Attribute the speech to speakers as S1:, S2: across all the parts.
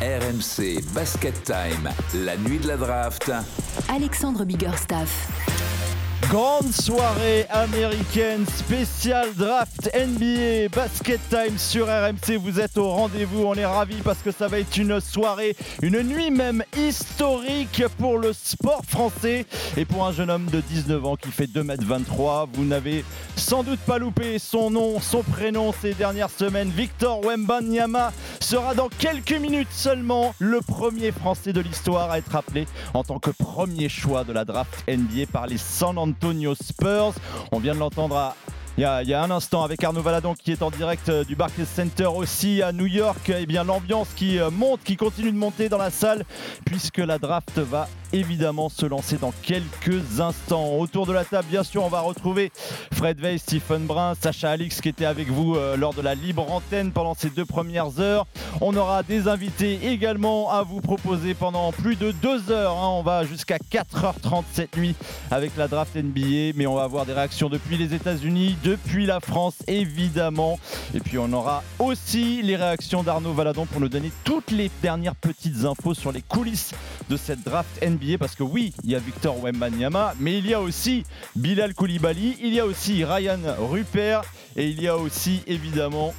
S1: RMC Basket Time, la nuit de la draft.
S2: Alexandre Biggerstaff.
S3: Grande soirée américaine spéciale draft NBA Basket Time sur RMC. Vous êtes au rendez-vous. On est ravis parce que ça va être une soirée, une nuit même historique pour le sport français et pour un jeune homme de 19 ans qui fait 2m23. Vous n'avez sans doute pas loupé son nom, son prénom ces dernières semaines. Victor Wembanyama sera dans quelques minutes seulement le premier français de l'histoire à être appelé en tant que premier choix de la draft NBA par les San Antonio Spurs. On vient de l'entendre il y, a, un instant avec Arnaud Valadon qui est en direct euh, du Barclays Center aussi à New York. Et eh bien l'ambiance qui euh, monte, qui continue de monter dans la salle puisque la draft va évidemment se lancer dans quelques instants. Autour de la table, bien sûr, on va retrouver Fred Veil, Stephen Brun, Sacha Alix qui était avec vous euh, lors de la libre antenne pendant ces deux premières heures. On aura des invités également à vous proposer pendant plus de deux heures. Hein. On va jusqu'à 4h30 cette nuit avec la draft NBA, mais on va avoir des réactions depuis les États-Unis, depuis la France évidemment. Et puis on aura aussi les réactions d'Arnaud Valadon pour nous donner toutes les dernières petites infos sur les coulisses de cette draft NBA parce que oui, il y a Victor Wembanyama, mais il y a aussi Bilal Koulibaly, il y a aussi Ryan Rupert et il y a aussi évidemment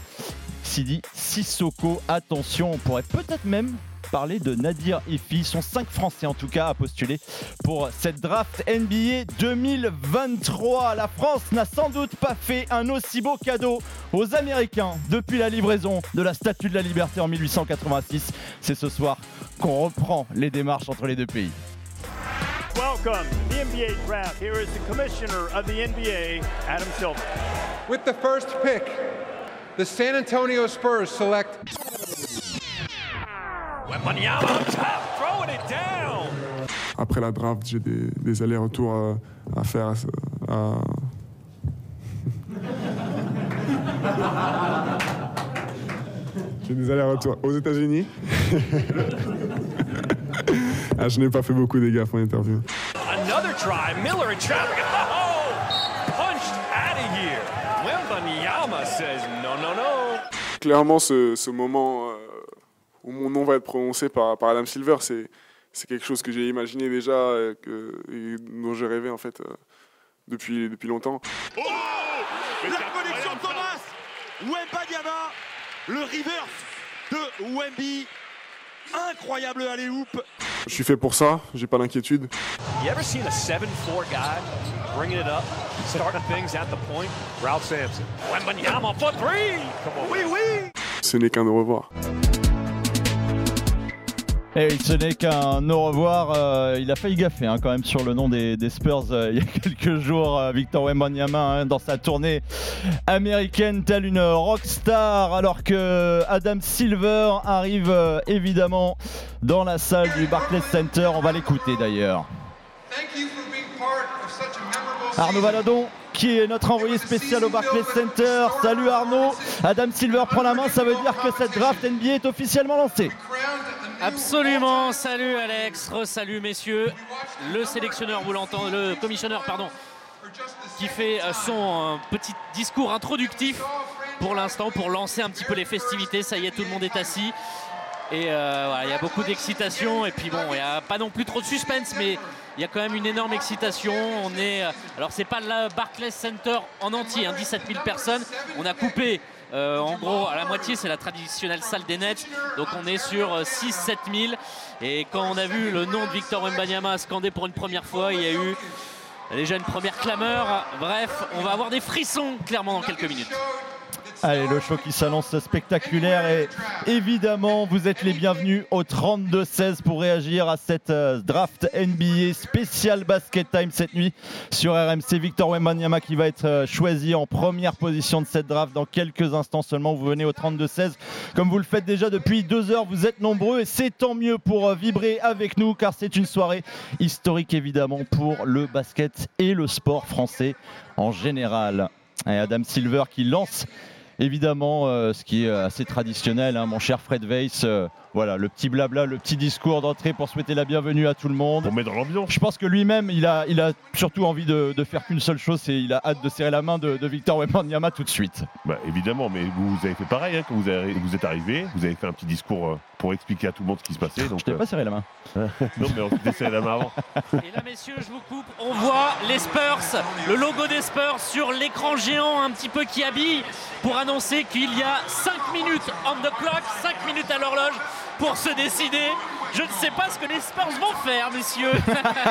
S3: Sidi Sissoko. Attention, on pourrait peut-être même parler de Nadir Ifi. Sont 5 Français en tout cas à postuler pour cette draft NBA 2023. La France n'a sans doute pas fait un aussi beau cadeau aux Américains depuis la livraison de la Statue de la Liberté en 1886. C'est ce soir qu'on reprend les démarches entre les deux pays.
S4: Welcome to the NBA draft. Here is the commissioner of the NBA, Adam Silver.
S5: With the first pick, the San Antonio Spurs select
S6: Après la draft, j'ai des, des allers-retours à, à, faire. À... j'ai des allers-retours aux États-Unis. ah, je n'ai pas fait beaucoup des gaffes en interview.
S4: Another try, Miller in traffic. Oh, punched out of here. Wembanyama says no, no, no.
S6: Clairement, ce, ce moment. Euh, où mon nom va être prononcé par, par Adam Silver, c'est, c'est quelque chose que j'ai imaginé déjà et, que, et dont j'ai rêvé en fait euh, depuis, depuis longtemps.
S7: Oh La connexion de Thomas Wembanyama, le reverse de Wemby. Incroyable alley-oop.
S6: Je suis fait pour ça, j'ai pas d'inquiétude.
S4: You ever seen a 7-4 guy bringing it up, starting things at the point? Ralph Sampson. Wembanyama for three! Come on. Oui, oui!
S6: Ce n'est qu'un au revoir.
S3: Et ce n'est qu'un au revoir. Euh, il a failli gaffer hein, quand même sur le nom des, Spurs euh, il y a quelques jours. Euh, Victor Wembanyama hein, dans sa tournée américaine, telle une rockstar, alors que Adam Silver arrive évidemment dans la salle du Barclays Center. On va l'écouter d'ailleurs. Arnaud Valadon qui est notre envoyé spécial au Barclays Center. Salut Arnaud. Adam Silver prend la main, ça veut dire que cette draft NBA est officiellement lancée.
S8: Absolument, salut Alex, re-salut messieurs. Le sélectionneur, vous l'entendez, le commissionneur, pardon, qui fait euh, son euh, petit discours introductif pour l'instant, pour lancer un petit peu les festivités. Ça y est, tout le monde est assis. Et euh, voilà, il y a beaucoup d'excitation. Et puis bon, il n'y a pas non plus trop de suspense, mais il y a quand même une énorme excitation. On est, alors c'est pas le Barclays Center en entier, 17 hein, 000 personnes. On a coupé euh, en gros, à la moitié, c'est la traditionnelle salle des Nets. Donc on est sur 6-7 euh, 000. Et quand on a vu le nom de Victor Mbanyama scandé pour une première fois, il y a eu déjà une première clameur. Bref, on va avoir des frissons clairement dans quelques minutes.
S3: Allez, le show qui s'annonce spectaculaire et évidemment, vous êtes les bienvenus au 32-16 pour réagir à cette euh, draft NBA spécial basket time cette nuit sur RMC. Victor Wembanyama qui va être euh, choisi en première position de cette draft dans quelques instants seulement. Vous venez au 32-16 comme vous le faites déjà depuis deux heures. Vous êtes nombreux et c'est tant mieux pour euh, vibrer avec nous car c'est une soirée historique évidemment pour le basket et le sport français en général. Et Adam Silver qui lance évidemment, euh, ce qui est assez traditionnel, hein, mon cher Fred Weiss. euh, voilà, le petit blabla, le petit discours d'entrée pour souhaiter la bienvenue à tout le monde.
S9: Pour mettre dans l'ambiance.
S3: Je pense que lui-même, il a, il a surtout envie de, de faire qu'une seule chose, c'est il a hâte de serrer la main de, de Victor Wembanyama tout de suite.
S9: Bah, évidemment, mais vous, vous avez fait pareil hein, quand vous, avez- vous êtes arrivé. Vous avez fait un petit discours euh, pour expliquer à tout le monde ce qui se passait. Donc,
S3: Je t'ai
S9: euh,
S3: pas serré la main.
S9: non, mais on s'était serré la main avant.
S8: Et là, messieurs, je vous coupe. On voit les Spurs, le logo des Spurs sur l'écran géant un petit peu qui habille pour annoncer qu'il y a 5 minutes on the clock, 5 minutes à l'horloge pour se décider. Je ne sais pas ce que les Spurs vont faire, messieurs.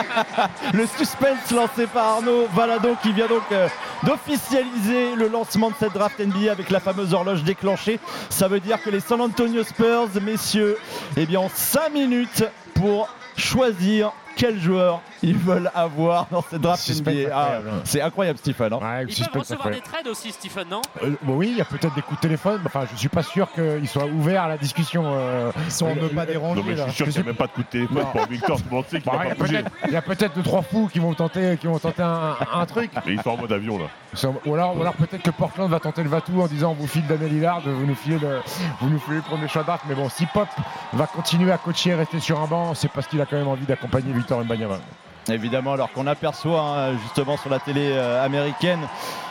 S3: Le suspense lancé par Arnaud Valadon qui vient donc euh, d'officialiser le lancement de cette draft NBA avec la fameuse horloge déclenchée. Ça veut dire que les San Antonio Spurs, messieurs, eh bien, ont 5 minutes pour choisir quel joueur ils veulent avoir dans cette draft NBA. Ah, c'est incroyable, Stephen. hein.
S10: Ouais,
S8: Ils peuvent recevoir des trades aussi, Stephen, non?
S10: Euh, bon, oui, il y a peut-être des coups de téléphone. Enfin, je suis pas sûr qu'ils soient ouverts à la discussion. euh,
S11: Ils sont en ne pas
S9: Non,
S11: déranger
S9: mais je suis sûr qu'il n'y a même pas de coup de téléphone
S10: Non.
S9: pour Victor. Tout le monde sait qu'il
S10: Bah,
S9: va
S10: il y a peut-être- il y a peut-être deux trois fous qui vont tenter, qui vont tenter un, un truc.
S9: Et ils sont en mode avion là.
S10: Ou alors, ou alors peut-être que Portland va tenter le Vatou en disant on vous file Damien Lillard, vous nous filez le, vous nous filez le premier choix de draft. Mais bon, si Pop va continuer à coacher et rester sur un banc, c'est parce qu'il a quand même envie d'accompagner Victor
S3: Évidemment, alors qu'on aperçoit hein, justement sur la télé euh, américaine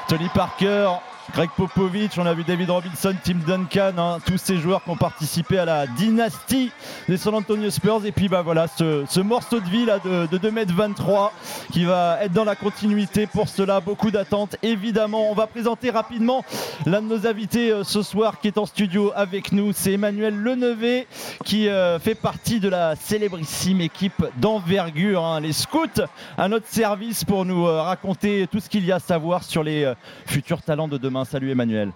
S3: Tony Parker, Greg Popovich, on a vu David Robinson, Tim Duncan, hein, tous ces joueurs qui ont participé à la dynastie des San Antonio Spurs. Et puis bah voilà, ce, ce morceau de vie là de, de 2m23 qui va être dans la continuité. Pour cela, beaucoup d'attentes. Évidemment, on va présenter rapidement l'un de nos invités euh, ce soir qui est en studio avec nous. C'est Emmanuel Lenevé qui euh, fait partie de la célébrissime équipe d'envergure, hein, les scouts, à notre service pour nous euh, raconter tout ce qu'il y a à savoir sur les futurs talents de demain. Salut Emmanuel.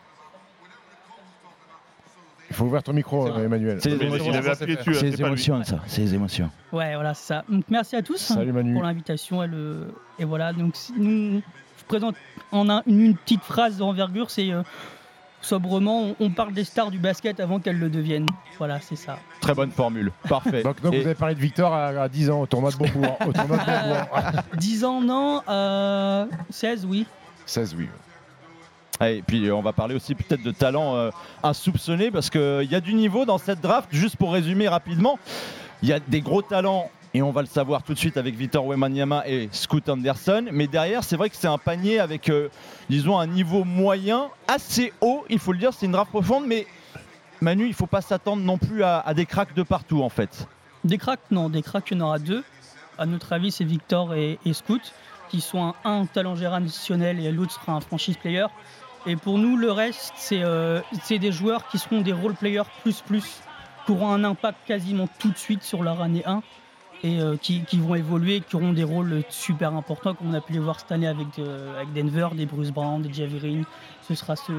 S10: Il faut ouvrir ton micro, euh, Emmanuel.
S3: C'est les émotions,
S9: hein,
S3: émotions, ça. C'est les émotions.
S12: Ouais, voilà, c'est ça. Donc, merci à tous
S10: Salut Manu.
S12: pour l'invitation et, le... et voilà. Donc nous, je présente en un- une, petite phrase d'envergure, c'est euh, sobrement, on, on parle des stars du basket avant qu'elles le deviennent. Voilà, c'est ça.
S3: Très bonne formule. Parfait.
S10: Donc, donc
S3: Et-
S10: vous avez parlé de Victor à, à 10 ans au tournoi de Beaubourg. au tournoi de Beaubourg.
S12: 10 ans, non euh, 16, oui.
S10: 16, oui.
S3: Et puis euh, on va parler aussi peut-être de talents euh, insoupçonnés parce qu'il y a du niveau dans cette draft. Juste pour résumer rapidement, il y a des gros talents et on va le savoir tout de suite avec Victor Wembanyama et Scoot Anderson. Mais derrière, c'est vrai que c'est un panier avec, euh, disons, un niveau moyen assez haut. Il faut le dire, c'est une draft profonde, mais Manu, il faut pas s'attendre non plus à, des cracks de partout en fait.
S12: Des cracks, non, des cracks, il y en aura deux. À notre avis, c'est Victor et, Scoot, qui sont un, un talent générationnel et l'autre sera un franchise player. Et pour nous, le reste, c'est euh, c'est des joueurs qui seront des role players plus plus, qui auront un impact quasiment tout de suite sur leur année 1 et euh, qui, qui vont évoluer, qui auront des rôles super importants, comme on a pu les voir cette année avec, euh, avec Denver, des Bruce Brown, des Javier Green. Ce sera ce,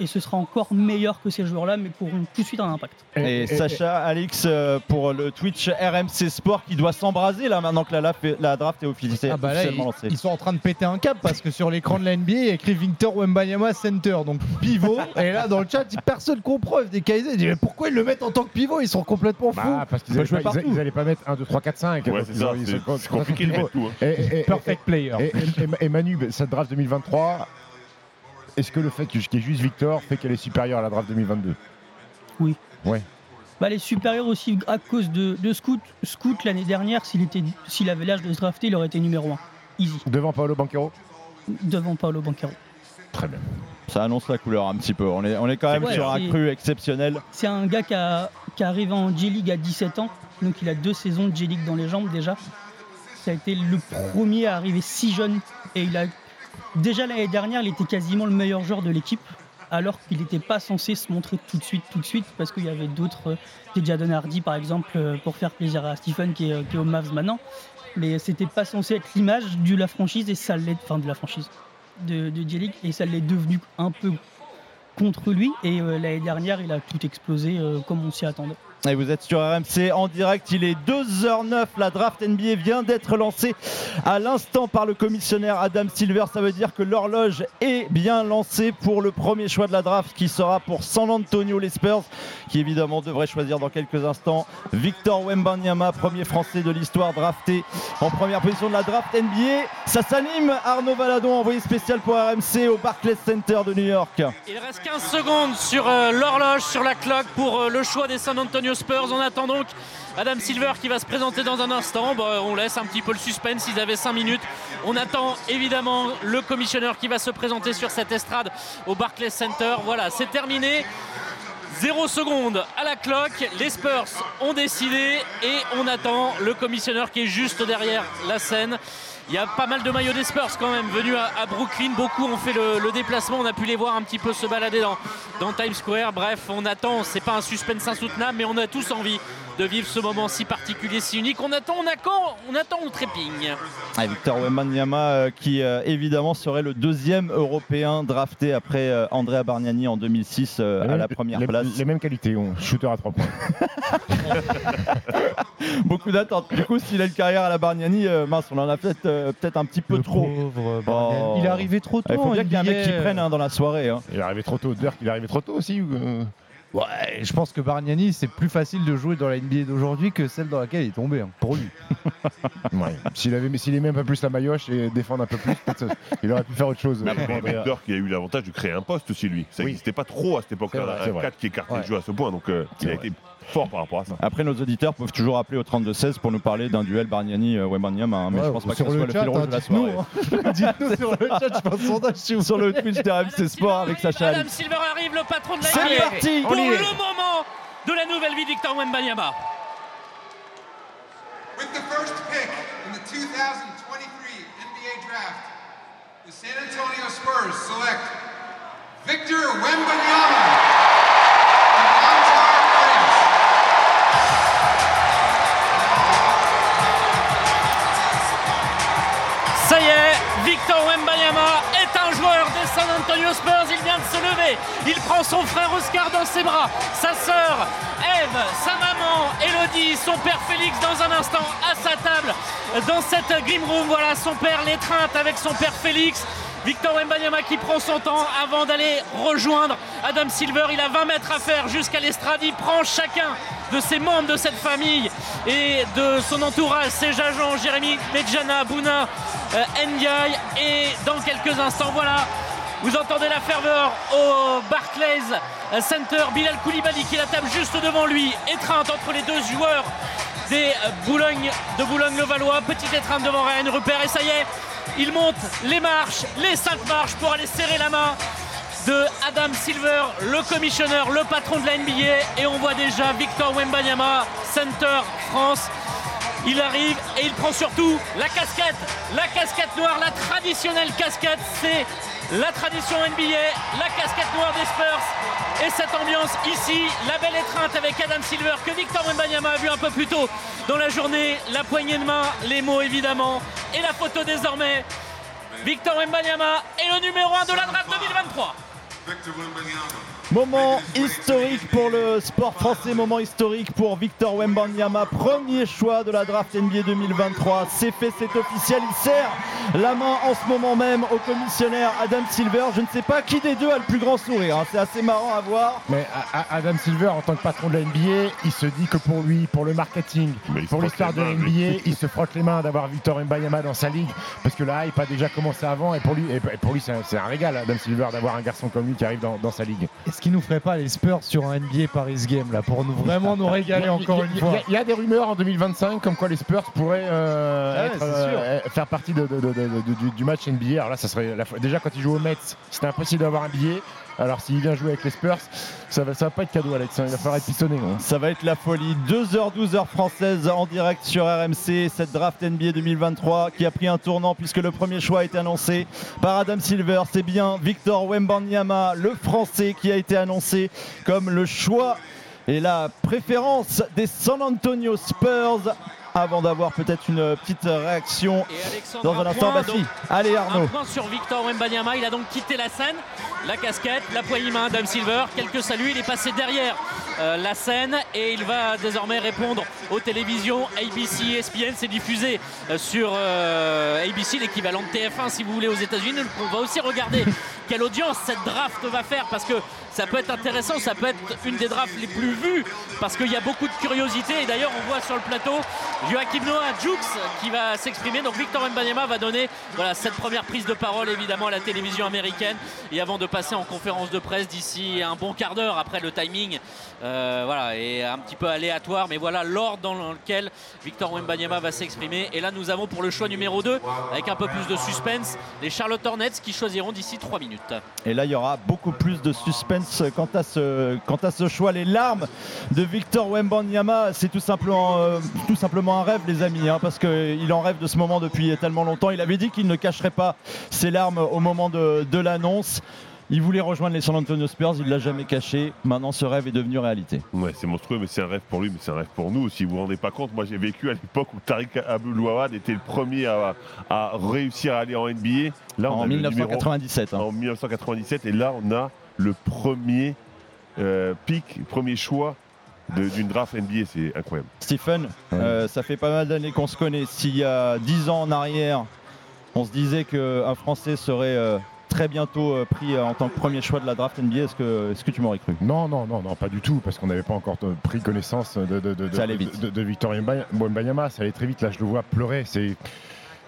S12: et ce sera encore meilleur que ces joueurs-là, mais auront tout de suite un impact.
S3: Et, Sacha, Alix, euh, pour le Twitch RMC Sport qui doit s'embraser là maintenant que la, la- la draft est officie-
S11: Ah bah
S3: officiellement
S11: ils,
S3: lancée.
S11: ils sont en train de péter un cap parce que sur l'écran de la NBA, il y a écrit Victor Wembanyama center, donc pivot. et là, dans le chat, personne comprend. Des Kaiser dit mais pourquoi ils le mettent en tant que pivot? Ils sont complètement fous.
S10: Bah, parce qu'ils
S11: Peut
S10: allaient,
S11: jouer
S10: pas- ils ils allaient pas mettre 1, 2, 3, 4, 5.
S9: Ouais,
S10: Donc,
S9: c'est compliqué de mettre tout, hein.
S10: Et, et-
S11: Perfect player.
S10: et- et- et- et Manu, bah, cette draft 2023, est-ce que le fait qu'il y ait juste Victor fait qu'elle est supérieure à la draft 2022
S12: Oui.
S10: Ouais.
S12: Bah, elle est supérieure aussi à cause de, de Scoot. Scoot, l'année dernière, s'il était- s'il avait l'âge de se drafter, il aurait été numéro 1. Easy.
S10: Devant Paolo Banquero?
S12: Devant Paolo Banquero.
S10: Très bien.
S3: Ça annonce la couleur un petit peu. On est, on est quand même
S12: Ouais,
S3: sur un cru exceptionnel.
S12: C'est un gars qui, a, qui est arrivé en J-League à 17 ans. Donc il a deux saisons de J-League dans les jambes déjà. Ça a été le premier à arriver si jeune. Et il a déjà l'année dernière, il était quasiment le meilleur joueur de l'équipe. Alors qu'il n'était pas censé se montrer tout de suite, tout de suite, parce qu'il y avait d'autres, euh, des Jadon Hardy par exemple, euh, pour faire plaisir à Stephen qui est, euh, qui est au Mavs maintenant. Mais c'était pas censé être l'image de la franchise et ça l'est, enfin de la franchise de, de et ça l'est devenu un peu contre lui. Et euh, l'année dernière, il a tout explosé euh, comme on s'y attendait.
S3: Et vous êtes sur RMC en direct, il est 2h09, la draft NBA vient d'être lancée à l'instant par le commissionnaire Adam Silver, ça veut dire que l'horloge est bien lancée pour le premier choix de la draft qui sera pour San Antonio les Spurs, qui évidemment devrait choisir dans quelques instants Victor Wembanyama, premier français de l'histoire drafté en première position de la draft NBA. Ça s'anime, Arnaud Valadon, envoyé spécial pour RMC au Barclays Center de New York.
S8: Il reste 15 secondes sur euh, l'horloge, sur la cloque pour euh, le choix des San Antonio Spurs. On attend donc Adam Silver qui va se présenter dans un instant. On laisse un petit peu le suspense, ils avaient 5 minutes. On attend évidemment le commissionneur qui va se présenter sur cette estrade au Barclays Center. Voilà, c'est terminé. 0 secondes à la cloque, les Spurs ont décidé et on attend le commissionneur qui est juste derrière la scène. Il y a pas mal de maillots des Spurs quand même venus à, Brooklyn. Beaucoup ont fait le, déplacement. On a pu les voir un petit peu se balader dans, dans Times Square. Bref, on attend. C'est pas un suspense insoutenable, mais on a tous envie de vivre ce moment si particulier, si unique. On attend, on attend, on attend, on trépigne.
S3: Ah, Victor Wembanyama euh, qui euh, évidemment serait le deuxième Européen drafté après euh, Andrea Bargnani en 2006 à la première place.
S10: Les mêmes qualités, on shooter à trois points.
S3: Beaucoup d'attentes. Du coup, s'il a une carrière à la Bargnani, mince, on en a peut-être peut-être un petit peu trop.
S11: Oh. Il est arrivé trop tôt.
S3: Il faut bien qu'il y ait un mec qui prenne hein, dans la soirée. Hein.
S10: Il est arrivé trop tôt. Dirk, il est arrivé trop tôt aussi.
S11: Ouais, je pense que Bargnani, c'est plus facile de jouer dans la NBA d'aujourd'hui que celle dans laquelle il est tombé, hein, pour lui.
S10: ouais. S'il avait, s'il aimait un peu plus la maillotche et défendre un peu plus, il aurait pu faire autre chose.
S9: Mais qui a eu l'avantage de créer un poste aussi, lui. Ça n'existait pas trop à cette époque-là, un 4 qui écartait le jeu à ce point, donc euh, il a été fort par rapport à ça.
S3: Après, nos auditeurs peuvent toujours appeler au 32-16 pour nous parler d'un duel Bargnani-Wembanyama, hein, mais je pense pas que ce soit le fil rouge de la soirée.
S11: Hein. Dites-nous sur le chat, je pense sondage
S3: sur le Twitch d'RMC Sport avec Sacha
S8: Adam Silver arrive, le patron de la
S3: C'est parti
S8: Pour le moment de la nouvelle vie Victor Wembanyama.
S5: With the first pick in the 2023 NBA draft, the San Antonio Spurs select Victor Wembanyama.
S8: Victor est un joueur des San Antonio Spurs. Il vient de se lever. Il prend son frère Oscar dans ses bras, sa sœur Eve, sa maman Elodie, son père Félix dans un instant à sa table dans cette Grim Room. Voilà son père l'étreinte avec son père Félix. Victor Wembanyama qui prend son temps avant d'aller rejoindre Adam Silver. Il a 20 mètres à faire jusqu'à l'estrade. Il prend chacun de ses membres de cette famille et de son entourage, ses agents, Jérémy Medjana, Bouna, euh. Et dans quelques instants, voilà, vous entendez la ferveur au Barclays Center. Bilal Koulibaly qui la table juste devant lui, étreinte entre les deux joueurs des Boulogne, de Boulogne-le-Valois. Petite étreinte devant Ryan Rupert et ça y est, il monte les marches, les cinq marches pour aller serrer la main de Adam Silver, le commissionneur, le patron de la NBA. Et on voit déjà Victor Wembanyama, Center France. Il arrive et il prend surtout la casquette, la casquette noire, la traditionnelle casquette. C'est la tradition NBA, la casquette noire des Spurs et cette ambiance ici, la belle étreinte avec Adam Silver que Victor Wembanyama a vu un peu plus tôt dans la journée, la poignée de main, les mots évidemment et la photo désormais. Victor Wembanyama est le numéro 1 de la draft 2023.
S3: Moment historique pour le sport français, moment historique pour Victor Wembanyama, premier choix de la draft NBA 2023. C'est fait, c'est officiel, il serre la main en ce moment même au commissionnaire Adam Silver. Je ne sais pas qui des deux a le plus grand sourire, hein. c'est assez marrant à voir.
S10: Mais Adam Silver, en tant que patron de la NBA, il se dit que pour lui, pour le marketing, pour l'histoire de la NBA, il se frotte les mains d'avoir Victor Wembanyama dans sa ligue, parce que la hype a déjà commencé avant, et pour lui, et pour lui c'est un, régal, Adam Silver, d'avoir un garçon comme lui qui arrive dans, dans sa ligue
S11: qui nous ferait pas les Spurs sur un NBA Paris Game là pour nous vraiment nous régaler encore une fois
S10: Il y, a des rumeurs en 2025 comme quoi les Spurs pourraient euh, ah euh, faire partie de, du, match NBA. Alors là, ça serait déjà quand ils jouent au Mets, c'était impossible d'avoir un billet. Alors s'il vient jouer avec les Spurs, ça va, va pas être cadeau Alex, hein. il va falloir être pistonné. Hein.
S3: Ça va être la folie. 2h, 12h française en direct sur RMC, cette draft NBA 2023 qui a pris un tournant puisque le premier choix a été annoncé par Adam Silver. C'est bien Victor Wembanyama, le français, qui a été annoncé comme le choix et la préférence des San Antonio Spurs avant d'avoir peut-être une petite réaction dans un instant. Bah si. Allez
S8: Un
S3: Arnaud.
S8: point sur Victor Wembanyama. Il a donc quitté la scène. La casquette, la poignée main d'Adam Silver. Quelques saluts. Il est passé derrière euh, la scène et il va désormais répondre aux télévisions ABC, ESPN. C'est diffusé euh, sur euh, ABC, l'équivalent de TF1 si vous voulez aux États-Unis. On va aussi regarder quelle audience cette draft va faire parce que ça peut être intéressant. Ça peut être une des drafts les plus vues parce qu'il y a beaucoup de curiosité. Et d'ailleurs, on voit sur le plateau Joachim Noah Jux qui va s'exprimer. Donc Victor Wembanyama va donner voilà, cette première prise de parole évidemment à la télévision américaine. Et avant de passer en conférence de presse d'ici un bon quart d'heure après le timing, euh, voilà, et un petit peu aléatoire. Mais voilà l'ordre dans lequel Victor Wembanyama va s'exprimer. Et là, nous avons pour le choix numéro 2, avec un peu plus de suspense, les Charlotte Hornets qui choisiront d'ici 3 minutes.
S3: Et là, il y aura beaucoup plus de suspense quant à ce, quant à ce choix. Les larmes de Victor Wembanyama, c'est tout simplement, euh, tout simplement un rêve, les amis, hein, parce qu'il en rêve de ce moment depuis tellement longtemps. Il avait dit qu'il ne cacherait pas ses larmes au moment de, de l'annonce. Il voulait rejoindre les San Antonio Spurs, il l'a jamais caché. Maintenant, ce rêve est devenu réalité.
S9: Ouais, c'est monstrueux, mais c'est un rêve pour lui, mais c'est un rêve pour nous. Si vous vous rendez pas compte, moi j'ai vécu à l'époque où Tariq Abdul-Wahad était le premier à, à réussir à aller en NBA. Là, on
S3: En
S9: a le numéro-
S3: 1997. hein.
S9: en 1997, et là on a le premier euh, pick, premier choix de- d'une draft NBA, c'est incroyable.
S3: Stephen, euh, ça fait pas mal d'années qu'on se connaît. S'il y a 10 ans en arrière, on se disait qu'un Français serait euh, très bientôt euh, pris euh, en tant que premier choix de la draft NBA, est-ce que, est-ce que tu m'aurais cru?
S10: Non, non, non, non, pas du tout, parce qu'on n'avait pas encore pris connaissance de, de, de, de- Victor. Ça allait très vite. Là, je le vois pleurer. C'est.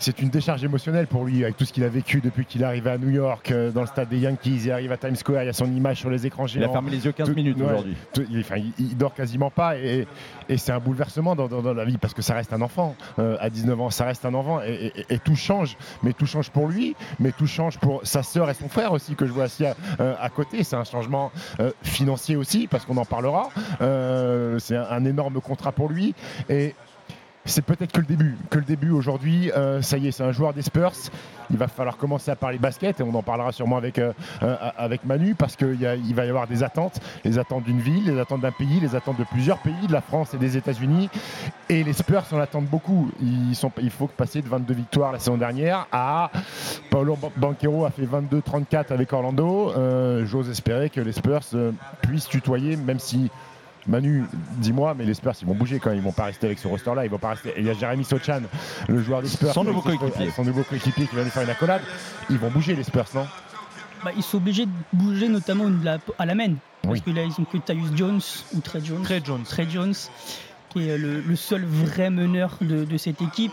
S10: C'est une décharge émotionnelle pour lui avec tout ce qu'il a vécu depuis qu'il est arrivé à New York, euh, dans le stade des Yankees, il arrive à Times Square, il y a son image sur les écrans
S3: Il
S10: géants.
S3: a fermé les yeux 15
S10: Tout-
S3: minutes
S10: ouais,
S3: aujourd'hui.
S10: il, enfin, il- il dort quasiment pas et, et c'est un bouleversement dans, dans- dans la vie parce que ça reste un enfant euh, à 19 ans, ça reste un enfant et, et- et tout change, mais tout change pour lui, mais tout change pour sa sœur et son frère aussi que je vois assis à, euh, à côté. C'est un changement financier aussi parce qu'on en parlera. C'est un, un énorme contrat pour lui et c'est peut-être que le début. Que le début aujourd'hui, euh, ça y est, c'est un joueur des Spurs. Il va falloir commencer à parler basket et on en parlera sûrement avec, euh, euh, avec Manu parce qu'il il va y avoir des attentes. Les attentes d'une ville, les attentes d'un pays, les attentes de plusieurs pays, de la France et des États-Unis. Et les Spurs en attendent beaucoup. Il faut passer de 22 victoires la saison dernière à Paolo Ban- Banquero a fait 22-34 avec Orlando. J'ose espérer que les Spurs puissent tutoyer, même si Manu, dis-moi, mais les Spurs, ils vont bouger quand même. Ils vont pas rester avec ce roster-là. Ils vont pas rester. Il y a Jérémy Sochan, le joueur des Spurs.
S3: Son nouveau coéquipier.
S10: Son nouveau coéquipier qui vient de faire une accolade. Ils vont bouger, les Spurs, non?
S12: Bah, ils sont obligés de bouger notamment à la main. Parce
S10: Oui.
S12: que là, ils ont que Tyus Jones ou Trey Jones.
S11: Trey Jones.
S12: Trey Jones, qui est le, le seul vrai meneur de, de cette équipe.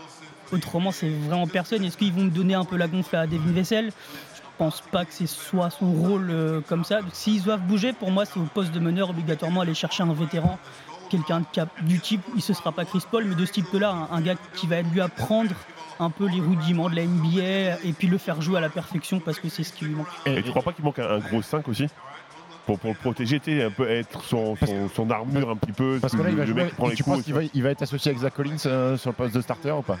S12: Autrement, c'est vraiment personne. Est-ce qu'ils vont donner un peu la gonfle à Devin Vessel pense pas que c'est soit son rôle euh, comme ça. S'ils doivent bouger, pour moi, c'est au poste de meneur obligatoirement aller chercher un vétéran. Quelqu'un du type, il ne sera pas Chris Paul, mais de ce type-là, un, un gars qui va lui apprendre un peu les rudiments de la NBA et puis le faire jouer à la perfection parce que c'est ce qui lui manque.
S9: Et, tu crois pas qu'il manque un, un gros 5 aussi? Pour, pour le protéger, tu sais, un peu être son, son, son armure un petit peu,
S10: Parce que là, il va jouer.
S9: mec prend
S10: et
S9: les
S10: tu
S9: coups.
S10: penses qu'il va, il va être associé avec Zach Collins euh, sur le poste de starter ou pas?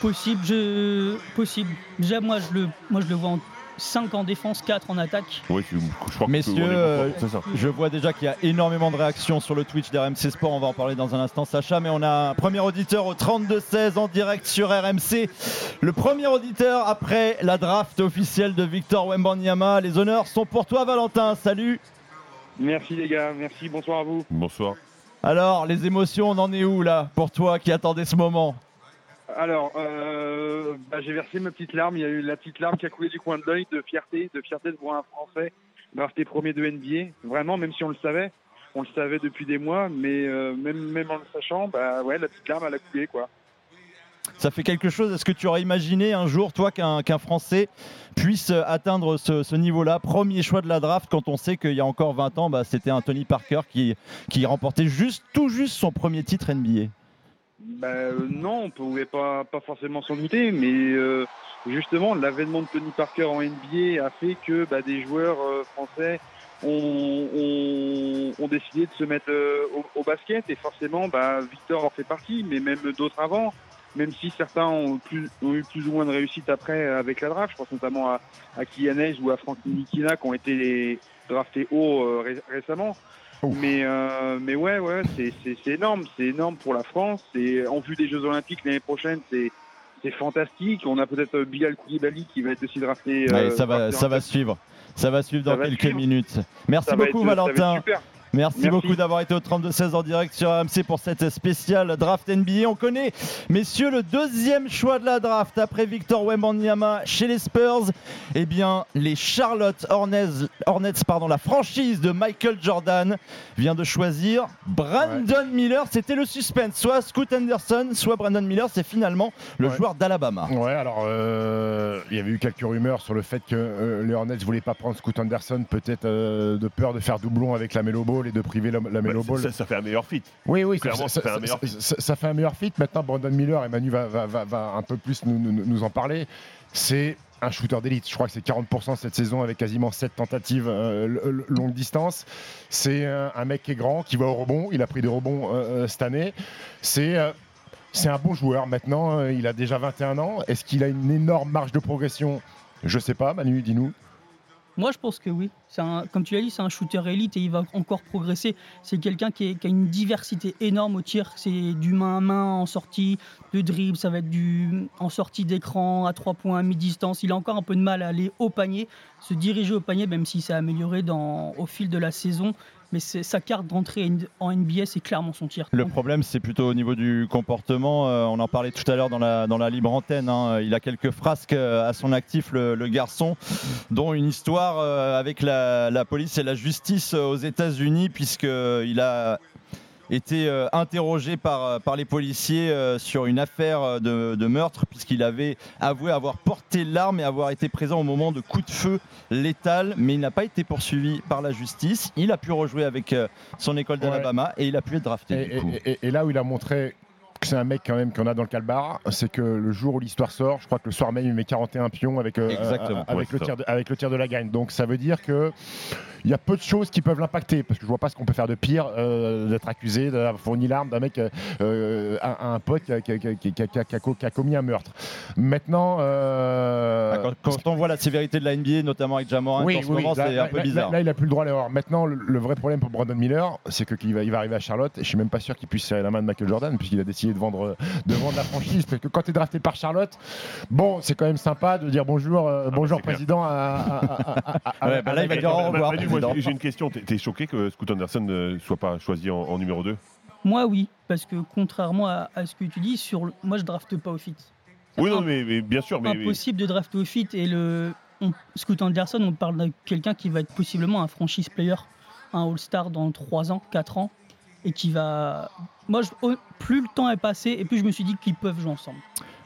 S12: Possible, je... possible. Déjà, moi je, le... moi, je le vois en 5 en défense, 4 en attaque.
S9: Tu- je crois que
S3: Messieurs,
S9: bon
S3: euh,
S9: ça.
S3: je vois déjà qu'il y a énormément de réactions sur le Twitch d'RMC Sport. On va en parler dans un instant, Sacha. Mais on a un premier auditeur au 32-16 en direct sur RMC. Le premier auditeur après la draft officielle de Victor Wembanyama. Les honneurs sont pour toi, Valentin. Salut.
S13: Merci les gars, merci, bonsoir à vous.
S9: Bonsoir.
S3: Alors, les émotions, on en est où là pour toi qui attendais ce moment?
S13: Alors, euh, bah, j'ai versé ma petite larme, il y a eu la petite larme qui a coulé du coin de l'œil de fierté, de fierté de voir un Français drafté premier de NBA. Vraiment, même si on le savait, on le savait depuis des mois, mais euh, même, en le sachant, bah ouais, la petite larme elle a coulé quoi.
S3: Ça fait quelque chose. Est-ce que tu aurais imaginé un jour, toi, qu'un Français puisse euh, atteindre ce, ce niveau-là? Premier choix de la draft, quand on sait qu'il y a encore 20 ans, bah, c'était un Tony Parker qui, qui remportait juste, tout juste son premier titre NBA.
S13: Bah, euh, non, on pouvait pas, pas forcément s'en douter, mais euh, justement, l'avènement de Tony Parker en NBA a fait que bah, des joueurs euh, français ont, ont- décidé de se mettre au, basket, et forcément, bah, Victor en fait partie, mais même d'autres avant, même si certains ont, eu plus ou moins de réussite après avec la draft, je pense notamment à, à ou à Frank Nikina qui ont été draftés haut ré- récemment. Mais, euh, mais ouais, ouais, c'est- énorme. C'est énorme pour la France. Et en vue des Jeux Olympiques l'année prochaine, c'est c'est fantastique. On a peut-être euh, Bilal Koulibaly qui va être aussi drafté.
S3: Ouais,
S13: euh,
S3: ça va, ça va suivre. Ça va suivre dans quelques
S13: suivre.
S3: minutes. Merci
S13: Ça
S3: beaucoup
S13: être
S3: Valentin. Merci,
S13: Merci.
S3: beaucoup d'avoir été au 32-16 en direct sur AMC pour cette spéciale draft NBA. On connaît, messieurs, le deuxième choix de la draft après Victor Wembanyama chez les Spurs. Eh bien, les Charlotte Hornets, Hornets pardon, la franchise de Michael Jordan vient de choisir Brandon Miller. C'était le suspense, soit Scoot Anderson, soit Brandon Miller. C'est finalement le
S10: Ouais.
S3: joueur d'Alabama.
S10: Ouais, alors euh, il y avait eu quelques rumeurs sur le fait que euh, les Hornets voulaient pas prendre Scoot Anderson, peut-être euh, de peur de faire doublon avec la Melo Ball et de priver la, la Melo
S9: Bah,
S10: Ball.
S9: ça, ça fait un meilleur fit.
S10: Oui, oui,
S9: Clairement, ça, fait un meilleur fit.
S10: ça- ça fait un meilleur fit. Maintenant, Brandon Miller, et Manu va, va- va- va un peu plus nous, nous- nous en parler, c'est un shooter d'élite. Je crois que c'est 40% cette saison avec quasiment 7 tentatives euh, longue distance. C'est un, un mec qui est grand, qui va au rebond. Il a pris des rebonds euh, euh, cette année. C'est. euh, c'est un bon joueur maintenant, euh, il a déjà 21 ans. Est-ce qu'il a une énorme marge de progression? Je sais pas, Manu, dis-nous.
S12: Moi, je pense que oui. Comme tu l'as dit, c'est un shooter élite et il va encore progresser. C'est quelqu'un qui, a une diversité énorme au tir. C'est du main à main en sortie, de dribble, ça va être du en sortie d'écran, à trois points, à mi-distance. Il a encore un peu de mal à aller au panier, se diriger au panier, même si ça a amélioré au fil de la saison. Mais sa carte d'entrée en NBA, c'est clairement son tir.
S3: Le problème, c'est plutôt au niveau du comportement. Euh, on en parlait tout à l'heure dans la, dans la libre antenne. hein. Il a quelques frasques euh, à son actif, le, le garçon, dont une histoire euh, avec la, la police et la justice aux États-Unis, puisqu'il a été euh, interrogé par, euh, par les policiers euh, sur une affaire de, de meurtre, puisqu'il avait avoué avoir porté l'arme et avoir été présent au moment de coups de feu létal, mais il n'a pas été poursuivi par la justice. Il a pu rejouer avec euh, son école d'Alabama et il a pu être drafté.
S10: Et,
S3: du coup.
S10: et- et- et là où il a montré que c'est un mec quand même qu'on a dans le calbar, c'est que le jour où l'histoire sort, je crois que le soir même il met 41 pions avec, euh, avec, le tir de, avec le tir de la gagne. Donc ça veut dire que il y a peu de choses qui peuvent l'impacter parce que je vois pas ce qu'on peut faire de pire euh, d'être accusé d'avoir fourni l'arme d'un mec euh, euh, à, à un pote qui a, qui a- qui a- qui a- qui a- qui a co- qui a commis un meurtre. Maintenant, euh,
S3: Ah, Quand, quand on voit la sévérité de la NBA, notamment avec en ce moment,
S10: là,
S3: c'est
S10: là-
S3: un peu
S10: là-
S3: bizarre.
S10: Là, il a plus le droit à l'erreur. Maintenant, le, le vrai problème pour Brandon Miller, c'est que qu'il va, il va arriver à Charlotte et je suis même pas sûr qu'il puisse serrer la main de Michael Jordan puisqu'il a décidé de vendre, de vendre la franchise. Parce que quand tu es drafté par Charlotte, bon, c'est quand même sympa de dire bonjour, euh, bonjour président. À, à- à- à- à-
S3: Ouais, bah là, il va
S10: à-
S3: dire au
S10: à-
S3: revoir,
S9: Manu, moi,
S3: président.
S9: j'ai- une question. T'es t'es choqué que Scoot Anderson ne soit pas choisi en, en numéro 2
S12: Moi, oui, parce que contrairement à, à ce que tu dis, sur le- moi, je drafte pas au fit.
S9: Oui, non, mais, mais bien sûr. Mais, mais-
S12: impossible de drafter au fit. Et le on- Scoot Anderson, on parle de quelqu'un qui va être possiblement un franchise player, un All-Star dans 3 ans, 4 ans, et qui va. Moi, je- au- plus le temps est passé, et plus je me suis dit qu'ils peuvent jouer ensemble.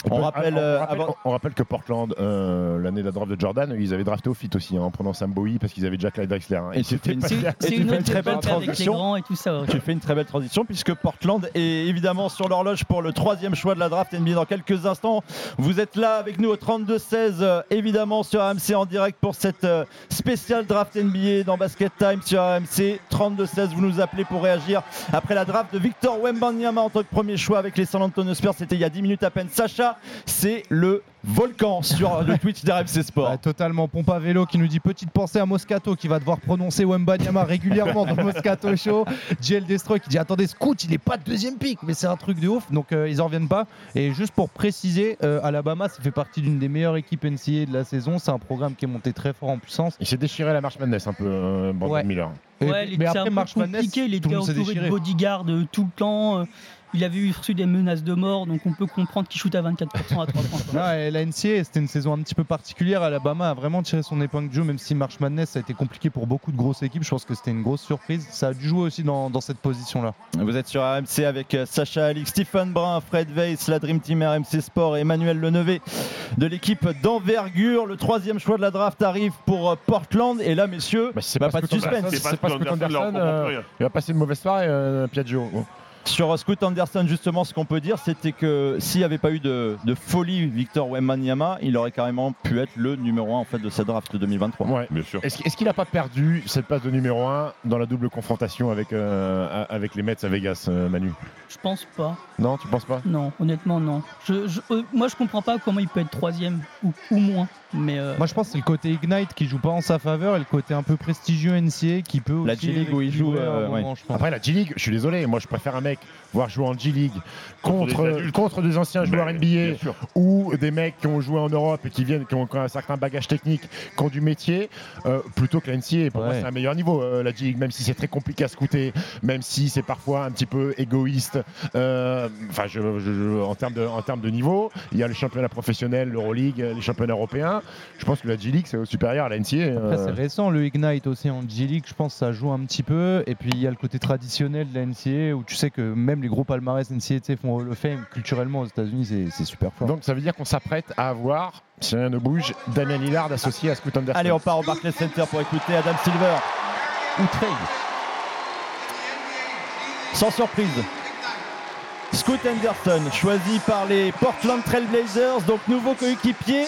S10: On, peut-
S3: rappelle,
S10: on
S3: euh,
S10: rappelle-
S3: avant-
S10: on rappelle que Portland, euh, l'année de la draft de Jordan, ils avaient drafté au fit aussi hein, en prenant Sam Bowie parce qu'ils avaient déjà Clyde Drexler. hein.
S3: Et tu fais une,
S10: pas-
S3: et tu
S12: C'est une
S3: une
S12: autre
S3: très belle
S12: époque avec les
S3: transition.
S12: et tout ça. ouais.
S3: Tu fais une très belle transition puisque Portland est évidemment sur l'horloge pour le troisième choix de la draft NBA dans quelques instants. Vous êtes là avec nous au 32-16 euh, évidemment sur AMC en direct pour cette euh, spéciale draft NBA dans Basket Time sur AMC 32-16. Vous nous appelez pour réagir après la draft de Victor Wembanyama en tant que premier choix avec les San Antonio Spurs. C'était il y a 10 minutes à peine. Sacha, c'est le volcan sur le Twitch d'RMC Sport.
S11: Ouais, totalement. Pompe à vélo qui nous dit petite pensée à Moscato qui va devoir prononcer Wembanyama régulièrement dans Moscato Show. JL Destroy qui dit attendez Scoot il est pas de deuxième pick mais c'est un truc de ouf donc euh, ils en reviennent pas. Et juste pour préciser euh, Alabama ça fait partie d'une des meilleures équipes NCAA de la saison. C'est un programme qui est monté très fort en puissance.
S10: Il s'est déchiré la marche Madness un peu, euh, Brandon
S11: Ouais.
S10: Miller.
S11: Et-
S12: Ouais, il
S11: mais après
S12: un peu
S11: March Madness,
S12: compliqué, il était entouré de bodyguards euh, tout le temps. Il avait eu reçu des menaces de mort, donc on peut comprendre qu'il shoot à 24% à 3 points.
S11: et la NCAA, c'était une saison un petit peu particulière. Alabama a vraiment tiré son épingle du jeu, même si March Madness ça a été compliqué pour beaucoup de grosses équipes. Je pense que c'était une grosse surprise. Ça a dû jouer aussi dans, dans cette position-là.
S3: Vous êtes sur RMC avec euh, Sacha Alix, Stephen Brun, Fred Weiss, la Dream Team RMC Sport et Emmanuel Lenevé de l'équipe d'envergure. Le troisième choix de la draft arrive pour euh, Portland. Et là, messieurs,
S10: Bah, c'est
S3: bah,
S10: pas
S3: pas de suspense.
S10: c'est pas Anderson, euh, il va passer une mauvaise soirée, euh, Piaggio.
S3: Sur Scoot Anderson, justement, ce qu'on peut dire, c'était que s'il n'y avait pas eu de, de folie Victor Wembanyama, il aurait carrément pu être le numéro 1 en fait, de cette draft 2023.
S10: Ouais.
S9: Bien sûr.
S10: Est-ce est-ce qu'il n'a pas perdu cette place de numéro 1 dans la double confrontation avec, euh, avec les Mets à Vegas, euh, Manu?
S12: Je pense pas.
S10: Non, tu penses pas?
S12: Non, honnêtement, non. Je, je- euh, moi, je comprends pas comment il peut être troisième ou, ou moins. Mais euh,
S11: Moi je pense que c'est le côté Ignite qui joue pas en sa faveur et le côté un peu prestigieux NCA qui peut
S3: La
S11: aussi
S3: G-League où il joue, euh, ouais.
S10: Après la G-League, je suis désolé, moi je préfère un mec voir jouer en G-League
S9: Contre
S10: contre,
S9: des
S10: contre des anciens joueurs NBA ou des mecs qui ont joué en Europe et qui viennent, qui ont, un certain bagage technique, qui ont du métier, euh, plutôt que la NCA. Pour moi, c'est un meilleur niveau, euh, la G-League, même si c'est très compliqué à scouter, même si c'est parfois un petit peu égoïste. Euh, Enfin, je, je- je- en termes de, en termes de niveau, il y a le championnat professionnel, l'Euroleague, les championnats européens. Je pense que la G-League, c'est supérieur à la NCA.
S11: Après,
S10: euh.
S11: c'est récent le Ignite aussi en G-League, je pense que ça joue un petit peu. Et puis il y a le côté traditionnel de la NCA où tu sais que même les gros palmarès sais, font Hall of Fame. Culturellement aux États-Unis, c'est- super fort.
S10: Donc ça veut dire qu'on s'apprête à avoir, si rien ne bouge, Damien Lillard associé à Scoot Anderson.
S3: Allez, on part au Barclays Center pour écouter Adam Silver. Ou. Sans surprise. Scoot Anderson, choisi par les Portland Trail Blazers, donc nouveau coéquipier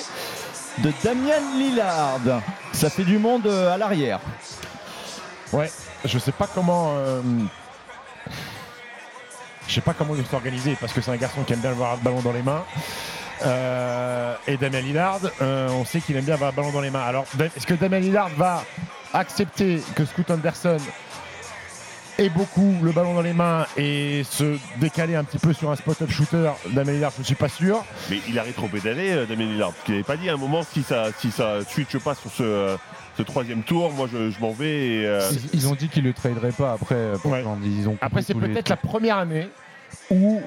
S3: de Damian Lillard. Ça fait du monde euh, à l'arrière.
S10: Ouais, je sais pas comment. euh, Je sais pas comment il va s'organiser parce que c'est un garçon qui aime bien avoir le ballon dans les mains. Euh, et Damien Lillard, euh, on sait qu'il aime bien avoir le ballon dans les mains. Alors, Da- est-ce que Damien Lillard va accepter que Scoot Anderson ait beaucoup le ballon dans les mains et se décaler un petit peu sur un spot-up shooter? Damien Lillard, je ne suis pas sûr.
S9: Mais il a rétro-pédalé, euh, Damien Lillard. Parce qu'il n'avait pas dit à un moment si ça si ça switch pas sur ce, ce troisième tour, moi je, je m'en vais. Et, euh,
S11: Ils, ils ont dit qu'ils le traderaient pas après. euh, Portland. Ils ont
S10: Après, c'est peut-être la première année où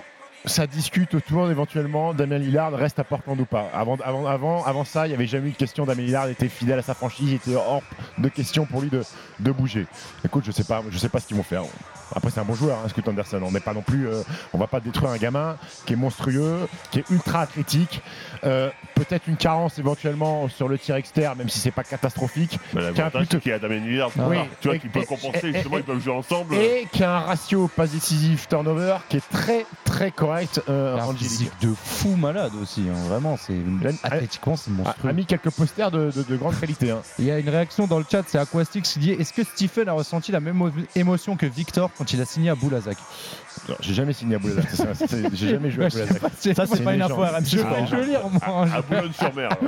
S10: ça discute autour d'éventuellement Damien Lillard reste à Portland ou pas. Avant, avant, avant, avant ça, il n'y avait jamais eu de question. Damien Lillard était fidèle à sa franchise, il était hors de question pour lui de, de bouger. Écoute, je sais pas, je sais pas ce qu'ils vont faire. Après, c'est un bon joueur, hein, Scoot Anderson. On n'est pas non plus, euh, on va pas détruire un gamin qui est monstrueux, qui est ultra athlétique. Euh, Peut-être une carence éventuellement sur le tir externe, même si c'est pas catastrophique.
S9: mais
S10: Qui a un
S9: l'avantage,
S10: plutôt-
S9: c'est qu'il y a Damien Lillard.
S10: Oui.
S9: Tu vois, qui peut compenser,
S10: et-
S9: justement,
S10: et-
S9: ils peuvent jouer ensemble.
S10: et qui a un ratio passe décisif turnover qui est très très correct euh,
S11: a un physique de fou malade aussi. hein. Vraiment, c'est
S10: Ben,
S11: athlétiquement, c'est
S10: a,
S11: monstrueux.
S10: a mis quelques posters de, de- de grande qualité. hein.
S11: Il y a une réaction dans le chat, c'est Aquastix qui dit Est-ce que Stephen a ressenti la même émotion que Victor quand il a signé à Boulazac
S10: Non, J'ai jamais signé à Boulazac. c'est ça, c'est- J'ai jamais joué à Boulazac.
S11: Ça, c'est pas une info. RMC. Je vais- lire, moi.
S9: À Boulogne-sur-Mer.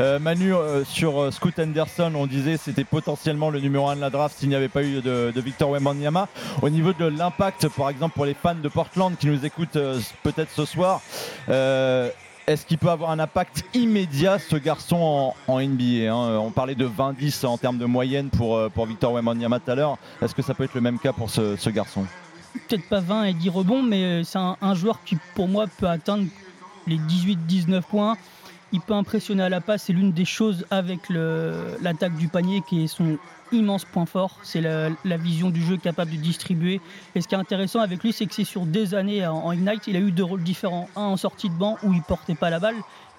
S3: Euh, Manu, euh, sur euh, Scoot Anderson, on disait c'était potentiellement le numéro 1 de la draft s'il n'y avait pas eu de, de Victor Wembanyama. Au niveau de l'impact, par exemple, pour les fans de Portland qui nous écoutent peut-être ce soir, est-ce qu'il peut avoir un impact immédiat, ce garçon, en, NBA hein? On parlait de 20-10 en termes de moyenne pour, pour Victor Wembanyama tout à l'heure. Est-ce que ça peut être le même cas pour ce, garçon?
S12: Peut-être pas 20 et 10 rebonds, mais c'est un joueur qui, pour moi, peut atteindre les 18-19 points. Il peut impressionner à la passe. C'est l'une des choses avec l'attaque du panier qui est son immense point fort. C'est la, vision du jeu capable de distribuer. Et ce qui est intéressant avec lui, c'est que c'est sur des années en, Ignite, il a eu deux rôles différents. Un en sortie de banc où il portait pas la balle.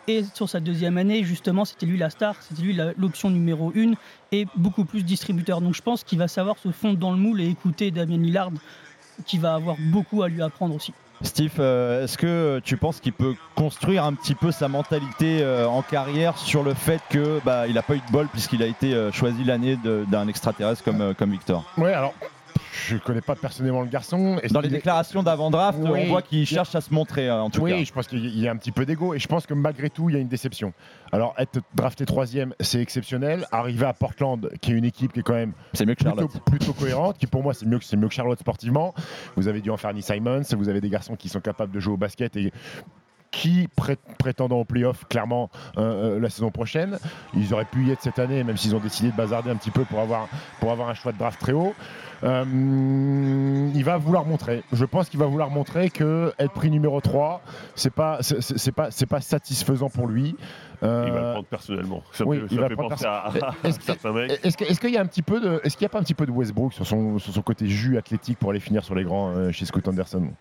S12: Et sur sa deuxième année, justement, c'était lui la star, c'était lui l'option numéro une et beaucoup plus distributeur. Donc je pense qu'il va savoir se fondre dans le moule et écouter Damien Lillard qui va avoir beaucoup à lui apprendre aussi.
S3: Steve, euh, est-ce que tu penses qu'il peut construire un petit peu sa mentalité euh, en carrière sur le fait que bah, il n'a pas eu de bol puisqu'il a été euh, choisi l'année d'un extraterrestre comme, comme Victor?
S10: Ouais, alors je connais pas personnellement le garçon. Et
S3: Dans les
S10: est-
S3: déclarations d'avant-draft,
S10: Oui.
S3: on voit qu'il cherche à se montrer euh, en tout
S10: oui,
S3: cas.
S10: je pense qu'il y a un petit peu d'ego et je pense que malgré tout, il y a une déception. Alors, être drafté troisième, c'est exceptionnel. Arriver à Portland, qui est une équipe qui est quand même
S3: C'est mieux que
S10: plutôt, cohérente, qui pour moi c'est mieux, que- mieux que Charlotte sportivement. Vous avez du Anthony Simons, vous avez des garçons qui sont capables de jouer au basket et qui pré- prétendant au playoff clairement euh, euh, la saison prochaine. Ils auraient pu y être cette année, même s'ils ont décidé de bazarder un petit peu pour avoir, pour avoir un choix de draft très haut. Euh, il va vouloir montrer. Je pense qu'il va vouloir montrer que être pris numéro 3, c'est pas, c'est pas, c'est pas satisfaisant pour lui. Euh,
S9: Il va le prendre personnellement. Ça
S10: oui,
S9: me
S10: il
S9: ça
S10: va
S9: me fait
S10: prendre
S9: penser à,
S10: Est-ce
S9: certains mecs.
S10: Qu'il y a un petit peu de, est-ce qu'il y a pas un petit peu de Westbrook sur son, sur son côté jus athlétique pour aller finir sur les grands euh, chez Scott Anderson?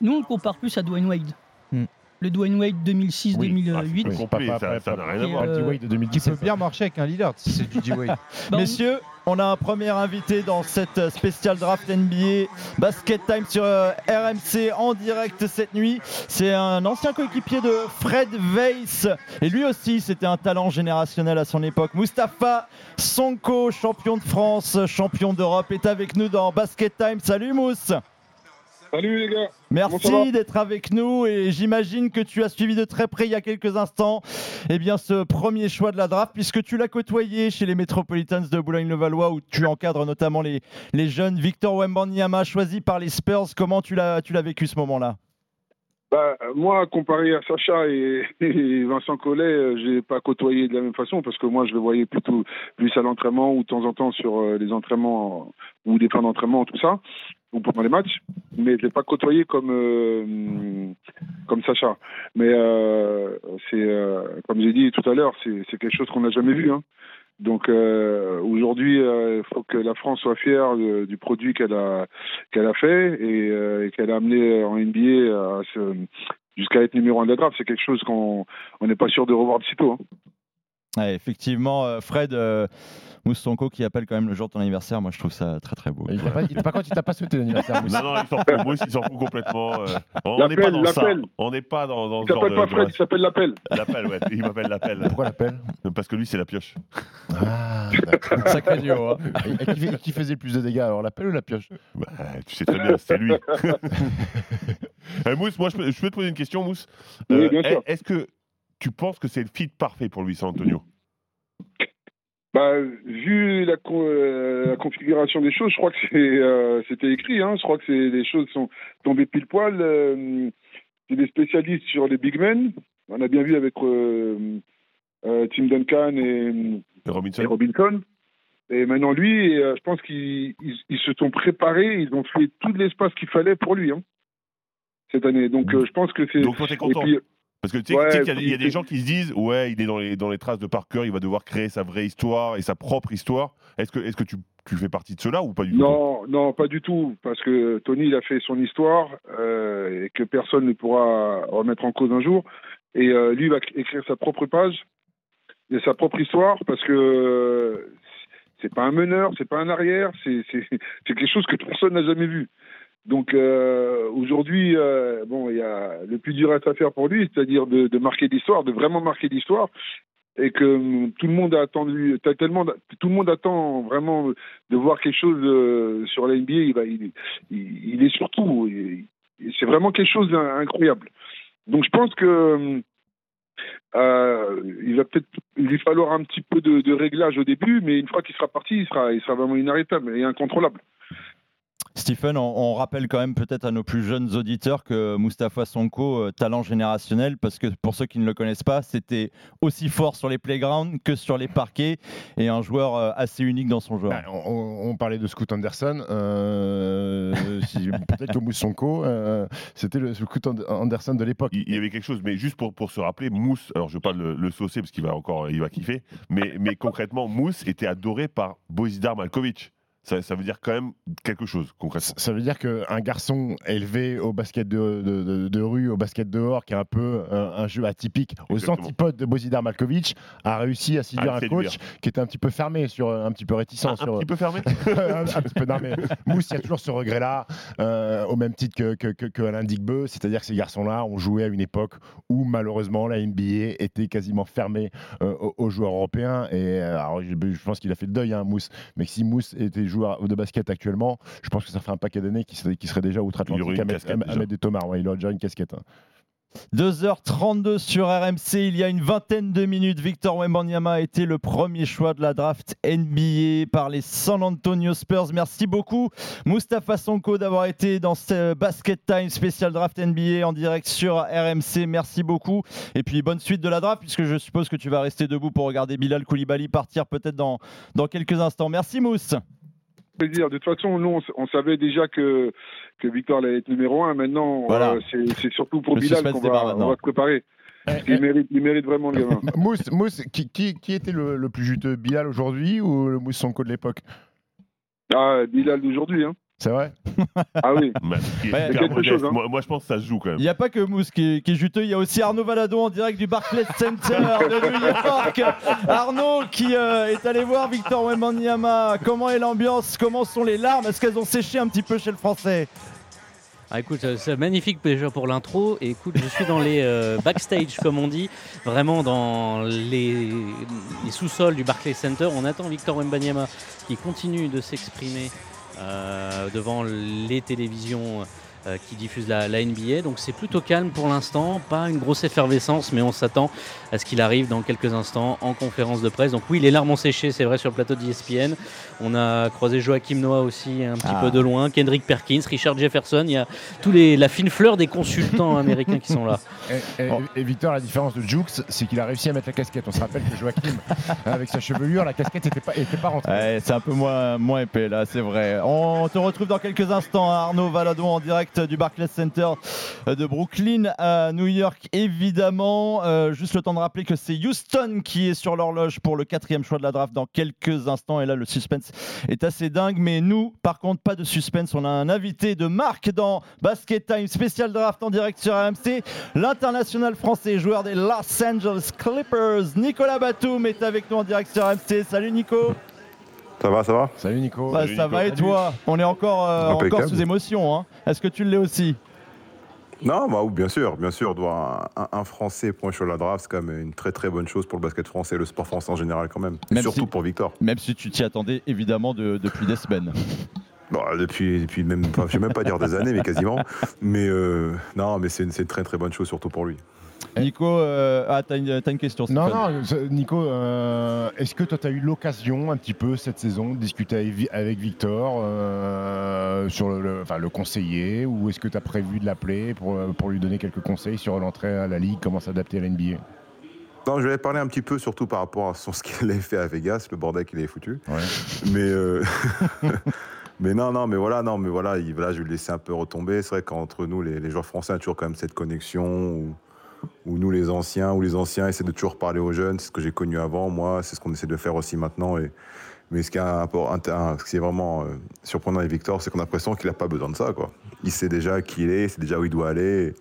S12: Nous, on le compare plus à Dwayne Wade.
S11: Hmm.
S12: Le Dwayne Wade 2006-2008.
S9: Ah, c'est complet,
S10: Pas-
S9: ça- n'a rien à voir.
S12: euh,
S10: D-Wade de
S11: Qui
S10: 2017.
S11: peut bien marcher avec un Lillard si c'est du D-Wade.
S12: On-
S3: Messieurs, on a un premier invité dans cette euh, spéciale draft NBA Basket Time sur euh, RMC en direct cette nuit. C'est un ancien coéquipier de Fred Weiss. Et lui aussi, c'était un talent générationnel à son époque. Mustapha Sonko, champion de France, champion d'Europe, est avec nous dans Basket Time. Salut Mousse
S14: Salut les gars.
S3: Merci d'être avec nous et j'imagine que tu as suivi de très près il y a quelques instants eh bien, ce premier choix de la draft puisque tu l'as côtoyé chez les Metropolitans de Boulogne-le-Valois où tu encadres notamment les, les jeunes. Victor Wembanyama choisi par les Spurs, comment tu l'as vécu ce moment-là?
S14: Bah, moi, comparé à Sacha et, Vincent Collet, euh, j'ai pas côtoyé de la même façon parce que moi, je le voyais plutôt plus à l'entraînement ou de temps en temps sur euh, les entraînements ou des plans d'entraînement, tout ça, ou pendant les matchs. Mais je l'ai pas côtoyé comme euh, comme Sacha. Mais c'est comme j'ai dit tout à l'heure, c'est quelque chose qu'on n'a jamais vu. Hein. Donc euh, aujourd'hui, il euh, faut que la France soit fière du produit qu'elle a qu'elle a fait et, euh, qu'elle a amené en NBA jusqu'à être numéro un de la draft. C'est quelque chose qu'on n'est pas sûr de revoir de sitôt.
S3: Hein. Effectivement, Fred. Moussonko qui appelle quand même le jour de ton anniversaire, moi je trouve ça très très beau.
S10: Il pas, par contre, il t'a pas souhaité l'anniversaire.
S9: Non, non, il s'en fout. Moi il s'en fout complètement. on n'est pas dans ça. On n'est pas dans, dans
S14: il s'appelle pas Fred, il s'appelle l'appel.
S9: L'appel, ouais. Il m'appelle l'appel.
S10: Pourquoi l'appel?
S9: Parce que lui, c'est la pioche.
S10: Ah,
S3: Sacré duo. Hein.
S10: Et, qui, qui, faisait plus de dégâts, alors l'appel ou la pioche?
S9: Bah, Tu sais très bien, c'est lui. Eh, Mousse, moi je peux, je peux, te poser une question, Mousse?
S14: oui, bien sûr.
S9: Est-ce que tu penses que c'est le fit parfait pour lui, San Antonio?
S14: Bah, vu la, euh, la, configuration des choses, je crois que euh, c'était écrit. Hein, je crois que les choses sont tombées pile poil. Euh, c'est des spécialistes sur les big men. On a bien vu avec Tim Duncan et,
S9: Robinson.
S14: et maintenant, lui, je pense qu'ils ils, se sont préparés. Ils ont fait tout l'espace qu'il fallait pour lui hein, cette année. Donc, je pense que c'est.
S9: Donc, toi, t'es content. Parce que tu sais, qu'il y, a des gens qui se disent ouais, il est dans les, dans les traces de Parker, il va devoir créer sa vraie histoire et sa propre histoire. Est-ce que, est que tu, tu, fais partie de cela ou pas du tout
S14: Non, non, pas du tout. Parce que Tony, il a fait son histoire euh, et que personne ne pourra remettre en cause un jour. Et euh, lui, il va écrire sa propre page et sa propre histoire parce que c'est pas un meneur, c'est pas un arrière, c'est quelque chose que personne n'a jamais vu. Donc euh, aujourd'hui, euh, bon, il y a le plus dur à faire pour lui, c'est-à-dire de, marquer l'histoire, de vraiment marquer l'histoire, et que hum, tout le monde a attendu, tellement, tout le monde attend vraiment de voir quelque chose euh, sur la NBA. Il, va, il, il, est surtout, c'est vraiment quelque chose d'incroyable. Donc je pense que hum, il va peut-être lui falloir un petit peu de, réglage au début, mais une fois qu'il sera parti, il sera vraiment inarrêtable et incontrôlable.
S3: Stephen, on, rappelle quand même peut-être à nos plus jeunes auditeurs que Mustapha Sonko, euh, talent générationnel, parce que pour ceux qui ne le connaissent pas, c'était aussi fort sur les playgrounds que sur les parquets et un joueur euh, assez unique dans son jeu.
S10: Bah, on, parlait de Scoot Anderson. Euh, peut-être que Mousse Sonko, c'était le Scoot Anderson de l'époque.
S9: Il y avait quelque chose, mais juste pour, pour se rappeler, Mousse, alors je ne veux pas le, le, saucer parce qu'il va encore il va kiffer, mais, mais concrètement, Mousse était adoré par Bozidar Malkovich. Ça, veut dire quand même quelque chose concrètement.
S10: Ça veut dire qu'un garçon élevé au basket de, rue, au basket dehors, qui est un peu un, jeu atypique, aux antipodes de Bozidar Malkovich, a réussi à séduire un coach qui était un petit peu fermé, sur, un petit peu réticent.
S9: Un,
S10: sur,
S9: un petit peu fermé
S10: un, petit peu, mais Mousse, il y a toujours ce regret-là, euh, au même titre que, que, que, Alain Digbeu, c'est-à-dire que ces garçons-là ont joué à une époque où malheureusement la NBA était quasiment fermée euh, aux, joueurs européens. Et euh, alors, je, pense qu'il a fait le deuil, hein, Mousse, mais si Mousse était de basket actuellement, je pense que ça ferait un paquet d'années qui serait, serait déjà outre-Atlantique à, mettre des tomards. il aurait déjà une casquette.
S3: 2h32 hein. sur RMC, il y a une vingtaine de minutes, Victor Wembanyama a été le premier choix de la draft NBA par les San Antonio Spurs. Merci beaucoup Mustapha Sonko d'avoir été dans ce Basket Time spécial draft NBA en direct sur RMC. Merci beaucoup. Et puis bonne suite de la draft puisque je suppose que tu vas rester debout pour regarder Bilal Koulibaly partir peut-être dans, dans quelques instants. Merci Mousse
S14: plaisir. De toute façon, nous, on, savait déjà que, que Victor allait être numéro un. Maintenant, euh, c'est surtout pour Bilal qu'on va, va, se préparer. Eh, il, eh. mérite, il mérite vraiment le gamin.
S10: Mousse, Mousse qui, qui, qui, était le, plus juteux Bilal aujourd'hui ou le Mousse Sonko de l'époque?
S14: Ah, Bilal d'aujourd'hui. Hein.
S10: C'est vrai?
S14: Ah oui.
S9: Hein. moi, je pense que ça se joue quand même.
S3: Il n'y a pas que Mousse qui est, juteux, il y a aussi Arnaud Valadon en direct du Barclays Center de New York. Arnaud qui euh, est allé voir Victor Wembanyama. Comment est l'ambiance? Comment sont les larmes? Est-ce qu'elles ont séché un petit peu chez le Français?
S8: Ah, écoute, c'est magnifique déjà pour l'intro. Et écoute, je suis dans les euh, backstage, comme on dit, vraiment dans les, les sous-sols du Barclays Center. On attend Victor Wembanyama qui continue de s'exprimer euh, devant les télévisions euh, qui diffuse la, la NBA. Donc c'est plutôt calme pour l'instant, pas une grosse effervescence, mais on s'attend à ce qu'il arrive dans quelques instants en conférence de presse. Donc oui, les larmes ont séché, c'est vrai, sur le plateau d'ESPN. On a croisé Joachim Noah aussi un petit
S10: Ah.
S8: peu de loin, Kendrick Perkins, Richard Jefferson. Il y a tous les, la fine fleur des consultants américains qui sont là.
S10: Et, et- et Victor, la différence de Jux, c'est qu'il a réussi à mettre la casquette. On se rappelle que Joachim, avec sa chevelure, la casquette n'était pas, était pas rentrée.
S3: Ouais, c'est un peu moins, moins épais là, c'est vrai. On te retrouve dans quelques instants, Arnaud Valadon, en direct du Barclays Center de Brooklyn à New York, évidemment. Euh, juste le temps de rappeler que c'est Houston qui est sur l'horloge pour le quatrième choix de la draft dans quelques instants. Et là, le suspense est assez dingue. Mais nous, par contre, pas de suspense. On a un invité de marque dans Basket Time spécial draft en direct sur RMC. L'international français, joueur des Los Angeles Clippers, Nicolas Batum, est avec nous en direct sur RMC. Salut Nico.
S15: Ça va, ça va?
S10: Salut Nico.
S3: Bah, ça va et toi? On est encore, euh, encore sous émotion. hein. Est-ce que tu l'es aussi?
S15: Non, bah, bien sûr, bien sûr. Doit un, un Français point sur la draft, c'est quand même une très très bonne chose pour le basket français et le sport français en général quand même. Surtout
S3: si-
S15: pour Victor.
S3: Même si tu t'y attendais évidemment de- depuis des semaines.
S15: Bon, depuis, depuis même, je vais même pas dire des années, mais quasiment. Mais euh, non, mais c'est une, c'est une très très bonne chose, surtout pour lui.
S3: Nico, euh, ah, t'as une, question
S10: Non, non, Nico, euh, est-ce que toi, tu as eu l'occasion un petit peu cette saison de discuter avec, Vi- avec Victor euh, sur le, le- enfin, le conseiller ou est-ce que tu as prévu de l'appeler pour, euh, pour lui donner quelques conseils sur l'entrée à la Ligue, comment s'adapter à la NBA
S15: Non, je vais parler un petit peu, surtout par rapport à son, ce qu'il avait fait à Vegas, le bordel qu'il avait foutu. Mais, euh, mais non, non, mais voilà, non, mais voilà, il, voilà, je vais le laisser un peu retomber. C'est vrai qu'entre nous, les, les joueurs français, on a toujours quand même cette connexion où, où nous, les anciens, ou les anciens essaient de toujours parler aux jeunes. C'est ce que j'ai connu avant, moi, c'est ce qu'on essaie de faire aussi maintenant. Mais ce qui est, vraiment euh, surprenant avec Victor, c'est qu'on a l'impression qu'il n'a pas besoin de ça. Il sait déjà qui il est, il sait déjà où il doit aller.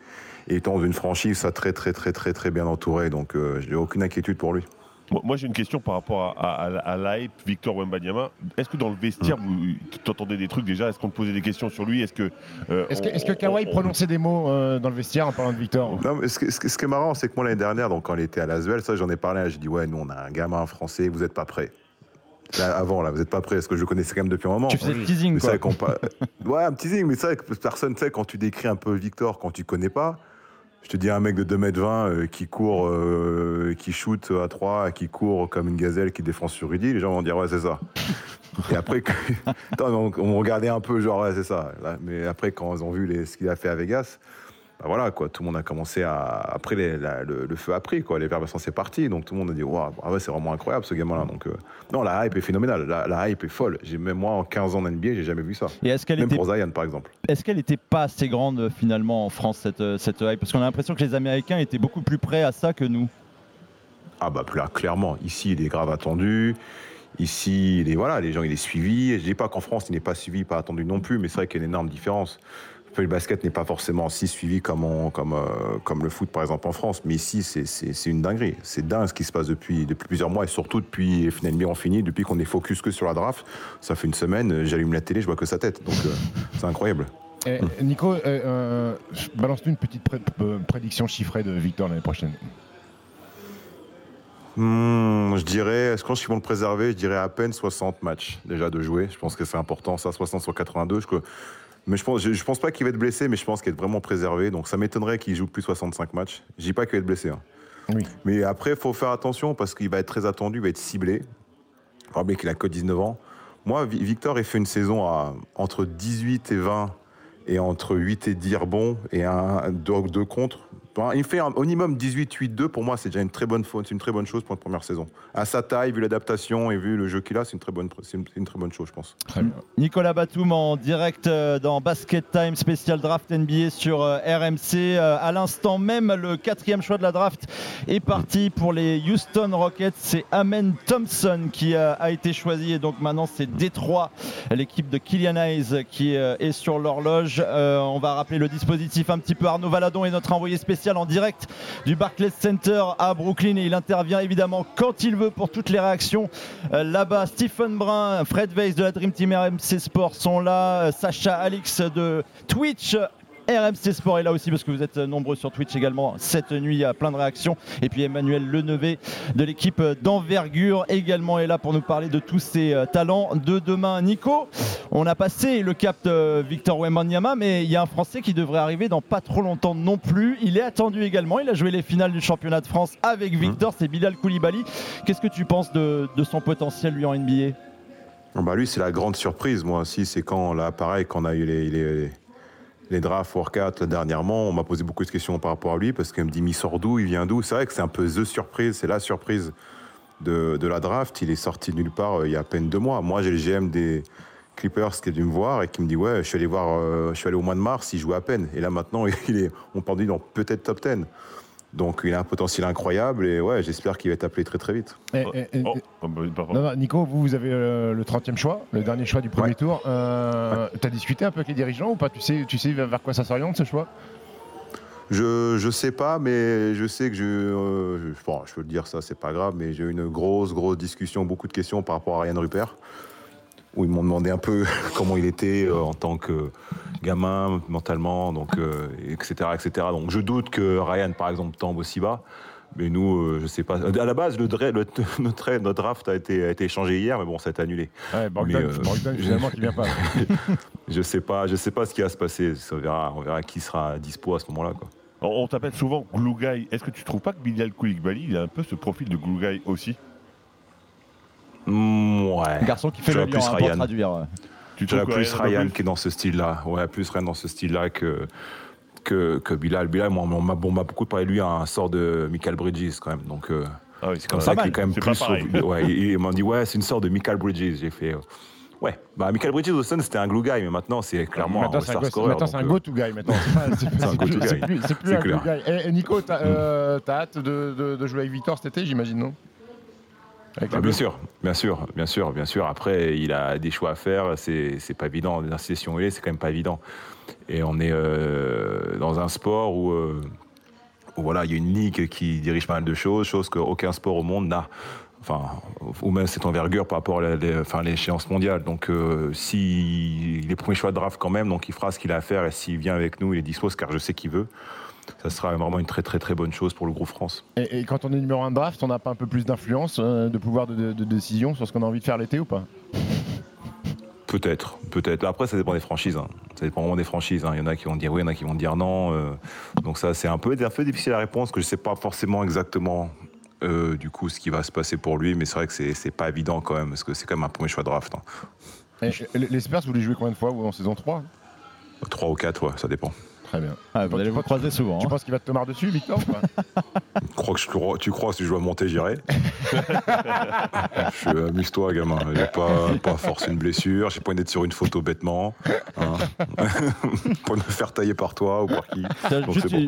S15: Et étant dans une franchise, ça très, très, très, très, très bien entouré. Donc, euh, je n'ai aucune inquiétude pour lui.
S9: Moi, moi, j'ai une question par rapport à, à, à- à l'hype Victor Wembanyama. Est-ce que dans le vestiaire, vous t'entendez des trucs déjà? Est-ce qu'on te posait des questions sur lui? Est-ce que euh,
S10: Est-ce que, Kawhi
S9: on- on-
S10: prononçait des mots euh, dans le vestiaire en parlant de Victor?
S15: Non, mais ce, qui- ce qui ce qui est marrant, c'est que moi, l'année dernière, donc, quand il était à Lasvel, ça, j'en ai parlé, j'ai dit, ouais, nous, on a un gamin français, vous n'êtes pas prêts. Là, avant, là, vous n'êtes pas prêts, parce que je le connaissais quand même depuis un moment.
S3: Tu faisais le teasing,
S15: Mais c'est
S3: quoi.
S15: vrai Ouais, un teasing, mais c'est vrai que personne, tu sais, quand tu décris un peu Victor, quand tu connais pas, je te dis un mec de 2m20 euh, qui court, euh, qui shoot à 3, qui court comme une gazelle qui défend sur Rudy, les gens vont dire, ouais, c'est ça. Et après, que- Attends, on regardait un peu, genre, ouais, c'est ça. Mais après, quand ils ont vu ce qu'il a fait à Vegas, bah voilà, quoi, tout le monde a commencé à. Après, les- la- le, le feu a pris, quoi. L'effervescence est partie. Donc tout le monde a dit, waouh, ah ouais, c'est vraiment incroyable ce gamin-là. Donc, euh, non, la hype est phénoménale. La, la hype est folle. J'ai, même moi, en 15 ans d'NBA, j'ai jamais vu ça.
S3: Et est-ce qu'elle
S15: même
S3: était-
S15: pour Zion, par exemple.
S3: Est-ce qu'elle n'était pas assez grande euh, finalement en France cette, euh, cette hype? Parce qu'on a l'impression que les Américains étaient beaucoup plus prêts à ça que nous.
S15: Ah bah plus là, clairement. Ici, il est grave attendu. Ici, il est, voilà, les gens, il est suivi. Je dis pas qu'en France, il n'est pas suivi, pas attendu non plus, mais c'est vrai qu'il y a une énorme différence. Le basket n'est pas forcément si suivi comme, on- comme, euh, comme le foot, par exemple, en France. Mais ici, c'est- une dinguerie. C'est dingue ce qui se passe depuis, depuis plusieurs mois et surtout depuis, finalement, on finit, depuis qu'on est focus que sur la draft. Ça fait une semaine, j'allume la télé, je vois que sa tête. Donc, euh, c'est incroyable.
S10: Eh, Nico, euh, balance-nous une petite pré- prédiction chiffrée de Victor l'année prochaine.
S15: Hmm, je dirais, je pense qu'ils vont le préserver, je dirais à peine 60 matchs déjà de jouer. Je pense que c'est important, ça, 60 sur 82. Je, mais je pense, je, je pense pas qu'il va être blessé, mais je pense qu'il va être vraiment préservé. Donc ça m'étonnerait qu'il joue plus 65 matchs. Je dis pas qu'il va être blessé. hein. Mais après, il faut faire attention parce qu'il va être très attendu, il va être ciblé. Il faut rappeler qu'il a que 19 ans. Moi, Vi- Victor, il fait une saison à entre 18 et 20 et entre 8 et 10 rebonds et un 2 contre. Enfin, Il fait un- au minimum 18-8-2. Pour moi, c'est déjà une très bonne une très bonne chose pour une première saison. À sa taille, vu l'adaptation et vu le jeu qu'il a, c'est une très bonne, chose, je pense.
S3: Nicolas Batum en direct euh, dans Basket Time spécial draft NBA sur euh, RMC. Euh, À l'instant même, le quatrième choix de la draft est parti pour les Houston Rockets. C'est Amen Thompson qui a été choisi et donc maintenant c'est Détroit, l'équipe de Killian Hayes qui est sur l'horloge. On va rappeler le dispositif un petit peu. Arnaud Valadon est notre envoyé spécial en direct du Barclays Center à Brooklyn et il intervient évidemment quand il veut pour toutes les réactions. Euh, Là-bas, Stephen Brun, Fred Weiss de la Dream Team RMC Sport sont là, Euh, Sacha Alix de Twitch RMC Sport est là aussi parce que vous êtes nombreux sur Twitch également cette nuit. Il y a plein de réactions. Et puis Emmanuel Lenevé de l'équipe d'envergure également est là pour nous parler de tous ces euh, talents de demain. Nico, on a passé le cap de Victor Wembanyama, mais il y a un Français qui devrait arriver dans pas trop longtemps non plus. Il est attendu également. Il a joué les finales du championnat de France avec Victor. C'est Bilal Koulibaly. Qu'est-ce que tu penses de, de son potentiel lui en NBA
S15: bah lui, c'est la grande surprise, moi aussi. C'est quand, là, pareil, quand on a eu les, les, les drafts workout dernièrement, on m'a posé beaucoup de questions par rapport à lui parce qu'il me dit, mais il sort d'où, il vient d'où? C'est vrai que c'est un peu the surprise, c'est la surprise de, de, la draft. Il est sorti de nulle part euh, il y a à peine deux mois. Moi, j'ai le GM des Clippers qui est venu me voir et qui me dit, ouais, je suis allé voir, euh, je suis allé au mois de mars, il jouait à peine. Et là, maintenant, il est, on parle dans peut-être top 10. Donc il a un potentiel incroyable et ouais, j'espère qu'il va être appelé très très vite.
S10: Et, et, et, oh, non, non, Nico, vous, vous avez euh, le 30e choix, le dernier choix du premier ouais. tour. Euh, ouais. Tu as discuté un peu avec les dirigeants ou pas? Tu sais, tu sais vers quoi ça s'oriente ce choix?
S15: Je, je sais pas, mais je sais que je, euh, je, bon, je peux le dire ça, c'est pas grave, mais j'ai eu une grosse, grosse discussion, beaucoup de questions par rapport à Ryan Rupert, où ils m'ont demandé un peu comment il était euh, en tant que gamin, mentalement, donc, euh, etc., etc. Donc je doute que Ryan, par exemple, tombe aussi bas. Mais nous, euh, je sais pas. À la base, le, le, notre, notre, draft a été, a été échangé hier, mais bon, ça a été annulé.
S10: Ouais, Bogdan, mais, Bogdan, finalement, qui vient pas.
S15: je sais pas, je sais pas ce qui va se passer. On verra, on verra qui sera dispo à ce moment-là, quoi.
S9: On, t'appelle souvent Glue Guy. Est-ce que tu trouves pas que Bilal Koulibaly, il a un peu ce profil de Glue Guy aussi?
S15: Mmh, Ouais.
S3: Garçon qui fait
S15: Je
S3: le
S15: plus
S3: lien, hein,
S15: Ryan.
S3: pour traduire.
S15: Tu as plus Ryan qui est dans ce style-là. Ouais, plus Ryan dans ce style-là que, que, que Bilal. Bilal, moi, on m'a bon, beaucoup parlé de lui à un sort de Michael Bridges quand même. Donc, euh,
S9: ah oui,
S15: c'est comme ça qu'il est quand même plus. Au, ouais, il, il m'a dit, ouais, c'est une sorte de Michael Bridges. J'ai fait. Euh, ouais, bah Michael Bridges au Sun c'était un glue guy, mais maintenant c'est clairement
S10: maintenant,
S15: un
S10: star
S15: un
S10: scorer. Maintenant c'est un go-to guy. Maintenant c'est
S15: un go-to guy.
S10: C'est plus, plus, plus un glue guy. Et, et Nico, t'as euh, as hâte de, de, de, jouer avec Victor cet été, j'imagine, non?
S15: Bah, bien sûr, bien sûr, bien sûr, bien sûr. Après, il a des choix à faire. C'est, pas évident. Dans la situation où il est, c'est quand même pas évident. Et on est euh, dans un sport où, euh, où, voilà, il y a une ligue qui dirige pas mal de choses, choses qu'aucun sport au monde n'a. Enfin, ou même cette envergure par rapport à enfin, l'échéance mondiale. Donc, euh, si il est premier choix de draft quand même, donc il fera ce qu'il a à faire. Et s'il vient avec nous, il est dispo, car je sais qu'il veut ça sera vraiment une très très très bonne chose pour le groupe France.
S10: Et, et quand on est numéro 1 de draft, on n'a pas un peu plus d'influence, euh, de pouvoir de, de, de, décision sur ce qu'on a envie de faire l'été ou pas?
S15: Peut-être, peut-être. Après, ça dépend des franchises. Hein. Ça dépend vraiment des franchises. Hein. Il y en a qui vont dire oui, il y en a qui vont dire non. Euh, donc ça, c'est un peu, un peu difficile à répondre, parce que je ne sais pas forcément exactement euh, du coup ce qui va se passer pour lui, mais c'est vrai que c'est pas évident quand même, parce que c'est quand même un premier choix de draft. Hein.
S10: Et, les Spurs, vous les jouez combien de fois en saison 3
S15: 3 ou 4, ouais, ça dépend.
S10: Très bien.
S3: Ah, vous allez vous croiser souvent.
S10: Tu
S3: hein.
S10: penses qu'il va te tomber dessus, Victor
S15: crois que je, tu crois que si je dois monter, j'irai. je amuse-toi, gamin. J'ai pas, pas forcé une blessure. J'ai pas envie d'être sur une photo bêtement. Hein. pour me faire tailler par toi ou par qui. Donc
S3: juste,
S15: bon.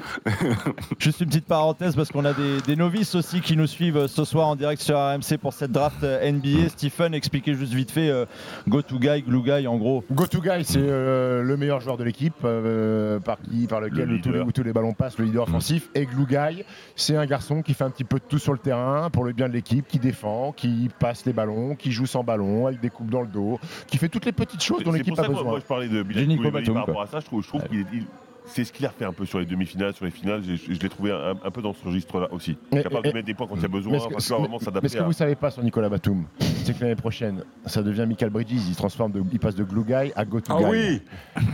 S3: juste, une petite parenthèse parce qu'on a des, des, novices aussi qui nous suivent ce soir en direct sur RMC pour cette draft NBA. Stephen, expliquez juste vite fait euh, go to guy, glue guy en gros.
S10: Go to guy, c'est euh, le meilleur joueur de l'équipe euh, par, par lequel
S9: Le
S10: tous, les, où tous les ballons passent, le leader offensif. Et guy, c'est un garçon qui fait un petit peu de tout sur le terrain pour le bien de l'équipe, qui défend, qui passe les ballons, qui joue sans ballon, avec des coupes dans le dos, qui fait toutes les petites choses dont l'équipe a besoin.
S9: Moi, je parlais de Bilal par rapport à ça. Je trouve, je trouve qu'il il- c'est ce qu'il a fait un peu sur les demi-finales, sur les finales. Je, je l'ai trouvé un, un peu dans ce registre-là aussi.
S10: Mais-
S9: Capable
S10: et-
S9: de mettre des points quand il y a besoin,
S10: Mais ce que-
S9: vraiment
S10: mais ce
S9: s'adapter
S10: que
S9: à.
S10: vous savez pas sur Nicolas Batum, c'est que l'année prochaine, ça devient Michael Bridges, il transforme de, il passe de glue guy à go to
S15: Ah
S10: guy.
S15: oui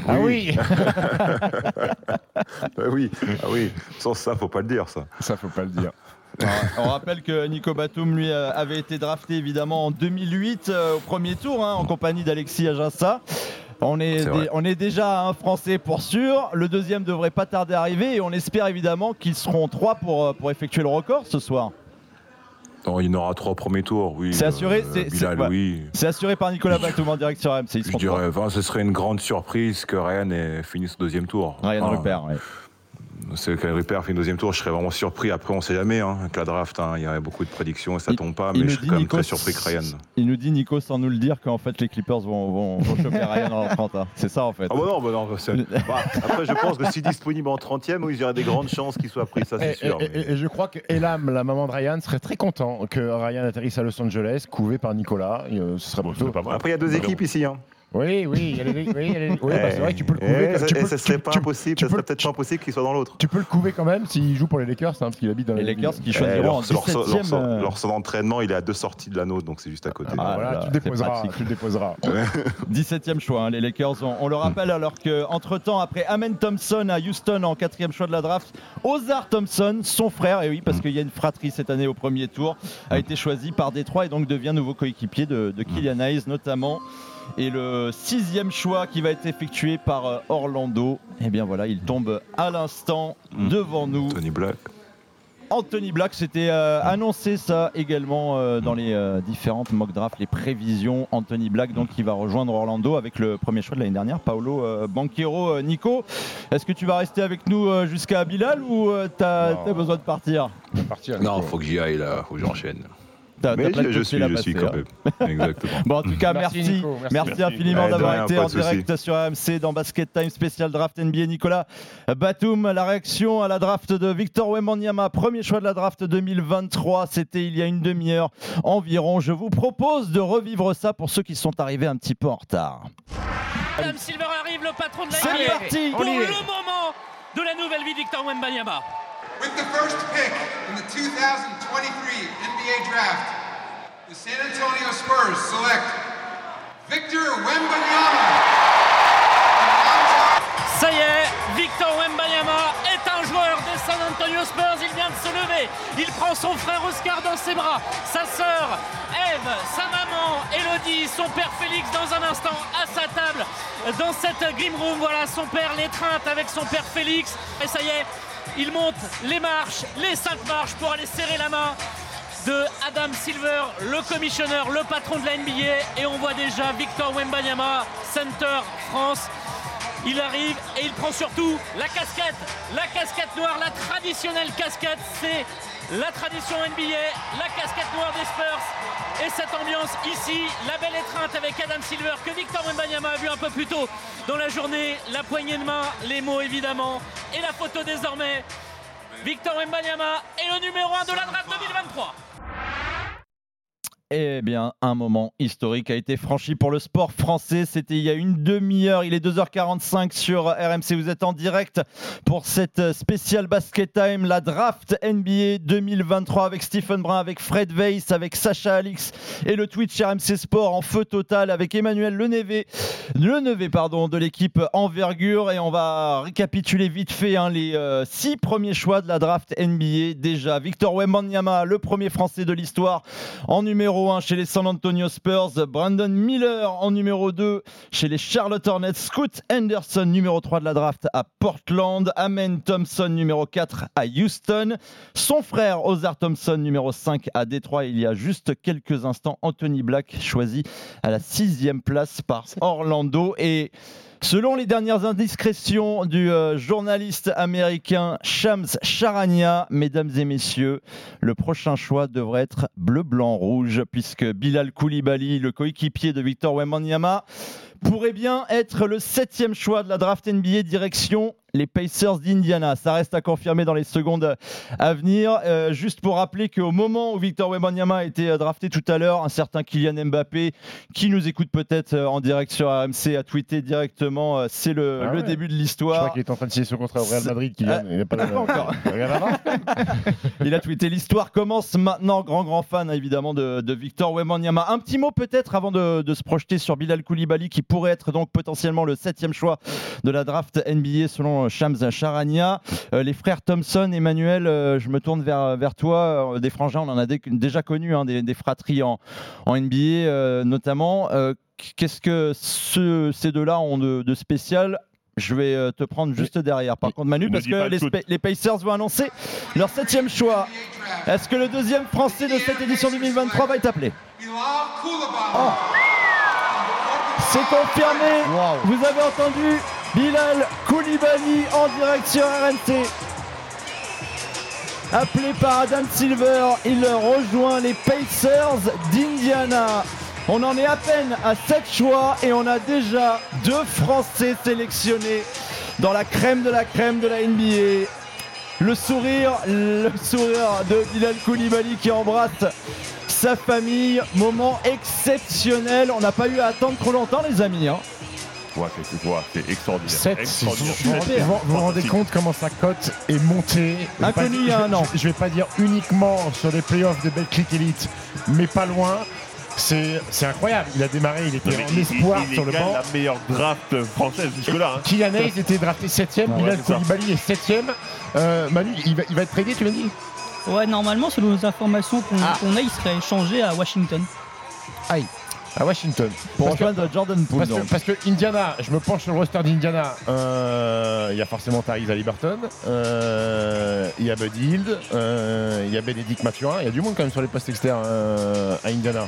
S10: Ah oui
S15: Bah oui, ah oui. Sans ça, faut pas le dire, ça.
S10: Ça, faut pas le dire.
S3: On rappelle que Nico Batum, lui, avait été drafté évidemment en 2008 euh, au premier tour hein, en compagnie d'Alexis Aginsa. On est, dé-
S15: vrai.
S3: on est déjà à un Français pour sûr. Le deuxième devrait pas tarder à arriver et on espère évidemment qu'ils seront trois pour, euh, pour effectuer le record ce soir.
S15: Non, il y en aura trois au premier tour, oui.
S3: C'est assuré,
S15: Euh,
S3: c'est-
S15: oui.
S3: Assuré par Nicolas Batum en direct sur RMC.
S15: Je dirais, enfin, ce serait une grande surprise que Ryan ait fini ce deuxième tour.
S3: Ryan
S15: Enfin,
S3: Rupert, ouais.
S15: C'est que Rupert fait une deuxième tour, je serais vraiment surpris. Après, on sait jamais, hein, avec la draft, hein, il y a beaucoup de prédictions et ça tombe pas,
S3: il
S15: mais
S3: nous
S15: je serais
S3: dit
S15: quand même
S3: Nico,
S15: très surpris que Ryan.
S3: Il nous dit Nico sans nous le dire qu'en fait les Clippers vont, vont, vont choper Ryan en 30. hein. C'est ça en fait.
S15: Ah bah non, bah non, bah, après je pense que si disponible en 30e, oui, il y aurait des grandes chances qu'il soit pris, ça c'est sûr.
S10: et- et- et je crois que Elam, la maman de Ryan, serait très content que Ryan atterrisse à Los Angeles, couvé par Nicolas. Euh, ce serait
S9: Bon,
S10: plutôt.
S9: pas mal.
S15: Après il y a deux équipes ici. Hein.
S10: Oui, oui, il y a les- oui, oui, bah, c'est vrai que tu peux le couver.
S15: et
S10: tu
S15: ça-
S10: peux-
S15: et ça serait
S10: tu-
S15: pas
S10: tu-
S15: impossible, serait peut-être pas impossible qu'il soit dans l'autre.
S10: Tu peux le couver quand même s'il joue pour les Lakers, hein, parce qu'il habite dans
S3: Les
S10: la
S3: Lakers qui choisiront
S15: leur,
S3: en
S15: leur- leur-
S3: 17e.
S15: leur-
S3: euh,
S15: leur centre d'entraînement, il est à deux sorties de l'anneau, donc c'est juste à côté.
S3: Ah,
S10: Voilà,
S3: là,
S10: tu le déposeras. Tu le déposeras.
S3: 17e choix, hein, les Lakers. On, on le rappelle alors que entre temps, après Amen Thompson à Houston en quatrième choix de la draft, Ozar Thompson, son frère, et oui, parce qu'il y a une fratrie cette année au premier tour, a été choisi par Détroit et donc devient nouveau coéquipier de, de Kylian Hayes notamment. Et le sixième choix qui va être effectué par euh, Orlando, et bien voilà, il tombe à l'instant devant nous.
S15: Tony Black.
S3: Anthony Black, c'était euh, annoncé ça également euh, dans les euh, différentes mock drafts, les prévisions. Anthony Black, donc, qui va rejoindre Orlando avec le premier choix de l'année dernière, Paolo euh, Banquero. Euh, Nico, est-ce que tu vas rester avec nous euh, jusqu'à Bilal ou euh, t'as besoin de partir?
S15: Non, faut que j'y aille là, faut que j'enchaîne.
S3: T'as-
S15: Mais
S3: t'as
S15: je, suis, je suis quand même. Exactement.
S3: Bon, en tout cas, merci,
S10: Merci,
S3: merci,
S10: Nico, merci. Merci.
S3: infiniment
S15: Ouais, de
S3: d'avoir
S15: rien,
S3: été en direct sur AMC dans Basket Time spécial draft NBA. Nicolas Batum, la réaction à la draft de Victor Wembanyama, premier choix de la draft 2023, c'était il y a une demi-heure environ. Je vous propose de revivre ça pour ceux qui sont arrivés un petit peu en retard.
S8: Adam Silver arrive, le patron de la
S3: C'est parti,
S8: pour le moment de la nouvelle vie de Victor Wembanyama.
S5: With the first pick in the 2023 NBA Draft, the San Antonio Spurs select Victor Wembanyama.
S8: Ça y est, Victor Wembanyama est un joueur des San Antonio Spurs. Il vient de se lever. Il prend son frère Oscar dans ses bras, sa sœur Eve, sa maman Elodie, son père Félix dans un instant à sa table dans cette Grim Room. Voilà son père l'étreinte avec son père Félix. Et ça y est, il monte les marches, les cinq marches pour aller serrer la main de Adam Silver, le commissionneur, le patron de la NBA. Et on voit déjà Victor Wembanyama, Center France. Il arrive et il prend surtout la casquette, la casquette noire, la traditionnelle casquette, c'est la tradition NBA, la casquette noire des Spurs. Et cette ambiance ici, la belle étreinte avec Adam Silver que Victor Wembanyama a vu un peu plus tôt dans la journée, la poignée de main, les mots évidemment, et la photo désormais. Victor Wembanyama est le numéro 1 de la draft 2023.
S3: Eh bien, un moment historique a été franchi pour le sport français. C'était il y a une demi-heure. Il est 2h45 sur RMC. Vous êtes en direct pour cette spéciale basket time, la draft NBA 2023 avec Stephen Brun, avec Fred Weiss, avec Sacha Alix et le Twitch RMC Sport en feu total avec Emmanuel Lenevé, Lenevé pardon, de l'équipe Envergure. Et on va récapituler vite fait hein, les euh, six premiers choix de la draft NBA. Déjà, Victor Wembanyama, le premier français de l'histoire en numéro 1 chez les San Antonio Spurs, Brandon Miller en numéro 2 chez les Charlotte Hornets, Scoot Henderson numéro 3 de la draft à Portland, Amen Thompson numéro 4 à Houston, son frère Ozar Thompson numéro 5 à Détroit. Il y a juste quelques instants, Anthony Black choisi à la sixième place par Orlando et Selon les dernières indiscrétions du euh, journaliste américain Shams Charania, mesdames et messieurs, le prochain choix devrait être bleu, blanc, rouge, puisque Bilal Koulibaly, le coéquipier de Victor Wembanyama, pourrait bien être le septième choix de la draft NBA direction les Pacers d'Indiana. Ça reste à confirmer dans les secondes à venir. Euh, juste pour rappeler qu'au moment où Victor Wembanyama a été euh, drafté tout à l'heure, un certain Kylian Mbappé, qui nous écoute peut-être euh, en direct sur RMC, a tweeté directement c'est le,
S10: Ah
S3: le début de
S10: Je
S3: l'histoire.
S10: crois qu'il est en train de signer son contrat au Real Madrid.
S3: Ah,
S10: il n'a pas,
S3: pas encore. Il a tweeté l'histoire commence maintenant. Grand grand fan évidemment de, de Victor Wembanyama. Un petit mot peut-être avant de, de se projeter sur Bilal Koulibaly qui pourrait être donc potentiellement le septième choix de la draft NBA selon Shams Charania. Euh, les frères Thompson, Emmanuel, euh, je me tourne vers, vers toi. Euh, des frangins, on en a dé- déjà connu hein, des, des fratries en, en NBA notamment. Qu'est-ce que ce- ces deux-là ont de, de spécial? Je vais te prendre juste derrière. Par contre, Manu, parce que les Pacers vont annoncer leur septième choix. Est-ce que le deuxième français de cette édition 2023 va être appelé? Oh. C'est confirmé. Vous avez entendu Bilal Koulibaly en direct sur RMC. Appelé par Adam Silver, il rejoint les Pacers d'Indiana. On en est à peine à 7 choix et on a déjà deux Français sélectionnés dans la crème de la crème de la NBA. Le sourire, le sourire de Bilal Koulibaly qui embrasse sa famille. Moment exceptionnel. On n'a pas eu à attendre trop longtemps, les amis. hein.
S9: C'est- extraordinaire.
S10: 7,
S9: Extraordinaire.
S10: vous vous rendez- vous vous rendez compte comment sa cote est montée Je vais
S3: Inconnu
S10: pas-
S3: il y a un an.
S10: Je, je vais pas dire uniquement sur les playoffs de Betclic Elite, mais pas loin. C'est incroyable. Il a démarré, il était en espoir
S9: il, il
S10: sur le banc.
S9: la meilleure draft française jusque-là. Hein.
S10: Kylian Hayes était drafté 7ème,
S9: Ouais,
S10: Bilal
S9: c'est ça.
S10: Koulibaly est 7ème. Euh, Manu, il va, il va être tradé, tu m'as dit?
S12: Ouais, normalement, selon les informations qu'on
S10: Ah.
S12: qu'on a, il serait échangé à Washington.
S10: Aïe. À Washington.
S3: Pour
S10: Parce que-
S3: Jordan Poole.
S10: Parce que, parce que Indiana, je me penche sur le roster d'Indiana. euh, Il y a forcément Tyrese Halliburton, euh, il y a Buddy Hield, euh, il y a Bénédicte Mathurin. Il y a du monde quand même sur les postes externes euh, à Indiana.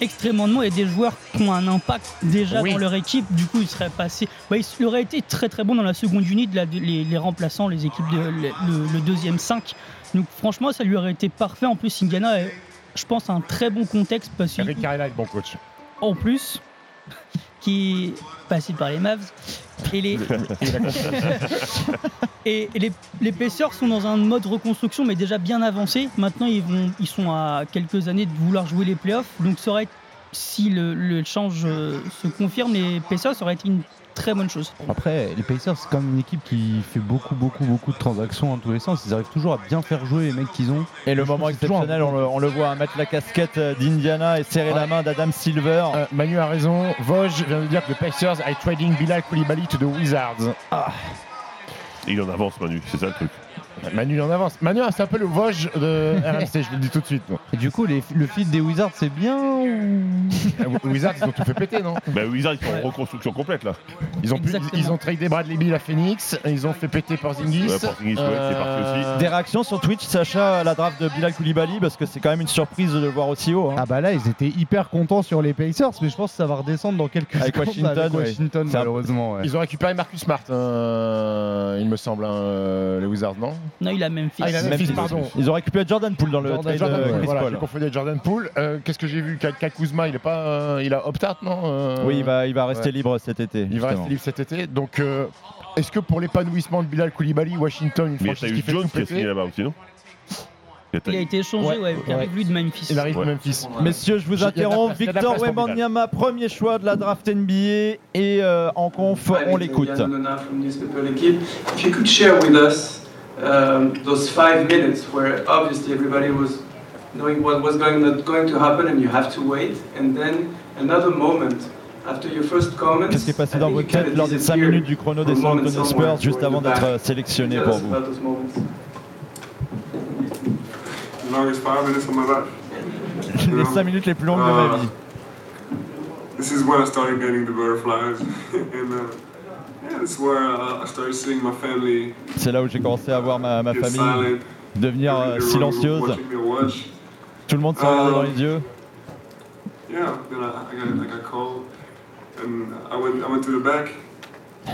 S12: Extrêmement de monde et des joueurs qui ont un impact déjà
S10: Oui.
S12: dans leur équipe. Du coup, il serait passé. Bah, il il aurait été très très bon dans la seconde unit, la- les, les remplaçants, les équipes de le, le- le deuxième 5. Donc franchement, ça lui aurait été parfait. En plus, Indiana, est, je pense, un très bon contexte parce
S10: Eric est bon coach.
S12: en plus, qui est passé par les Mavs. Et les, et les, les Pacers sont dans un mode reconstruction, mais déjà bien avancé. Maintenant, ils, vont, ils sont à quelques années de vouloir jouer les playoffs. Donc, ça aurait, si le, le change euh, se confirme, les Pacers ça aurait été une très bonne chose.
S11: Après, les Pacers, c'est quand même une équipe qui fait beaucoup, beaucoup, beaucoup de transactions dans tous les sens. Ils arrivent toujours à bien faire jouer les mecs qu'ils ont.
S3: Et le moment exceptionnel, on le, on le voit mettre la casquette euh, d'Indiana et serrer la main d'Adam Silver.
S10: Euh, Manu a raison. Vosges vient de dire que the Pacers are trading Bilal Koulibaly to the Wizards.
S9: Il en avance, Manu, c'est ça le truc.
S10: Manu en avance. Manu, c'est un peu le Vosges de RMC, je le dis tout de suite. moi.
S11: Et du coup, les- le feed des Wizards, c'est bien ou...
S10: Euh, Wizards, ils ont tout fait péter, non?
S9: Bah, Wizards, ils sont en reconstruction complète là.
S10: Ils ont, pu-
S12: Exactement.
S10: ils ont tradé Bradley Bill à Phoenix, ils ont fait péter Porzingis.
S9: Ouais, Porzingis, ouais, c'est parti aussi.
S3: Des réactions sur Twitch, Sacha, à la draft de Bilal Koulibaly, parce que c'est quand même une surprise de le voir aussi haut. hein.
S11: Ah bah là, ils étaient hyper contents sur les Pacers, mais je pense que ça va redescendre dans quelques
S3: Avec
S11: secondes
S3: Washington,
S11: avec
S3: ouais.
S11: Washington,
S3: C'est un-
S11: malheureusement. ouais.
S10: Ils ont récupéré Marcus Smart, euh, il me semble, hein, euh, les Wizards, non?
S12: Non, il a même fait.
S10: Ah, il a
S3: Memphis,
S10: Memphis, pardon.
S3: Ils ont récupéré Jordan Poole dans le
S10: Jordan,
S3: trade
S10: Jordan
S3: de
S10: Poole,
S3: Chris
S10: voilà,
S3: Paul.
S10: j'ai confondu avec Jordan Poole. Euh, Qu'est-ce que j'ai vu? Ka- Ka Kuzma, il est pas, euh, il a opt-out, non Euh,
S3: Oui, il va, il va rester
S10: ouais.
S3: libre cet été.
S10: Il va rester libre cet été. Donc, euh, est-ce que pour l'épanouissement de Bilal Koulibaly, Washington, une franchise qui fait
S9: Jones
S10: tout
S9: qui a
S10: péter?
S9: signé là-bas aussi, non?
S12: Il a été échangé,
S10: Ouais,
S12: ouais, il arrive
S10: ouais.
S12: lui de Memphis.
S10: Il arrive
S9: Ouais.
S10: de Memphis.
S3: Messieurs, je vous interromps. Victor. Wembanyama, premier choix de la draft NBA. Et euh, en conf, on l'écoute.
S16: Yann Nona from Newspaper L'équipe. If you could share with us um, those five minutes where obviously everybody was knowing what was going, not going to happen and you have to wait, and then another moment after your first comment.
S3: Qu'est-ce qui est passé dans votre tête lors des 5 minutes du chrono des San Antonio Spurs juste avant d'être euh, sélectionné pour vous
S6: The longest five minutes of my life. You
S3: Les 5 minutes les plus longues de ma
S6: Uh,
S3: vie.
S6: This is when I started getting the butterflies, and uh,
S3: C'est là où j'ai commencé à voir ma, famille devenir euh, silencieuse. Tout le monde se regardait
S6: Uh,
S3: dans les yeux.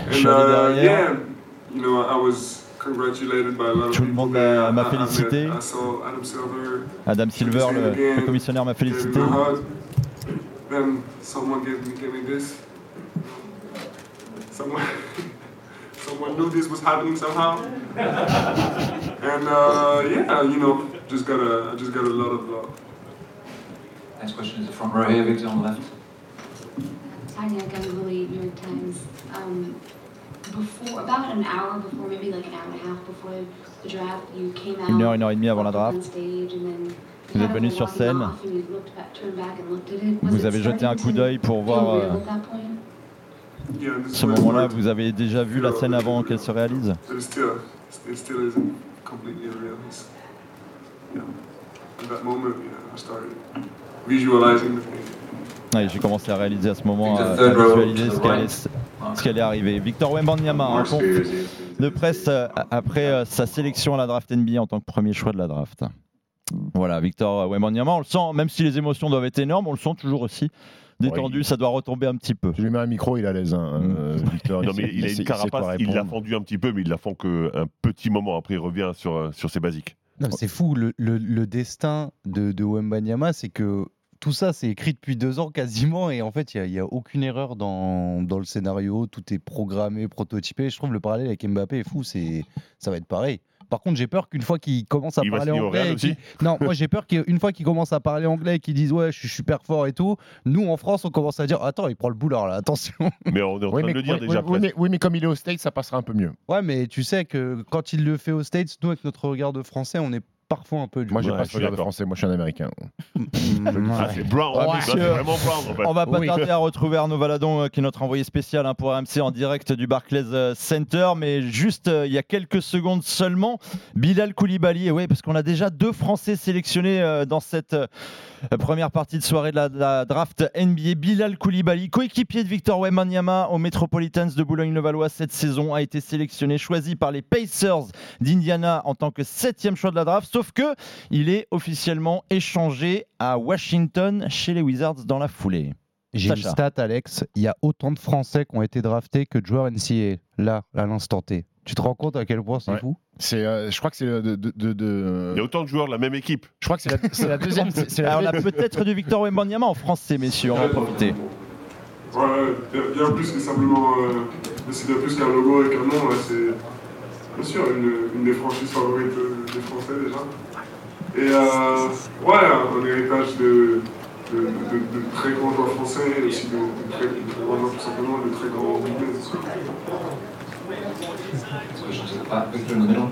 S3: Je suis allé
S6: uh,
S3: derrière. Tout le monde m'a- félicité.
S6: Adam Silver.
S3: Le, le commissionnaire, m'a félicité.
S6: me a hug. Then someone knew this was happening somehow. and uh, yeah, you know, just got a I just got a lot of love.
S17: Next question is the front row here, Victor on the left.
S18: Tanya Ganguly, New York Times. Um, before, about an hour before, maybe like an hour and a half before the draft, you came out
S3: Une heure, une heure et demie avant la draft.
S18: stage and then
S3: Vous êtes venu sur scène.
S18: off and you looked back- turned back and looked at it. Was
S3: Vous avez jeté un coup d'œil pour voir euh,
S18: at that point?
S6: Yeah, this
S3: ce moment-là. Vous avez déjà vu la scène avant qu'elle se réalise
S6: But it still, it still isn't completely real. It's, yeah. At that moment, yeah, I started visualizing the thing.
S3: Ouais, J'ai commencé à réaliser à ce moment,
S6: Think
S3: à, à visualiser ce ce qui allait arriver. Victor Wembanyama, en conf de presse euh, après euh, sa sélection à la draft NBA en tant que premier choix de la draft. Voilà, Victor Wembanyama, on le sent, même si les émotions doivent être énormes, on le sent toujours aussi détendu, ça doit retomber un petit peu.
S10: Tu lui mets un micro, il est à l'aise, hein, euh, Victor.
S9: Non, mais il a une carapace, il l'a fendu un petit peu, mais il la fend qu'un petit moment. Après, il revient sur, euh, sur ses basiques.
S11: C'est fou, le, le- le destin de, de Wembanyama, c'est que tout ça, c'est écrit depuis deux ans quasiment, et en fait, il n'y a, aucune erreur dans, dans le scénario, tout est programmé, prototypé. Je trouve le parallèle avec Mbappé est fou, c'est, ça va être pareil. Par contre, j'ai peur qu'une fois qu'il commence à
S9: Il
S11: parler anglais.
S9: Aussi
S11: Non, moi j'ai peur qu'une fois qu'il commence à parler anglais et qu'il dise ouais, je suis super fort et tout, nous en France, on commence à dire attends, il prend le boulard là, attention.
S9: Mais on est en train
S10: Oui,
S9: de
S10: mais,
S9: le dire
S10: oui,
S9: déjà.
S10: oui, oui, mais, oui, mais comme il est au States, ça passera un peu mieux.
S11: Ouais, mais tu sais que quand il le fait aux States, nous avec notre regard de français, on est parfois un peu du
S10: Moi, j'ai
S9: Ouais,
S10: pas
S9: je
S10: ce
S9: suis
S10: regard de
S9: d'accord.
S10: français. Moi, je suis un américain.
S9: Ah, c'est Brown.
S11: Ouais,
S9: Là,
S11: monsieur.
S9: c'est vraiment Brown en fait.
S3: On va pas
S10: Oui.
S3: tarder à retrouver Arnaud Valadon, euh, qui est notre envoyé spécial hein, pour RMC en direct du Barclays euh, Center. Mais juste euh, il y a quelques secondes seulement, Bilal Koulibaly. Et oui, parce qu'on a déjà deux Français sélectionnés euh, dans cette euh, première partie de soirée de la, de la draft NBA. Bilal Koulibaly, coéquipier de Victor Wembanyama au Metropolitans de Boulogne-le-Valois cette saison, a été sélectionné, choisi par les Pacers d'Indiana en tant que septième choix de la draft. Sauf que il est officiellement échangé à Washington chez les Wizards dans la foulée.
S11: J'ai une stat, Alex. Il y a autant de Français qui ont été draftés que de joueurs NCAA, là, à l'instant T. Tu te rends compte à quel point c'est
S10: Ouais.
S11: fou?
S10: C'est, euh, je crois que c'est de, de,
S9: Il y a autant de joueurs de la même équipe.
S10: Je crois que c'est la, deuxième. c'est la
S3: Alors, on a peut-être du Victor Wembanyama en français, messieurs, on va profiter.
S6: Ouais, bien, plus que simplement. euh, c'est bien plus qu'un logo et qu'un nom. ouais, c'est bien sûr une, une des franchises favorites des Français déjà. Et euh, ouais, un héritage de, de, de- de- de très grands joueurs français et aussi de, de très, très grands joueurs tout simplement, de très grands
S17: back, Victor in the middle.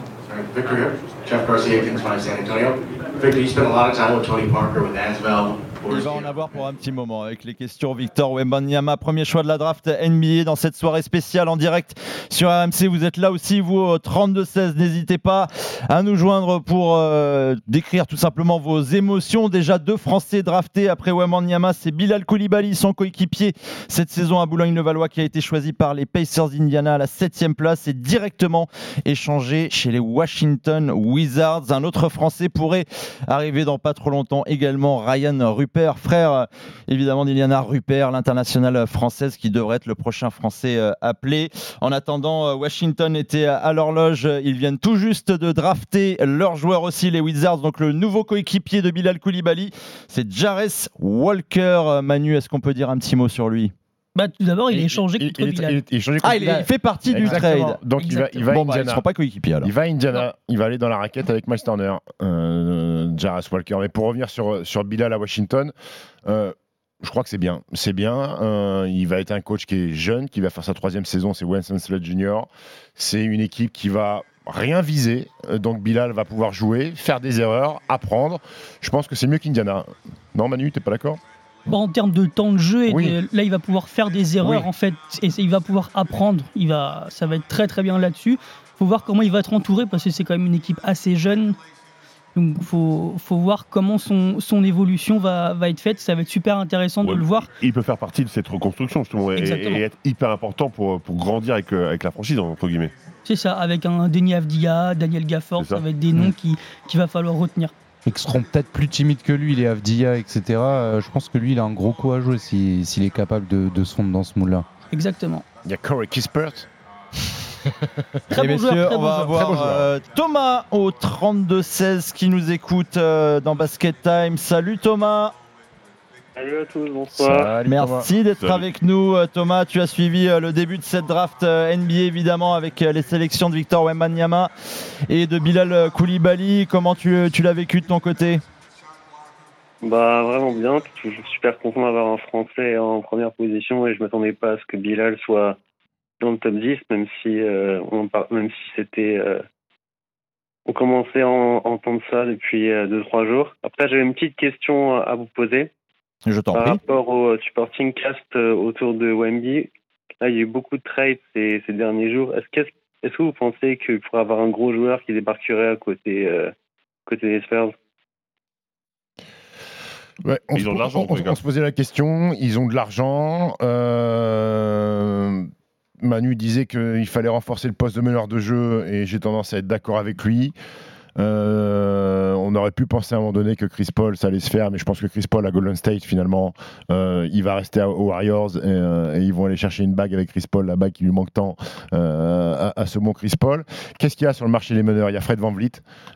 S19: Victor here. Jeff Garcia, Kings San Antonio. Victor, you spent a lot of time with Tony Parker with Asvel.
S3: Il va en avoir pour un petit moment avec les questions. Victor Wembanyama, premier choix de la draft NBA dans cette soirée spéciale en direct sur RMC. Vous êtes là aussi, vous, au 32-16. N'hésitez pas à nous joindre pour euh, décrire tout simplement vos émotions. Déjà deux Français draftés après Wembanyama, c'est Bilal Koulibaly, son coéquipier cette saison à Boulogne-le-Valois qui a été choisi par les Pacers d'Indiana à la 7 place et directement échangé chez les Washington Wizards. Un autre Français pourrait arriver dans pas trop longtemps également, Ryan Frère euh, évidemment d'Iliana Rupert, l'internationale française qui devrait être le prochain Français euh, appelé. En attendant, euh, Washington était à- l'horloge. Ils viennent tout juste de drafter leur joueur aussi, les Wizards. Donc le nouveau coéquipier de Bilal Koulibaly, c'est Jarres Walker. Euh, Manu, est-ce qu'on peut dire un petit mot sur lui?
S12: Bah, tout d'abord, il est échangé
S10: il-
S12: contre
S10: il
S12: Bilal.
S10: il
S3: Ah,
S10: contre
S3: il, il fait partie du trade.
S10: Donc il va, il va
S3: Bon,
S10: à
S3: bah,
S10: Indiana.
S3: seront pas coéquipiers alors.
S10: Il va à Indiana, il va aller dans la raquette avec Miles Turner, euh, Jarras Walker. Mais pour revenir sur, sur Bilal à Washington, euh, je crois que c'est bien. C'est bien. euh, il va être un coach qui est jeune, qui va faire sa troisième saison, c'est Winston Slade Jr. C'est une équipe qui va rien viser. euh, Donc Bilal va pouvoir jouer, faire des erreurs, apprendre. Je pense que c'est mieux qu'Indiana. Non Manu, t'es pas d'accord?
S12: En termes de temps de jeu, et
S10: Oui.
S12: de- là il va pouvoir faire des erreurs
S10: Oui.
S12: en fait, et il va pouvoir apprendre. Il va, ça va être très très bien là-dessus. Faut voir comment il va être entouré parce que c'est quand même une équipe assez jeune. Donc faut, faut voir comment son, son évolution va, va être faite. Ça va être super intéressant de le voir.
S9: Il peut faire partie de cette reconstruction justement et, et être hyper important pour, pour grandir avec, euh, avec la franchise entre guillemets.
S12: C'est ça, avec un Denis Avdia, Daniel Gafford,
S9: ça.
S12: ça. va être des noms qui qu'il va falloir retenir.
S11: Et qui seront peut-être plus timides que lui, les Avdia, etc. Euh, je pense que lui, il a un gros coup à jouer si- s'il est capable de, de se fondre dans ce moule-là.
S12: Exactement.
S10: Il y a Corey Kispert.
S12: Très
S3: Et
S12: bon joueur,
S3: messieurs,
S12: très
S3: on
S12: bon
S3: va
S12: joueur.
S3: avoir
S10: bon
S3: euh, Thomas au 32-16 qui nous écoute euh, dans Basket Time. Salut Thomas.
S20: Salut à tous, bonsoir.
S10: Salut,
S3: Merci d'être avec nous euh, Thomas. Tu as suivi euh, le début de cette draft euh, NBA évidemment avec les sélections de Victor Wembanyama et de Bilal Koulibaly. Comment tu, tu l'as vécu de ton côté?
S20: Bah vraiment bien, toujours super content d'avoir un Français en première position et je m'attendais pas à ce que Bilal soit dans le top 10, même si euh, on par- même si c'était euh, on commençait à en- entendre ça depuis 2-3 jours. Après j'avais une petite question à vous poser
S3: Je t'en
S20: par
S3: prie.
S20: rapport au supporting cast euh, autour de Wemby. Là il y a eu beaucoup de trades ces, ces derniers jours. Est-ce que vous pensez qu'il pourrait avoir un gros joueur qui débarquerait à côté euh, côté des Spurs?
S10: Ouais, on,
S9: Ils
S10: se,
S9: ont de l'argent,
S10: on se posait la question, ils ont de l'argent. euh, Manu disait qu'il fallait renforcer le poste de meneur de jeu et j'ai tendance à être d'accord avec lui. Euh, on aurait pu penser à un moment donné que Chris Paul ça allait se faire, mais je pense que Chris Paul à Golden State finalement, euh, il va rester à- aux Warriors et, euh, et ils vont aller chercher une bague avec Chris Paul, la bague qui lui manque tant à, à ce bon Chris Paul. Qu'est-ce qu'il y a sur le marché des meneurs? Il y a Fred Van Vliet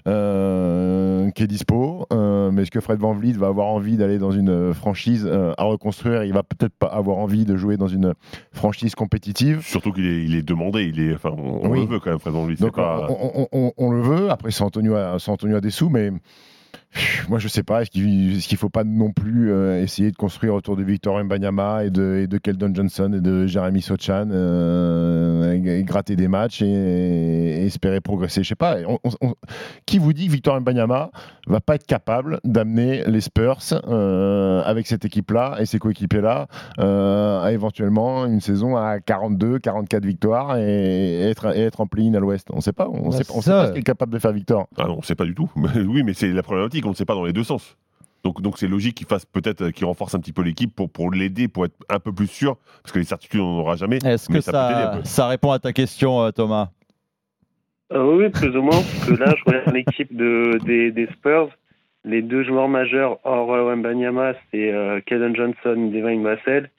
S10: qui est dispo. Mais est-ce que Fred Van Vliet va avoir envie d'aller dans une franchise à reconstruire? Il va peut-être pas avoir envie de jouer dans une franchise compétitive.
S9: Surtout qu'il est, il est demandé. Il est, enfin, on, on
S10: Oui.
S9: le veut quand même, Fred Van Vliet.
S10: Donc
S9: c'est pas-
S10: on, on- on- on le veut. Après, c'est Antonio, a- c'est Antonio a des sous, mais moi je sais pas. Est-ce qu'il qu'il faut pas non plus euh, essayer de construire autour de Victor Mbanyama et de, et de Keldon Johnson et de Jeremy Sochan euh, et, et gratter des matchs et, et espérer progresser. Je sais pas. On- on- on- qui vous dit que Victor Mbanyama va pas être capable d'amener les Spurs euh, avec cette équipe-là et ses coéquipiers-là euh, à éventuellement une saison à 42, 44 victoires et être, et être en play-in à l'ouest. On sait pas. On
S9: Bah,
S10: sait, pas ce qu'est capable de faire Victor.
S9: Ah non, on ne sait pas du tout. oui, mais c'est la problématique, on ne sait pas dans les deux sens. Donc, donc c'est logique qu'il fasse peut-être, euh, qu'il renforce un petit peu l'équipe pour, pour l'aider, pour être un peu plus sûr, parce que les certitudes on n'en aura jamais.
S3: Est-ce que
S9: ça,
S3: ça, répond à ta question, euh, Thomas?
S20: Euh, oui, plus ou moins, parce que là, je regarde l'équipe de, des, des Spurs. Les deux joueurs majeurs hors Wembanyama, c'est euh, Keldon Johnson, Devin Vassell.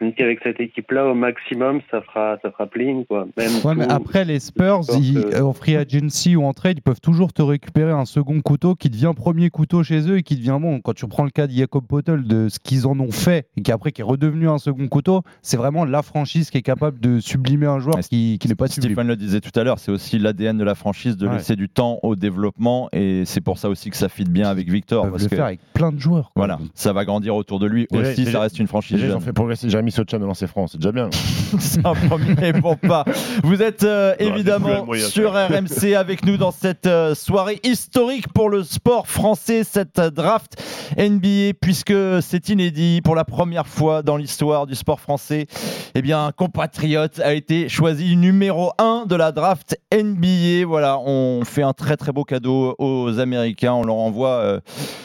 S20: Donc avec cette équipe-là, au maximum, ça fera, ça fera playing, quoi. Même
S11: Ouais, mais
S20: tout-
S11: après, les Spurs, ils,
S20: que-
S11: en free agency ou en trade, ils peuvent toujours te récupérer un second couteau qui devient premier couteau chez eux et qui devient bon. Quand tu prends le cas de Jacob Potel, de ce qu'ils en ont fait et qui après qui est redevenu un second couteau, c'est vraiment la franchise qui est capable de sublimer un joueur qui, qui n'est pas sublime.
S3: Stéphane le disait tout à l'heure, c'est aussi l'ADN de la franchise de
S11: Ouais.
S3: laisser du temps au développement et c'est pour ça aussi que ça fit bien avec Victor.
S11: Ils
S3: parce
S11: le
S3: que,
S11: faire avec plein de joueurs. quoi.
S3: Voilà, ça va grandir autour de lui
S10: Déjà-
S3: aussi,
S10: déjà-
S3: ça reste une franchise
S10: Déjà, ils ont
S3: jeune.
S10: fait progresser Jeremy Sochan de lancer France. C'est déjà bien.
S3: C'est un premier bon pas. Vous êtes euh, évidemment sur. RMC avec nous dans cette euh, soirée historique pour le sport français, cette draft NBA, puisque c'est inédit pour la première fois dans l'histoire du sport français. Eh bien, un compatriote a été choisi numéro 1 de la draft NBA. Voilà, on fait un très très beau cadeau aux Américains. On leur envoie euh,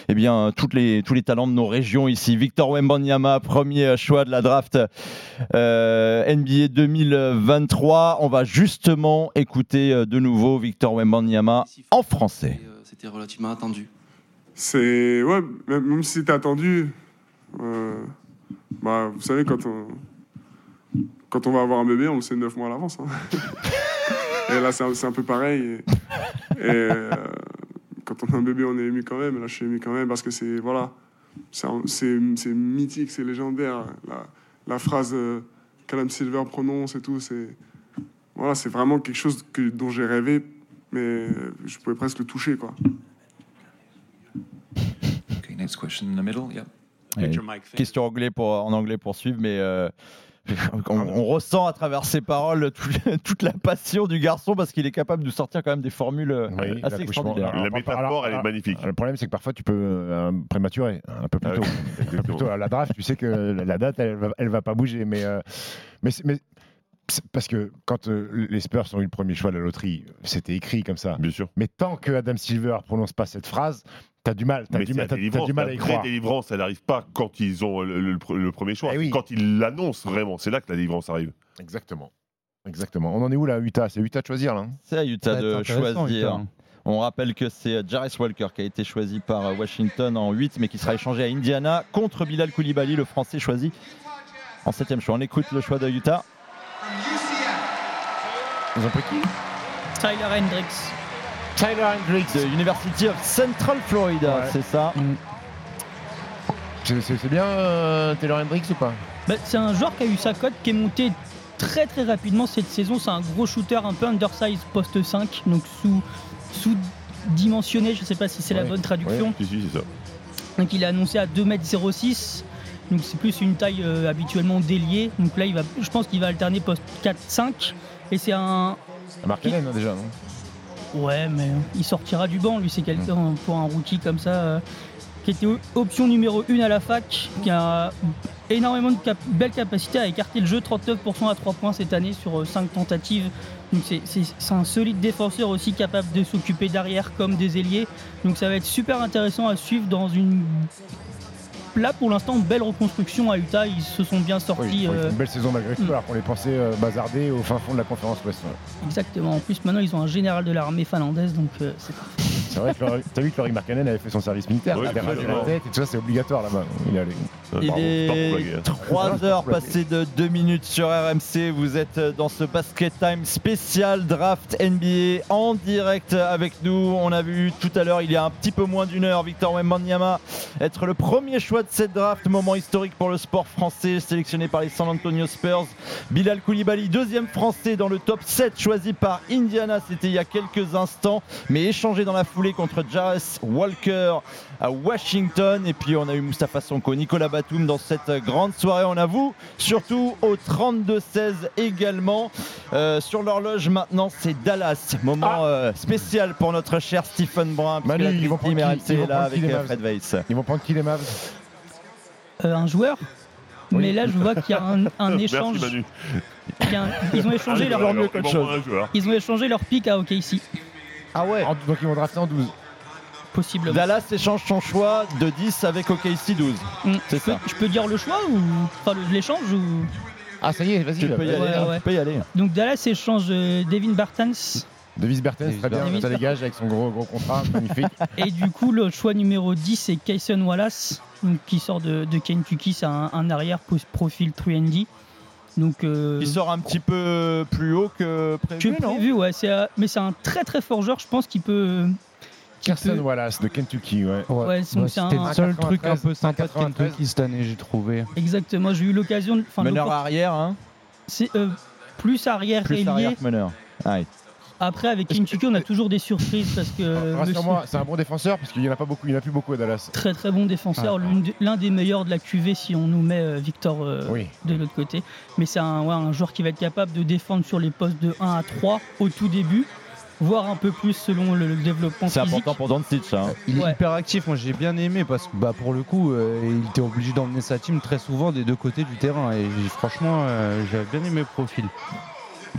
S3: eh bien, toutes les, tous les talents de nos régions ici. Victor Wembanyama, premier choix de la draft euh, NBA 2023. On va justement écouter euh, de nouveau Victor Wembanyama en français.
S21: C'était relativement attendu.
S6: C'est. Ouais, même, si c'était attendu, euh, bah, vous savez, quand on, quand on va avoir un bébé, on le sait neuf mois à l'avance. hein. et là, c'est un, peu pareil. Et, et, euh, quand on a un bébé, on est ému quand même. Et là, je suis ému quand même parce que c'est. Voilà. C'est mythique, c'est légendaire. La, la phrase euh, qu'Adam Silver prononce et tout, c'est. Voilà, c'est vraiment quelque chose que, dont j'ai rêvé, mais je pouvais presque le toucher, quoi.
S17: Okay, next question in the middle. Yep.
S3: Et question anglais pour, en anglais pour suivre, mais euh, on, on ressent à travers ses paroles tout- toute la passion du garçon parce qu'il est capable de sortir quand même des formules euh,
S10: Oui,
S3: assez extraordinaires.
S10: Alors, alors, alors, Le problème, c'est que parfois, tu peux euh, prématurer un peu plus
S9: Ah oui,
S10: Un peu plus tôt. À la draft, tu sais que la la date, elle va, elle va pas bouger. Mais, euh, mais, mais parce que quand euh, les Spurs ont eu le premier choix de la loterie, c'était écrit comme ça.
S9: Bien sûr.
S10: Mais tant que Adam Silver prononce pas cette phrase, t'as du mal, t'as du, mal-
S9: la
S10: du mal à
S9: La
S10: y
S9: vraie
S10: croire.
S9: délivrance, elle n'arrive pas quand ils ont le, le- le premier choix.
S10: Eh
S9: Quand ils l'annoncent vraiment, c'est là que la délivrance arrive.
S10: Exactement. Exactement. On en est où là, Utah? C'est Utah de choisir là. hein?
S3: C'est à Utah de choisir.
S10: Utah.
S3: On rappelle que c'est euh, Jarris Walker qui a été choisi par euh, Washington en 8, mais qui sera échangé à Indiana contre Bilal Koulibaly, le Français choisi en 7 choix. On écoute le choix de Utah.
S10: Ils ont pris qui
S12: Tyler Hendricks.
S10: Tyler Hendricks.
S3: De University of Central Florida,
S10: Ouais.
S3: c'est ça.
S10: C'est- C'est bien euh, Taylor Hendricks ou pas
S12: Bah, c'est un joueur qui a eu sa cote qui est montée très très rapidement cette saison. C'est un gros shooter un peu undersize poste 5, donc sous, sous-dimensionné, je sais pas si c'est la bonne traduction.
S9: Ouais, si, si, c'est ça.
S12: Donc il est annoncé à 2m06. Donc c'est plus une taille euh, habituellement déliée. Donc là, il va, je pense qu'il va alterner poste 4-5. Et c'est un.
S10: Hein, déjà, non
S12: Ouais, mais il sortira du banc. Lui, c'est quelqu'un pour un rookie comme ça. euh, qui était option numéro 1 à la fac, qui a énormément de cap- belles capacités à écarter le jeu, 39% à 3 points cette année sur 5 tentatives. Donc c'est un solide défenseur aussi capable de s'occuper d'arrière comme des ailiers. Donc ça va être super intéressant à suivre dans une là pour l'instant belle reconstruction à Utah. Ils se sont bien sortis. euh,
S10: une belle saison malgré tout, alors qu'on les pensait euh, bazardés au fin fond de la conférence Ouest. ouais.
S12: Exactement. En plus maintenant ils ont un général de l'armée finlandaise donc euh, c'est.
S10: C'est vrai que Laurie- t'as vu que Laurie Markkanen avait fait son service militaire,
S9: Oui,
S10: il avait rasé la tête et tout ça, c'est obligatoire là-bas. Il est allé.
S9: Euh,
S3: Il est
S9: hein.
S3: 3 heures passées de 2 minutes sur RMC. Vous êtes dans ce basket time spécial draft NBA en direct avec nous. On a vu tout à l'heure, il y a un petit peu moins d'une heure, Victor Wembanyama être le premier choix de cette draft. Moment historique pour le sport français, sélectionné par les San Antonio Spurs. Bilal Koulibaly, deuxième français dans le top 7, choisi par Indiana. C'était il y a quelques instants, mais échangé dans la foulée contre Jarvis Walker à Washington. Et puis on a eu Moustapha Sonko, Nicolas Batum dans cette grande soirée. On a vous, surtout au 32-16 également. Euh, sur l'horloge maintenant, c'est Dallas. Moment euh, spécial pour notre cher Stephen Brun.
S10: Manu,
S3: la
S10: ils vont prendre qui- ils vont
S3: là
S10: prendre
S3: avec euh, Fred Weiss.
S10: Ils vont prendre qui les Mavs
S12: Euh, un joueur Mais là, je vois qu'il y a un, un
S9: Merci,
S12: échange.
S9: Manu.
S12: il y a un- ils ont échangé
S9: Allez,
S12: leur
S9: alors, ils
S12: ont échangé leur pick à OKC.
S3: Ah ouais
S10: Donc ils vont drafter en 12.
S12: Possiblement.
S3: Dallas échange son choix de 10 avec OKC 12.
S12: Mm.
S3: C'est
S12: je, peux,
S3: ça.
S12: je peux dire le choix ou enfin l'échange ou?
S10: Ah ça y est, vas-y.
S3: Tu peux y
S10: là.
S3: aller.
S12: Ouais,
S3: hein,
S12: ouais.
S3: Tu peux y aller.
S12: Donc Dallas échange euh, Devin Bartans
S10: Devis Bertens, très bien,
S12: Davis
S10: ça dégage avec son gros, gros contrat, magnifique.
S12: et du coup le choix numéro 10 c'est Kayson Wallace donc, qui sort de, de Kentucky, c'est un, un arrière post profil 3D. Donc euh,
S3: Il sort un petit peu plus haut que prévu,
S12: que
S3: non?
S12: prévu ouais, c'est euh, mais c'est un très très fort joueur, je pense qu'il peut
S10: Carson Wallace de Kentucky, ouais.
S12: Ouais, donc c'est un-
S11: le seul truc un peu
S10: 93,
S11: sympa de
S10: 93.
S11: Kentucky cette année, j'ai trouvé.
S12: Exactement, j'ai eu l'occasion de enfin,
S3: Meneur arrière, hein
S12: c'est euh, plus arrière
S3: Plus
S12: ailier.
S3: arrière que meneur.
S12: Après avec Kentucky, on a toujours des surprises parce que monsieur-
S10: Rassure-moi, c'est un bon défenseur parce qu'il n'y en a pas beaucoup, il n'y en a plus beaucoup à Dallas.
S12: très très bon défenseur,
S10: Ouais.
S12: l'un des meilleurs de la QV si on nous met euh, Victor euh,
S10: Oui.
S12: de l'autre côté. Mais c'est un, ouais, un joueur qui va être capable de défendre sur les postes de 1 à 3 au tout début, voire un peu plus selon le, le développement
S3: C'est
S12: physique.
S3: important pour Doncic. Hein.
S11: Il est
S12: Ouais.
S11: hyper actif, moi j'ai bien aimé parce que bah, pour le coup, euh, il était obligé d'emmener sa team très souvent des deux côtés du terrain. Et franchement, euh, j'avais bien aimé le profil.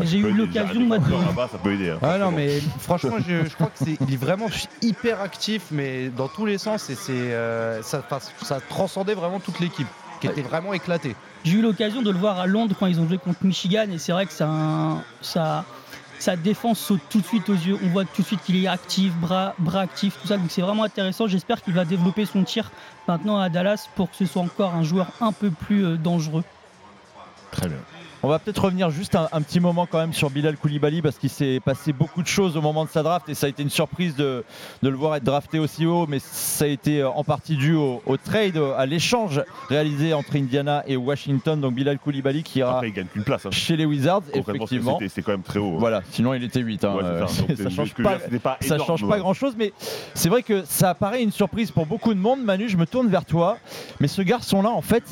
S12: J'ai eu l'occasion moi, de...
S9: Là-bas, ça peut aider. hein,
S11: Ah non,
S9: forcément.
S11: mais franchement, je, je crois que c'est, il est vraiment hyper actif, mais dans tous les sens, et c'est, euh, ça, ça transcendait vraiment toute l'équipe, qui était vraiment éclatée.
S12: J'ai eu l'occasion de le voir à Londres quand ils ont joué contre Michigan et c'est vrai que c'est un- ça, sa défense saute tout de suite aux yeux. On voit tout de suite qu'il est actif, bras, bras actifs, tout ça. Donc c'est vraiment intéressant. J'espère qu'il va développer son tir maintenant à Dallas pour que ce soit encore un joueur un peu plus euh, dangereux.
S10: Très bien.
S3: On va peut-être revenir juste un, un petit moment quand même sur Bilal Koulibaly parce qu'il s'est passé beaucoup de choses au moment de sa draft et ça a été une surprise de, de le voir être drafté aussi haut, mais ça a été euh, en partie dû au, au trade, euh, à l'échange réalisé entre Indiana et Washington. Donc Bilal Koulibaly qui ira
S9: Après, il gagne qu'une place. hein.
S3: chez les Wizards, effectivement.
S9: C'est quand même très haut. hein.
S3: Voilà, sinon il était 8. hein,
S9: Ouais,
S3: euh,
S9: ça. C'est
S3: change pas, ça
S9: énorme,
S3: change
S9: ouais.
S3: pas grand chose, mais c'est vrai que ça apparaît une surprise pour beaucoup de monde. Manu, je me tourne vers toi, mais ce garçon-là, en fait,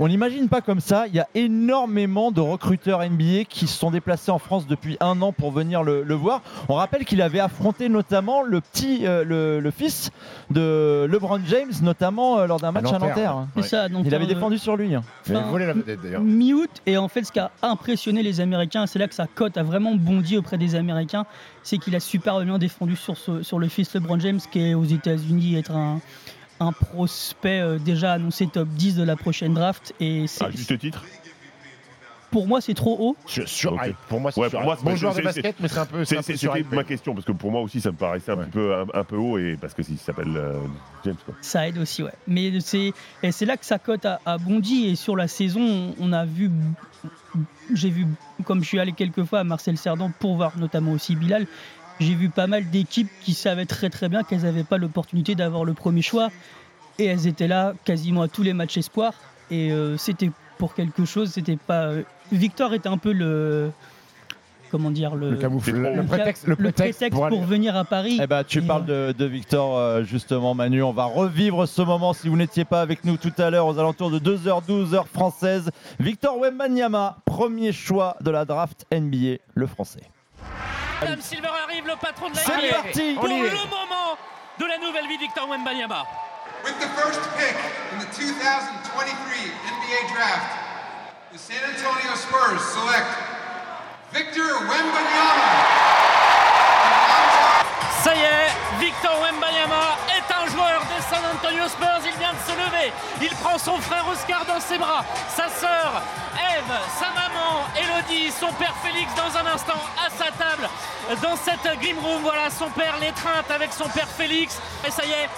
S3: on n'imagine pas comme ça. Il y a énormément de recruteurs NBA qui se sont déplacés en France depuis un an pour venir le, le voir. On rappelle qu'il avait affronté notamment le petit, euh, le, le fils de LeBron James, notamment euh, lors d'un match à
S10: Nanterre,
S3: Nanterre.
S10: ouais.
S12: Ça, donc,
S3: Il avait
S12: euh,
S3: défendu sur lui. hein.
S10: Il a
S12: Enfin,
S10: volé la vedette d'ailleurs.
S12: Mi-août, et en fait, ce qui a impressionné les Américains, c'est là que sa cote a vraiment bondi auprès des Américains, c'est qu'il a super bien défendu sur, ce- sur le fils LeBron James, qui est aux États-Unis, être un, un prospect euh, déjà annoncé top 10 de la prochaine draft. Et c'est-
S9: À juste titre
S12: pour moi, c'est trop haut.
S10: Sur, sur-
S9: Ok.
S10: ah, pour moi, c'est
S9: Ouais,
S10: sur-
S9: pour moi,
S10: bon joueur de basket, mais c'est un peu. c'est
S9: C'était ma question, parce que pour moi aussi, ça me paraissait un petit peu, un, un peu haut, et parce que s'il s'appelle euh, James. Quoi.
S12: Ça aide aussi, ouais. Mais c'est et c'est là que sa cote a, a bondi. Et sur la saison, on, on a vu, j'ai vu, comme je suis allé quelques fois à Marcel Cerdan pour voir notamment aussi Bilal, j'ai vu pas mal d'équipes qui savaient très très bien qu'elles n'avaient pas l'opportunité d'avoir le premier choix. Et elles étaient là quasiment à tous les matchs espoirs. Et euh, c'était pour quelque chose, c'était pas. euh, Victor était un peu le. Comment dire le,
S10: Le camoufle, le,
S12: le
S10: prétexte, le prétexte pour,
S12: venir à Paris.
S3: Eh ben, tu
S12: Et,
S3: parles de, de Victor, euh, justement, Manu. On va revivre ce moment si vous n'étiez pas avec nous tout à l'heure, aux alentours de 2h12 heure française. Victor Wembanyama, premier choix de la draft NBA, le français.
S8: Adam Silver arrive, le patron de la
S3: C'est
S8: NBA,
S3: parti.
S8: pour
S3: On y est.
S8: le moment de la nouvelle vie de Victor Wembanyama.
S5: With the first pick in the 2023 NBA Draft, the San Antonio Spurs select Victor Wembanyama.
S8: Ça y est, Victor Wembanyama est San Antonio Spurs. Il vient de se lever. Il prend son frère Oscar dans ses bras, sa sœur Eve, sa maman Elodie, son père Félix dans un instant à sa table dans cette Grim Room. Voilà son père l'étreinte avec son père Félix. Et ça y est,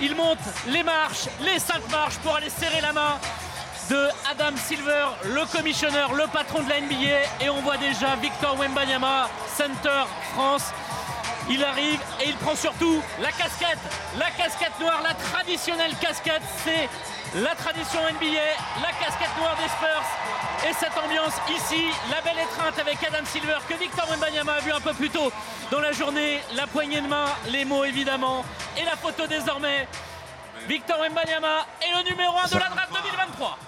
S8: Il monte les marches, les cinq marches pour aller serrer la main de Adam Silver, le commissionneur, le patron de la NBA. Et on voit déjà Victor Wembanyama, Center France. Il arrive et il prend surtout la casquette, la casquette noire, la traditionnelle casquette. C'est la tradition NBA, la casquette noire des Spurs. Et cette ambiance ici, la belle étreinte avec Adam Silver que Victor Wembanyama a vu un peu plus tôt dans la journée. La poignée de main, les mots évidemment et la photo désormais. Victor Wembanyama est le numéro 1 de la draft 2023.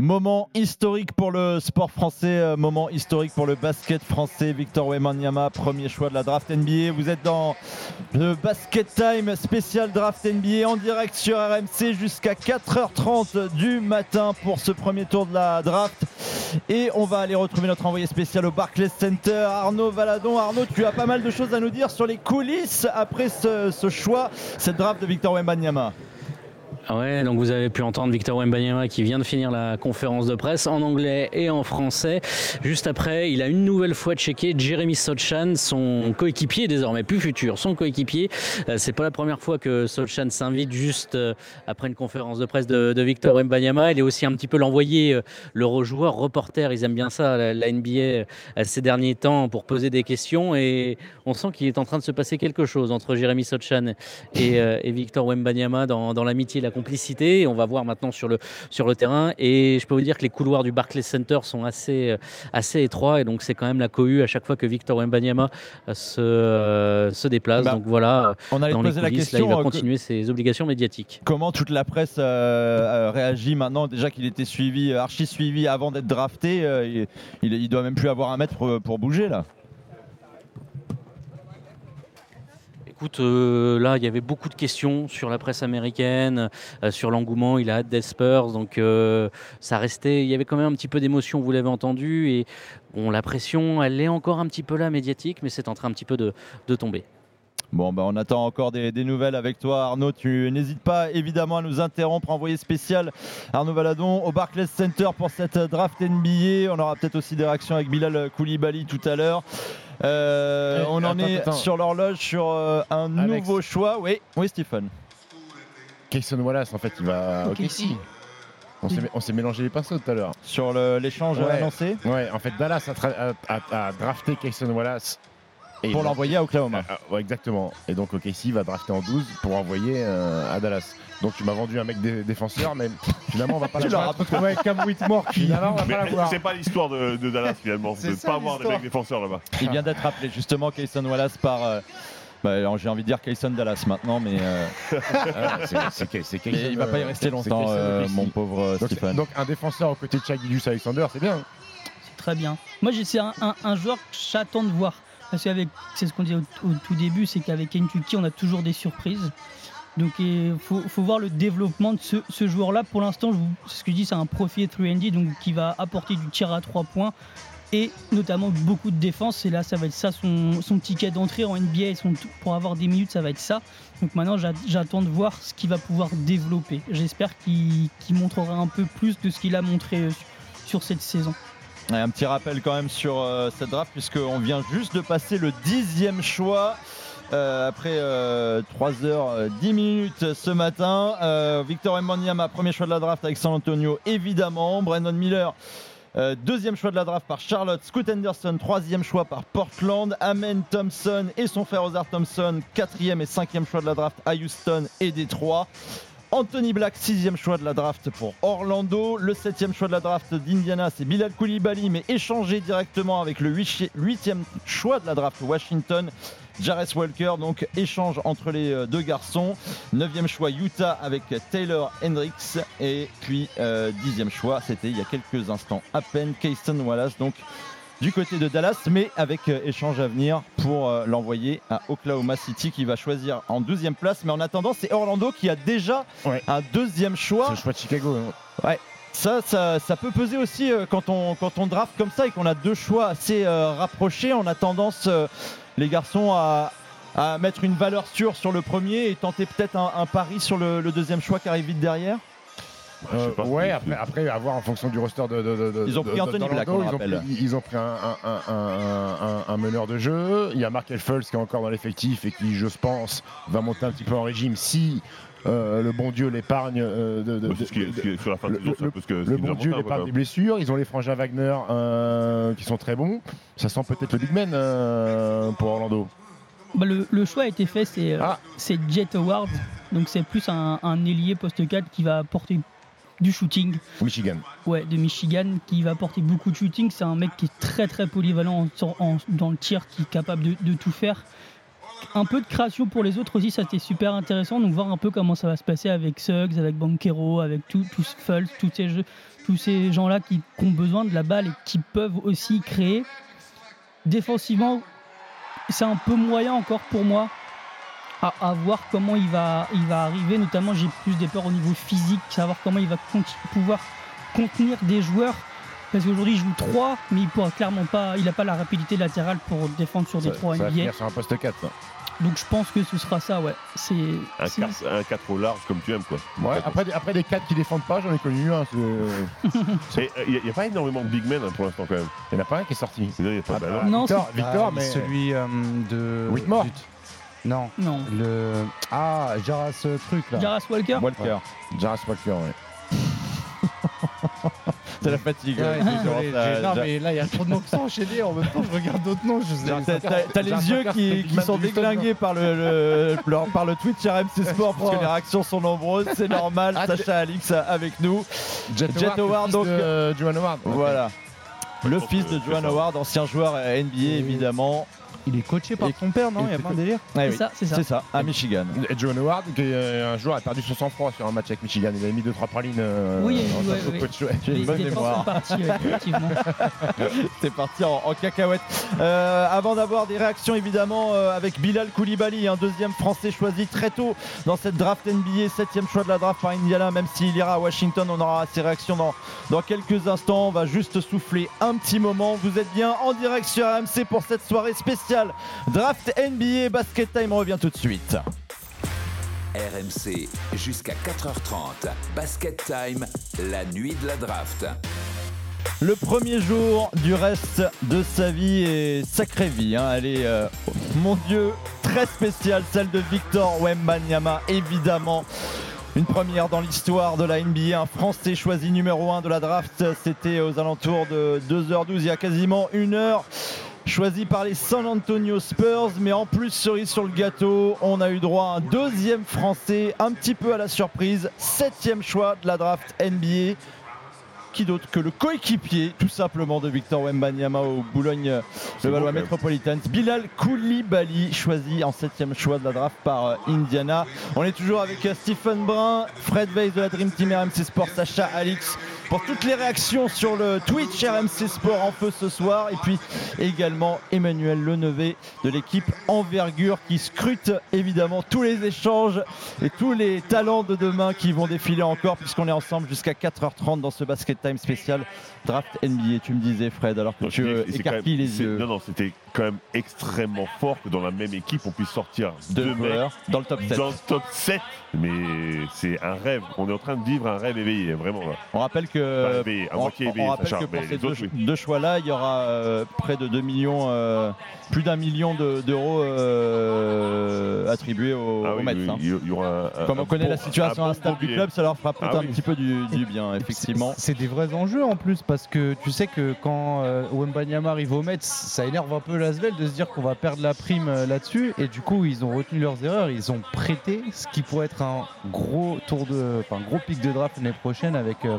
S3: Moment historique pour le sport français, euh, moment historique pour le basket français. Victor Wembanyama, premier choix de la draft NBA. Vous êtes dans le Basket Time spécial draft NBA en direct sur RMC jusqu'à 4h30 du matin pour ce premier tour de la draft. Et on va aller retrouver notre envoyé spécial au Barclays Center, Arnaud Valadon. Arnaud, tu as pas mal de choses à nous dire sur les coulisses après ce, choix, cette draft de Victor Wembanyama.
S8: Ouais, donc vous avez pu entendre Victor Wembanyama qui vient de finir la conférence de presse en anglais et en français. Juste après, il a une nouvelle fois checké Jeremy Sochan, son coéquipier désormais, plus futur, son coéquipier. Euh, c'est pas la première fois que Sochan s'invite juste euh, après une conférence de presse de, Victor Wembanyama. Il est aussi un petit peu l'envoyé, euh, le rejoueur, reporter. Ils aiment bien ça, la, NBA, ces derniers temps, pour poser des questions. Et on sent qu'il est en train de se passer quelque chose entre Jeremy Sochan et, Victor Wembanyama dans, dans l'amitié, la complicité. Et on va voir maintenant sur le, sur le terrain. Et je peux vous dire que les couloirs du Barclays Center sont assez, assez étroits. Et donc, c'est quand même la cohue à chaque fois que Victor Wembanyama se, euh, se déplace.
S3: Bah,
S8: donc voilà,
S3: on allait
S8: dans
S3: poser
S8: les
S3: la question,
S8: là, il va
S3: euh,
S8: continuer ses obligations médiatiques.
S3: Comment toute la presse euh, euh, réagit maintenant Déjà qu'il était suivi, euh, archi suivi avant d'être drafté, euh, il, il, il doit même plus avoir un mètre pour, pour bouger là.
S8: Écoute, euh, là, il y avait beaucoup de questions sur la presse américaine, euh, sur l'engouement. Il a hâte des Spurs, donc euh, ça restait. Il y avait quand même un petit peu d'émotion, vous l'avez entendu, et la pression, elle est encore un petit peu là, médiatique, mais c'est en train un petit peu de, de tomber.
S3: Bon, bah, on attend encore des, des nouvelles avec toi, Arnaud. Tu n'hésites pas évidemment à nous interrompre. Envoyé spécial Arnaud Valadon au Barclays Center pour cette draft NBA. On aura peut-être aussi des réactions avec Bilal Koulibaly tout à l'heure. Euh,
S10: Eh,
S3: on en est
S10: attends.
S3: sur l'horloge sur euh, un
S10: Alex.
S3: nouveau choix. Oui, oui, Stephen.
S10: Kayson Wallace, en fait, il va.
S3: Ok, si.
S10: On s'est, on s'est mélangé les pinceaux tout à l'heure.
S3: Sur le- l'échange
S10: ouais.
S3: annoncé
S10: Ouais, en fait, Dallas a, tra- a- a- a drafté Kayson Wallace. Et
S3: Pour l'envoyer à Oklahoma.
S10: Ah, ah, ouais, exactement. Et donc, OKC va drafter en 12 pour envoyer euh, à Dallas. Donc, tu m'as vendu un mec dé- défenseur, mais finalement, on va pas
S3: Tu
S10: l'avoir.
S3: l'auras retrouvé Cam Whitmore qui-
S10: Finalement, on va
S9: Mais
S10: pas l'avoir.
S9: c'est pas l'histoire de, de Dallas finalement,
S3: C'est
S9: de
S3: ça,
S9: pas avoir des mecs défenseurs là-bas.
S3: Il vient d'être appelé justement Kayson Wallace par. euh, bah, J'ai envie de dire Kayson Dallas maintenant, mais. euh,
S10: Ah, c'est- c'est c'est
S3: il va pas y
S10: euh,
S3: rester
S10: c'est
S3: longtemps, euh, mon pauvre euh,
S10: Donc,
S3: Stephen.
S10: donc, un défenseur aux côtés de Shaggy Alexander, c'est bien.
S12: Très bien. Moi, j'ai- c'est un, un- un joueur que j'attends de voir. C'est ce qu'on disait au, tout début, c'est qu'avec Kentucky, on a toujours des surprises. Donc il faut, voir le développement de ce, joueur-là. Pour l'instant, c'est ce que je dis, c'est un profil 3D, donc qui va apporter du tir à 3 points et notamment beaucoup de défense. Et là, ça va être ça son, ticket d'entrée en NBA. pour avoir des minutes, ça va être ça. Donc maintenant, j'a- j'attends de voir ce qu'il va pouvoir développer. J'espère qu'il qu'il montrera un peu plus de ce qu'il a montré euh, sur cette saison.
S3: Un petit rappel quand même sur euh, cette draft puisqu'on vient juste de passer le dixième choix. euh, après 3h10 minutes ce matin, Euh, Victor Wembanyama, premier choix de la draft avec San Antonio, évidemment. Brandon Miller, euh, deuxième choix de la draft par Charlotte. Scoot Henderson, troisième choix par Portland. Amen Thompson et son frère Ozar Thompson, quatrième et cinquième choix de la draft à Houston et Détroit. Anthony Black, sixième choix de la draft pour Orlando. Le septième choix de la draft d'Indiana, c'est Bilal Koulibaly, mais échangé directement avec le huitième choix de la draft Washington. Jarres Walker, donc échange entre les euh, deux garçons. Neuvième choix Utah avec Taylor Hendricks. Et puis euh, dixième choix, c'était il y a quelques instants à peine, Kayston Wallace. Donc du côté de Dallas, mais avec euh, échange à venir pour euh, l'envoyer à Oklahoma City qui va choisir en 12e place. Mais en attendant, c'est Orlando qui a déjà un deuxième choix.
S10: C'est le choix de Chicago. hein.
S3: Ouais. Ça, ça, ça peut peser aussi euh, quand, on, quand on draft comme ça et qu'on a deux choix assez rapprochés. On a tendance, les garçons, à, à mettre une valeur sûre sur le premier et tenter peut-être un, un pari sur le, le deuxième choix qui arrive vite derrière.
S9: Je sais
S10: Euh,
S9: pas.
S10: ouais, après, après, à voir en fonction du roster de. de- de- de-
S3: Ils ont pris
S10: de-
S3: Anthony Black, on
S10: ils, ont pris, ils ont pris un, un- un- un- un- un meneur de jeu. Il y a Mark Elfels qui est encore dans l'effectif et qui, je pense, va monter un petit peu en régime si. euh, le bon Dieu l'épargne euh, de, de-
S9: Ouais, c'est ce qui est-
S10: de-
S9: ce qui est- sur la fin de
S10: le- bon Dieu l'épargne des blessures. Ils ont les frangins Wagner euh, qui sont très bons. Ça sent peut-être le big man euh, pour Orlando.
S12: Bah, le, le choix a été fait, c'est euh,
S10: Ah.
S12: c'est Jet Howard. Donc c'est plus un, un ailier poste 4 qui va apporter du shooting.
S10: Michigan.
S12: Ouais, de Michigan, qui va apporter beaucoup de shooting. C'est un mec qui est très très polyvalent en- en- dans le tir, qui est capable de, de tout faire. Un peu de création pour les autres aussi, ça c'était super intéressant. Donc voir un peu comment ça va se passer avec Suggs, avec Banquero, avec tout- tous Fultz, tous ces jeux, tous ces gens-là qui, qui ont besoin de la balle et qui peuvent aussi créer. Défensivement, c'est un peu moyen encore pour moi à, à voir comment il va, il va arriver. Notamment, j'ai plus des peurs au niveau physique, savoir comment il va conti- pouvoir contenir des joueurs. Parce qu'aujourd'hui, il joue 3, mais il pourra clairement pas, il n'a pas la rapidité latérale pour défendre sur des
S10: Ça,
S12: 3
S10: ça va
S12: NBA.
S10: finir sur un poste 4. ça.
S12: Donc je pense que ce sera ça, ouais. C'est
S9: Un
S12: c'est-
S9: 4, un 4 au large comme tu aimes quoi.
S10: Ouais, après, des- après des 4 qui défendent pas, j'en ai connu un.
S9: Il n'y a, pas énormément de big men hein, pour l'instant quand même.
S10: Il n'y en a pas un qui est sorti.
S9: Non, il y a pas, bah non.
S12: Non,
S10: Victor,
S12: c'est-
S10: Victor,
S11: Ah,
S10: mais.
S11: Celui euh, de.
S10: Whitmore.
S11: Non.
S12: Non.
S11: Le. Ah, Jaras euh, truc là.
S12: Jaras Walker
S3: Walker.
S10: Jaras Walker, ouais.
S3: C'est la fatigue.
S11: Ouais,
S3: euh,
S11: désolé, j'ai- non mais là il y a trop de noms qui sont enchaînés en même temps je regarde d'autres noms je sais
S3: T'as- T'as t'as les yeux qui, qui sont déglingués par le, le- le- par le Twitch RMC Sport parce que les réactions sont nombreuses, c'est normal.
S10: Ah,
S3: Sacha Alix avec nous.
S10: Jet,
S3: Jet Howard, donc.
S10: Johan Howard.
S3: Voilà. Le fils de
S9: ça.
S3: Howard, ancien joueur à NBA évidemment.
S11: Il est coaché par
S3: Et-
S11: son père non Il y a pas un délire
S3: Ouais,
S12: C'est
S3: oui.
S12: ça, c'est ça.
S3: C'est ça, à Michigan.
S10: Et Johan Howard, qui est euh, un joueur, a perdu son sang-froid sur un match avec Michigan. Il avait mis 2-3 pralines. euh,
S12: Oui, ouais.
S3: J'ai une bonne mémoire. C'est parti en, en cacahuète. Euh, avant d'avoir des réactions évidemment euh, avec Bilal Koulibaly, un deuxième français choisi très tôt dans cette draft NBA, septième choix de la draft par Indiana, même s'il ira à Washington, on aura ses réactions dans, dans quelques instants. On va juste souffler un petit moment. Vous êtes bien en direct sur AMC pour cette soirée spéciale draft NBA. Basket Time revient tout de suite.
S22: RMC jusqu'à 4h30. Basket Time, la nuit de la draft.
S3: Le premier jour du reste de sa vie et sacrée vie. hein. Elle est, euh, mon Dieu, très spéciale, celle de Victor Wembanyama, évidemment. Une première dans l'histoire de la NBA, un Français choisi numéro 1 de la draft, c'était aux alentours de 2h12, il y a quasiment une heure. Choisi par les San Antonio Spurs, mais en plus cerise sur le gâteau, on a eu droit à un deuxième Français, un petit peu à la surprise, septième choix de la draft NBA qui d'autre que le coéquipier tout simplement de Victor Wembanyama au Boulogne
S9: C'est
S3: le Valois. Metropolitans. Bilal Koulibaly choisi en septième choix de la draft par euh, Indiana. On est toujours avec euh, Stephen Brun Fred Weiss de la Dream Team RMC Sport Sacha Alix pour toutes les réactions sur le Twitch RMC Sport en feu ce soir et puis également Emmanuel Lenevé de l'équipe Envergure qui scrute évidemment tous les échanges et tous les talents de demain qui vont défiler encore puisqu'on est ensemble jusqu'à 4h30 dans ce Basket Time spécial draft NBA. Tu me disais Fred alors que
S9: Non,
S3: tu euh, écarquilles les yeux
S9: Non, non, c'était quand même extrêmement fort que dans la même équipe, on puisse sortir
S3: Deux
S9: deux, mecs
S3: dans le top 7.
S9: Dans le top 7. Mais c'est un rêve. On est en train de vivre un rêve éveillé, vraiment. Là.
S3: On rappelle que,
S9: À
S3: on, on rappelle
S9: Sacha,
S3: que pour ces deux,
S9: autres, oui.
S3: deux choix-là, il y aura euh, près de 2 millions, euh, plus d'un million de- d'euros euh, attribués aux,
S9: Ah
S3: aux Mets, hein.
S9: y- aura un-
S3: Comme
S9: un
S3: on connaît
S9: bon-
S3: la situation
S9: un bon
S3: instable du club, ça leur fera peut-être
S9: Ah
S3: un
S9: oui.
S3: petit peu du, du bien, effectivement.
S11: C'est des vrais enjeux en plus parce que tu sais que quand Wembanyama arrive au Mets, ça énerve un peu Lasvel de se dire qu'on va perdre la prime là-dessus et du coup ils ont retenu leurs erreurs, ils ont prêté ce qui pourrait être un gros tour de, enfin gros pic de draft l'année prochaine avec euh,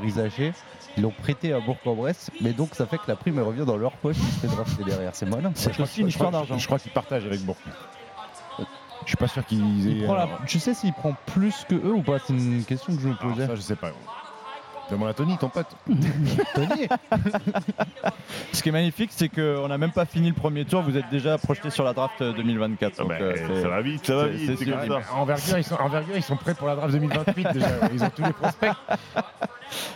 S11: Ils l'ont prêté à Bourg-en-Bresse, mais donc ça fait que la prime elle revient dans leur poche, ils se fait drafter derrière, c'est malin.
S3: C'est aussi une histoire d'argent.
S10: Je crois qu'ils partagent avec Bourg. Je suis pas sûr qu'ils
S11: Il
S10: aient.
S11: la-
S10: euh,
S11: Tu sais s'il prend plus que eux ou pas? C'est une question que je me
S10: alors
S11: posais.
S10: ça, je sais pas. Demande à Tony, ton pote.
S11: Tony
S3: Ce qui est magnifique, c'est qu'on n'a même pas fini le premier tour, vous êtes déjà projeté sur la draft euh, 2024. donc,
S9: bah,
S3: euh,
S9: ça va vite, ça va vite.
S10: Envergure ils, sont, envergure, ils sont prêts pour la draft 2028 déjà. Ils ont tous les prospects.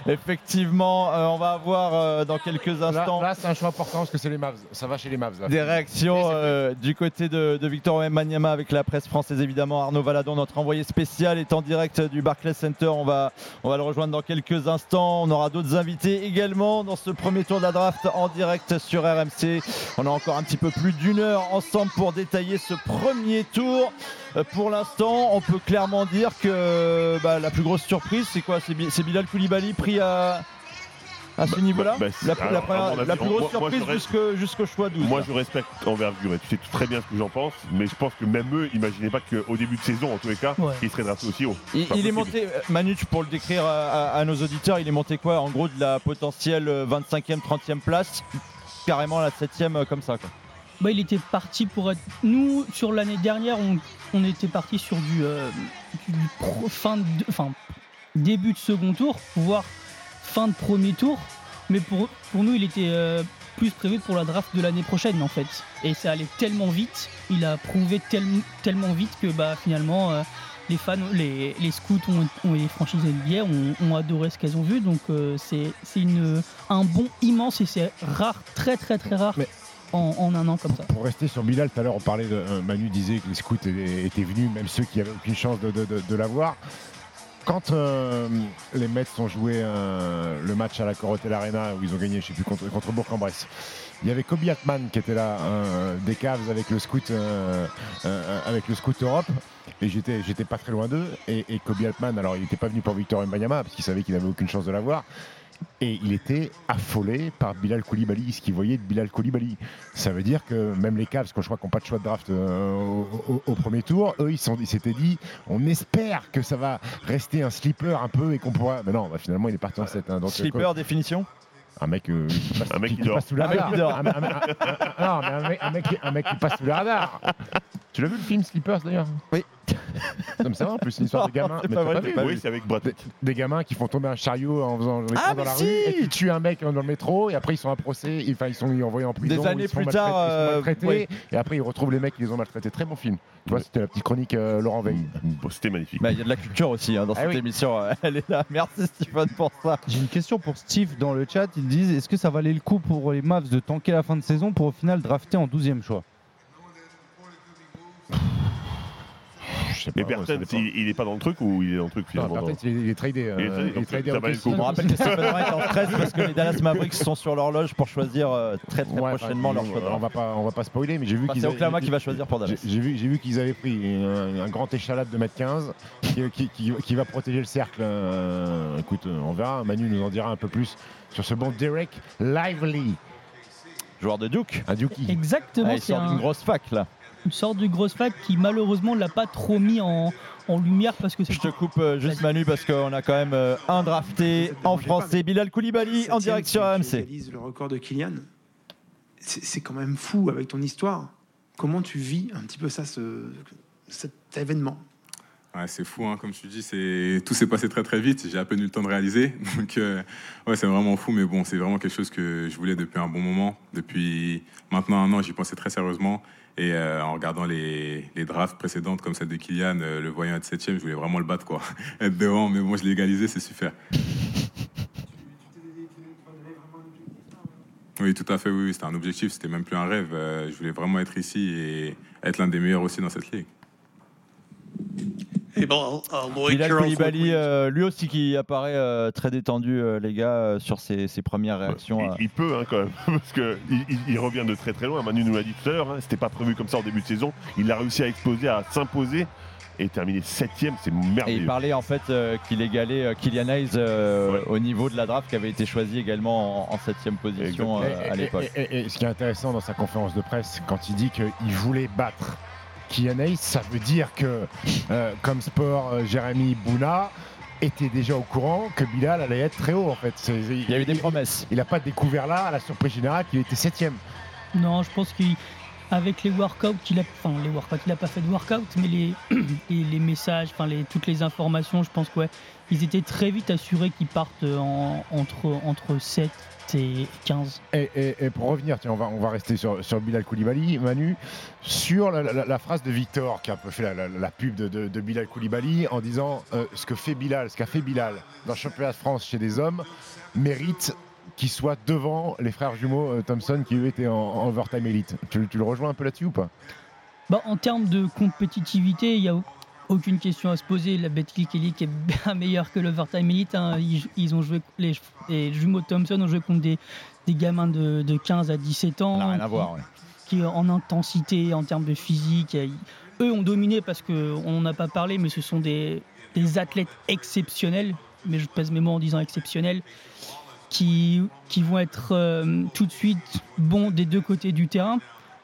S3: Effectivement, euh, on va avoir euh, dans quelques instants.
S10: Là, c'est un choix important parce que c'est les Mavs. Ça va chez les Mavs. là.
S3: Des réactions euh, du côté de, de Victor Wembanyama avec la presse française évidemment. Arnaud Valadon, notre envoyé spécial, est en direct du Barclays Center. On va, on va le rejoindre dans quelques instants. On aura d'autres invités également dans ce premier tour de la draft en direct sur RMC. On a encore un petit peu plus d'une heure ensemble pour détailler ce premier tour. Euh, Pour l'instant, on peut clairement dire que bah, la plus grosse surprise, c'est quoi? C'est Bi- c'est Bilal Koulibaly pris à, à ce niveau-là?
S9: bah,
S3: la, plus grosse
S9: moi,
S3: surprise jusqu'au choix 12.
S9: Moi,
S3: là.
S9: je respecte envergure et tu sais très bien ce que j'en pense, mais je pense que même eux, imaginaient pas qu'au début de saison, en tous les cas, ils seraient draftés aussi haut.
S3: Il, est monté, euh, Manu, pour le décrire à, à- à nos auditeurs, il est monté quoi? En gros, de la potentielle euh, 25e, 30e place, carrément la 7e euh, comme ça. Quoi.
S12: Bah, il était parti pour être. Nous, sur l'année dernière, on, on était parti sur du, euh, du pro- fin de, enfin, début de second tour, voire fin de premier tour. Mais pour, pour nous, il était euh, plus prévu pour la draft de l'année prochaine, en fait. Et ça allait tellement vite, il a prouvé tel- tellement vite que bah, finalement, euh, les fans, les, les scouts ont, ont- et les franchises NBA ont, ont adoré ce qu'elles ont vu. Donc, c'est c'est un bond immense et c'est rare, très très très rare. En, un an comme ça.
S10: Pour rester sur Bilal, tout à l'heure, on parlait de. euh, Manu disait que les scouts étaient, venus, même ceux qui avaient aucune chance de, l'avoir. Quand euh, les Mets ont joué euh, le match à la Corotel Arena où ils ont gagné, contre, Bourg-en-Bresse, il y avait Kobe Atman qui était là, des Cavs avec le scout, avec le scout Europe. Et j'étais, j'étais pas très loin d'eux. Et, et Kobe Altman, alors il n'était pas venu pour Victor Mbanyama parce qu'il savait qu'il n'avait aucune chance de l'avoir. Et il était affolé par Bilal Koulibaly, ce qu'il voyait de Bilal Koulibaly. Ça veut dire que même les Cavs, quand je crois qu'on n'ont pas de choix de draft euh, au, au- au premier tour, eux, ils s'étaient dit on espère que ça va rester un slipper un peu et qu'on pourra. Mais non, bah, finalement, il est parti en 7. hein, donc,
S3: Slipper,
S10: euh,
S3: définition?
S10: Un mec, euh, qui passe,
S9: Un mec
S10: qui-
S9: qui
S10: qui
S9: dort.
S10: passe sous
S3: mec
S10: radar. Un- un- un- un- non, mais un mec, un, mec, qui- un mec qui passe sous la radar. Tu l'as vu le film Slippers d'ailleurs?
S3: Oui.
S10: Comme ça, en plus, c'est une histoire de
S3: c'est
S10: Mais
S3: pas vrai, pas
S9: Oui, c'est avec Brad
S10: des,
S9: Pitt.
S10: des gamins qui font tomber un chariot en faisant les
S3: Ah,
S10: dans la
S3: mais
S10: rue
S3: si
S10: et qui tuent un mec dans le métro et après ils sont à procès, enfin ils sont envoyés en prison.
S3: Des années
S10: ils
S3: plus
S10: maltraités-
S3: tard,
S10: ils sont
S3: euh,
S10: maltraités,
S3: oui.
S10: et après ils retrouvent les mecs qui les ont maltraités. Très bon film. Tu vois, c'était la petite chronique euh, Laurent Veil.
S9: Bon, C'était magnifique.
S3: Bah, Il y a de la culture aussi hein, dans
S10: Ah
S3: cette
S10: oui.
S3: émission. euh, Elle est là. Merci Stephen pour ça.
S11: J'ai une question pour Steve dans le chat. Ils disent est-ce que ça valait le coup pour les Mavs de tanker la fin de saison pour au final drafter en 12e choix?
S10: Je sais
S9: Mais
S10: pas,
S9: Bertens, il, il est pas dans le truc ou il est dans le truc
S10: Non,
S9: finalement
S10: Bertens, il est, il est tradé. euh,
S9: Il est tradé,
S10: il est
S9: donc
S10: tradé
S9: ça
S10: au
S9: valait le
S10: Pistons.
S9: coup.
S3: On rappelle que Stephen Wright est en stress parce que les Dallas Mavericks sont sur l'horloge pour choisir euh, très très
S10: Ouais,
S3: prochainement
S10: enfin,
S3: leur choix.
S10: on va pas, on va pas spoiler, mais j'ai vu qu'ils
S3: c'est
S10: avaient-
S3: Oklahoma qui va choisir pour Dallas.
S10: J'ai vu, j'ai vu qu'ils avaient pris un, un grand échalade de mètre 15 qui, qui- qui- qui va protéger le cercle. Euh, écoute, on verra. Manu nous en dira un peu plus sur ce bon Derek Lively.
S3: Joueur de Duke.
S10: Un.
S12: Exactement,
S3: Ah, il
S12: c'est
S3: sort d'une
S12: un-
S3: grosse fac là.
S12: Une sorte de grosse fac qui malheureusement l'a pas trop mis en, en lumière parce que c'est
S3: Je te coupe euh, juste Manu parce qu'on a quand même euh, un drafté en français. Bilal Koulibaly en direct sur AMC.
S21: le record de Kylian. C'est c'est quand même fou avec ton histoire. Comment tu vis un petit peu ça, ce, cet événement?
S23: Ouais, c'est fou, hein, comme tu dis, c'est tout s'est passé très très vite. J'ai à peine eu le temps de réaliser, donc euh, ouais, c'est vraiment fou. Mais bon, c'est vraiment quelque chose que je voulais depuis un bon moment. Depuis maintenant un an, j'y pensais très sérieusement. Et euh, en regardant les, les drafts précédentes, comme celle de Kylian, euh, le voyant être septième, je voulais vraiment le battre, quoi, être devant. Mais bon, je l'ai égalisé, c'est super. Oui, tout à fait. Oui, oui, c'était un objectif. C'était même plus un rêve. Euh, je voulais vraiment être ici et être l'un des meilleurs aussi dans cette ligue.
S21: Hey, bon, Lloyd
S3: Bilal Koulibaly, euh, lui aussi qui apparaît euh, très détendu, euh, les gars, euh, sur ses, ses premières réactions.
S9: Il, il peut hein, quand même, parce que il, revient de très très loin. Manu nous l'a dit tout à l'heure, hein, c'était pas prévu comme ça en début de saison. Il a réussi à exploser, à s'imposer et terminer septième, c'est
S3: Et il
S9: merveilleux.
S3: parlait en fait euh, qu'il égalait euh, Kylian Hayes euh, au niveau de la draft qui avait été choisi également en, en septième position euh,
S10: Et-
S3: à
S10: et-
S3: l'époque.
S10: Et, et- et ce qui est intéressant dans sa conférence de presse, quand il dit qu'il voulait battre Kylian Hayes, ça veut dire que, euh, comme sport, euh, Jérémy Bouna était déjà au courant que Bilal allait être très haut en fait.
S3: Il y a eu des promesses.
S10: Il n'a pas découvert là, à la surprise générale, qu'il était septième.
S12: Non, je pense qu'il avec les workouts qu'il a, enfin les workouts, il a pas fait de workout, mais les, les, les messages, enfin les, toutes les informations, je pense que ouais, ils étaient très vite assurés qu'ils partent en- entre, entre 7 et 15.
S10: Et, et- et pour revenir, tiens, on va, on va rester sur, sur Bilal Koulibaly, Manu, sur la, la- la phrase de Victor qui a un peu fait la, pub de, de- de Bilal Koulibaly en disant euh, ce que fait Bilal, ce qu'a fait Bilal dans le championnat de France chez des hommes mérite qu'il soit devant les frères jumeaux euh, Thompson qui eux étaient en, en overtime elite. Tu, tu le rejoins un peu là-dessus ou pas?
S12: Bah, en termes de compétitivité, il n'y a aucune question à se poser. La Betclic Elite est bien meilleure que l'Overtime Elite. hein. Ils, ils ont joué, les, les jumeaux Thompson ont joué contre des, des gamins de, de 15 à 17 ans.
S3: rien à
S12: qui-
S3: voir, ouais.
S12: Qui, en intensité, en termes de physique, eux ont dominé parce qu'on n'a pas parlé, mais ce sont des, des athlètes exceptionnels. Mais je pèse mes mots en disant exceptionnels qui, qui vont être euh, tout de suite bons des deux côtés du terrain.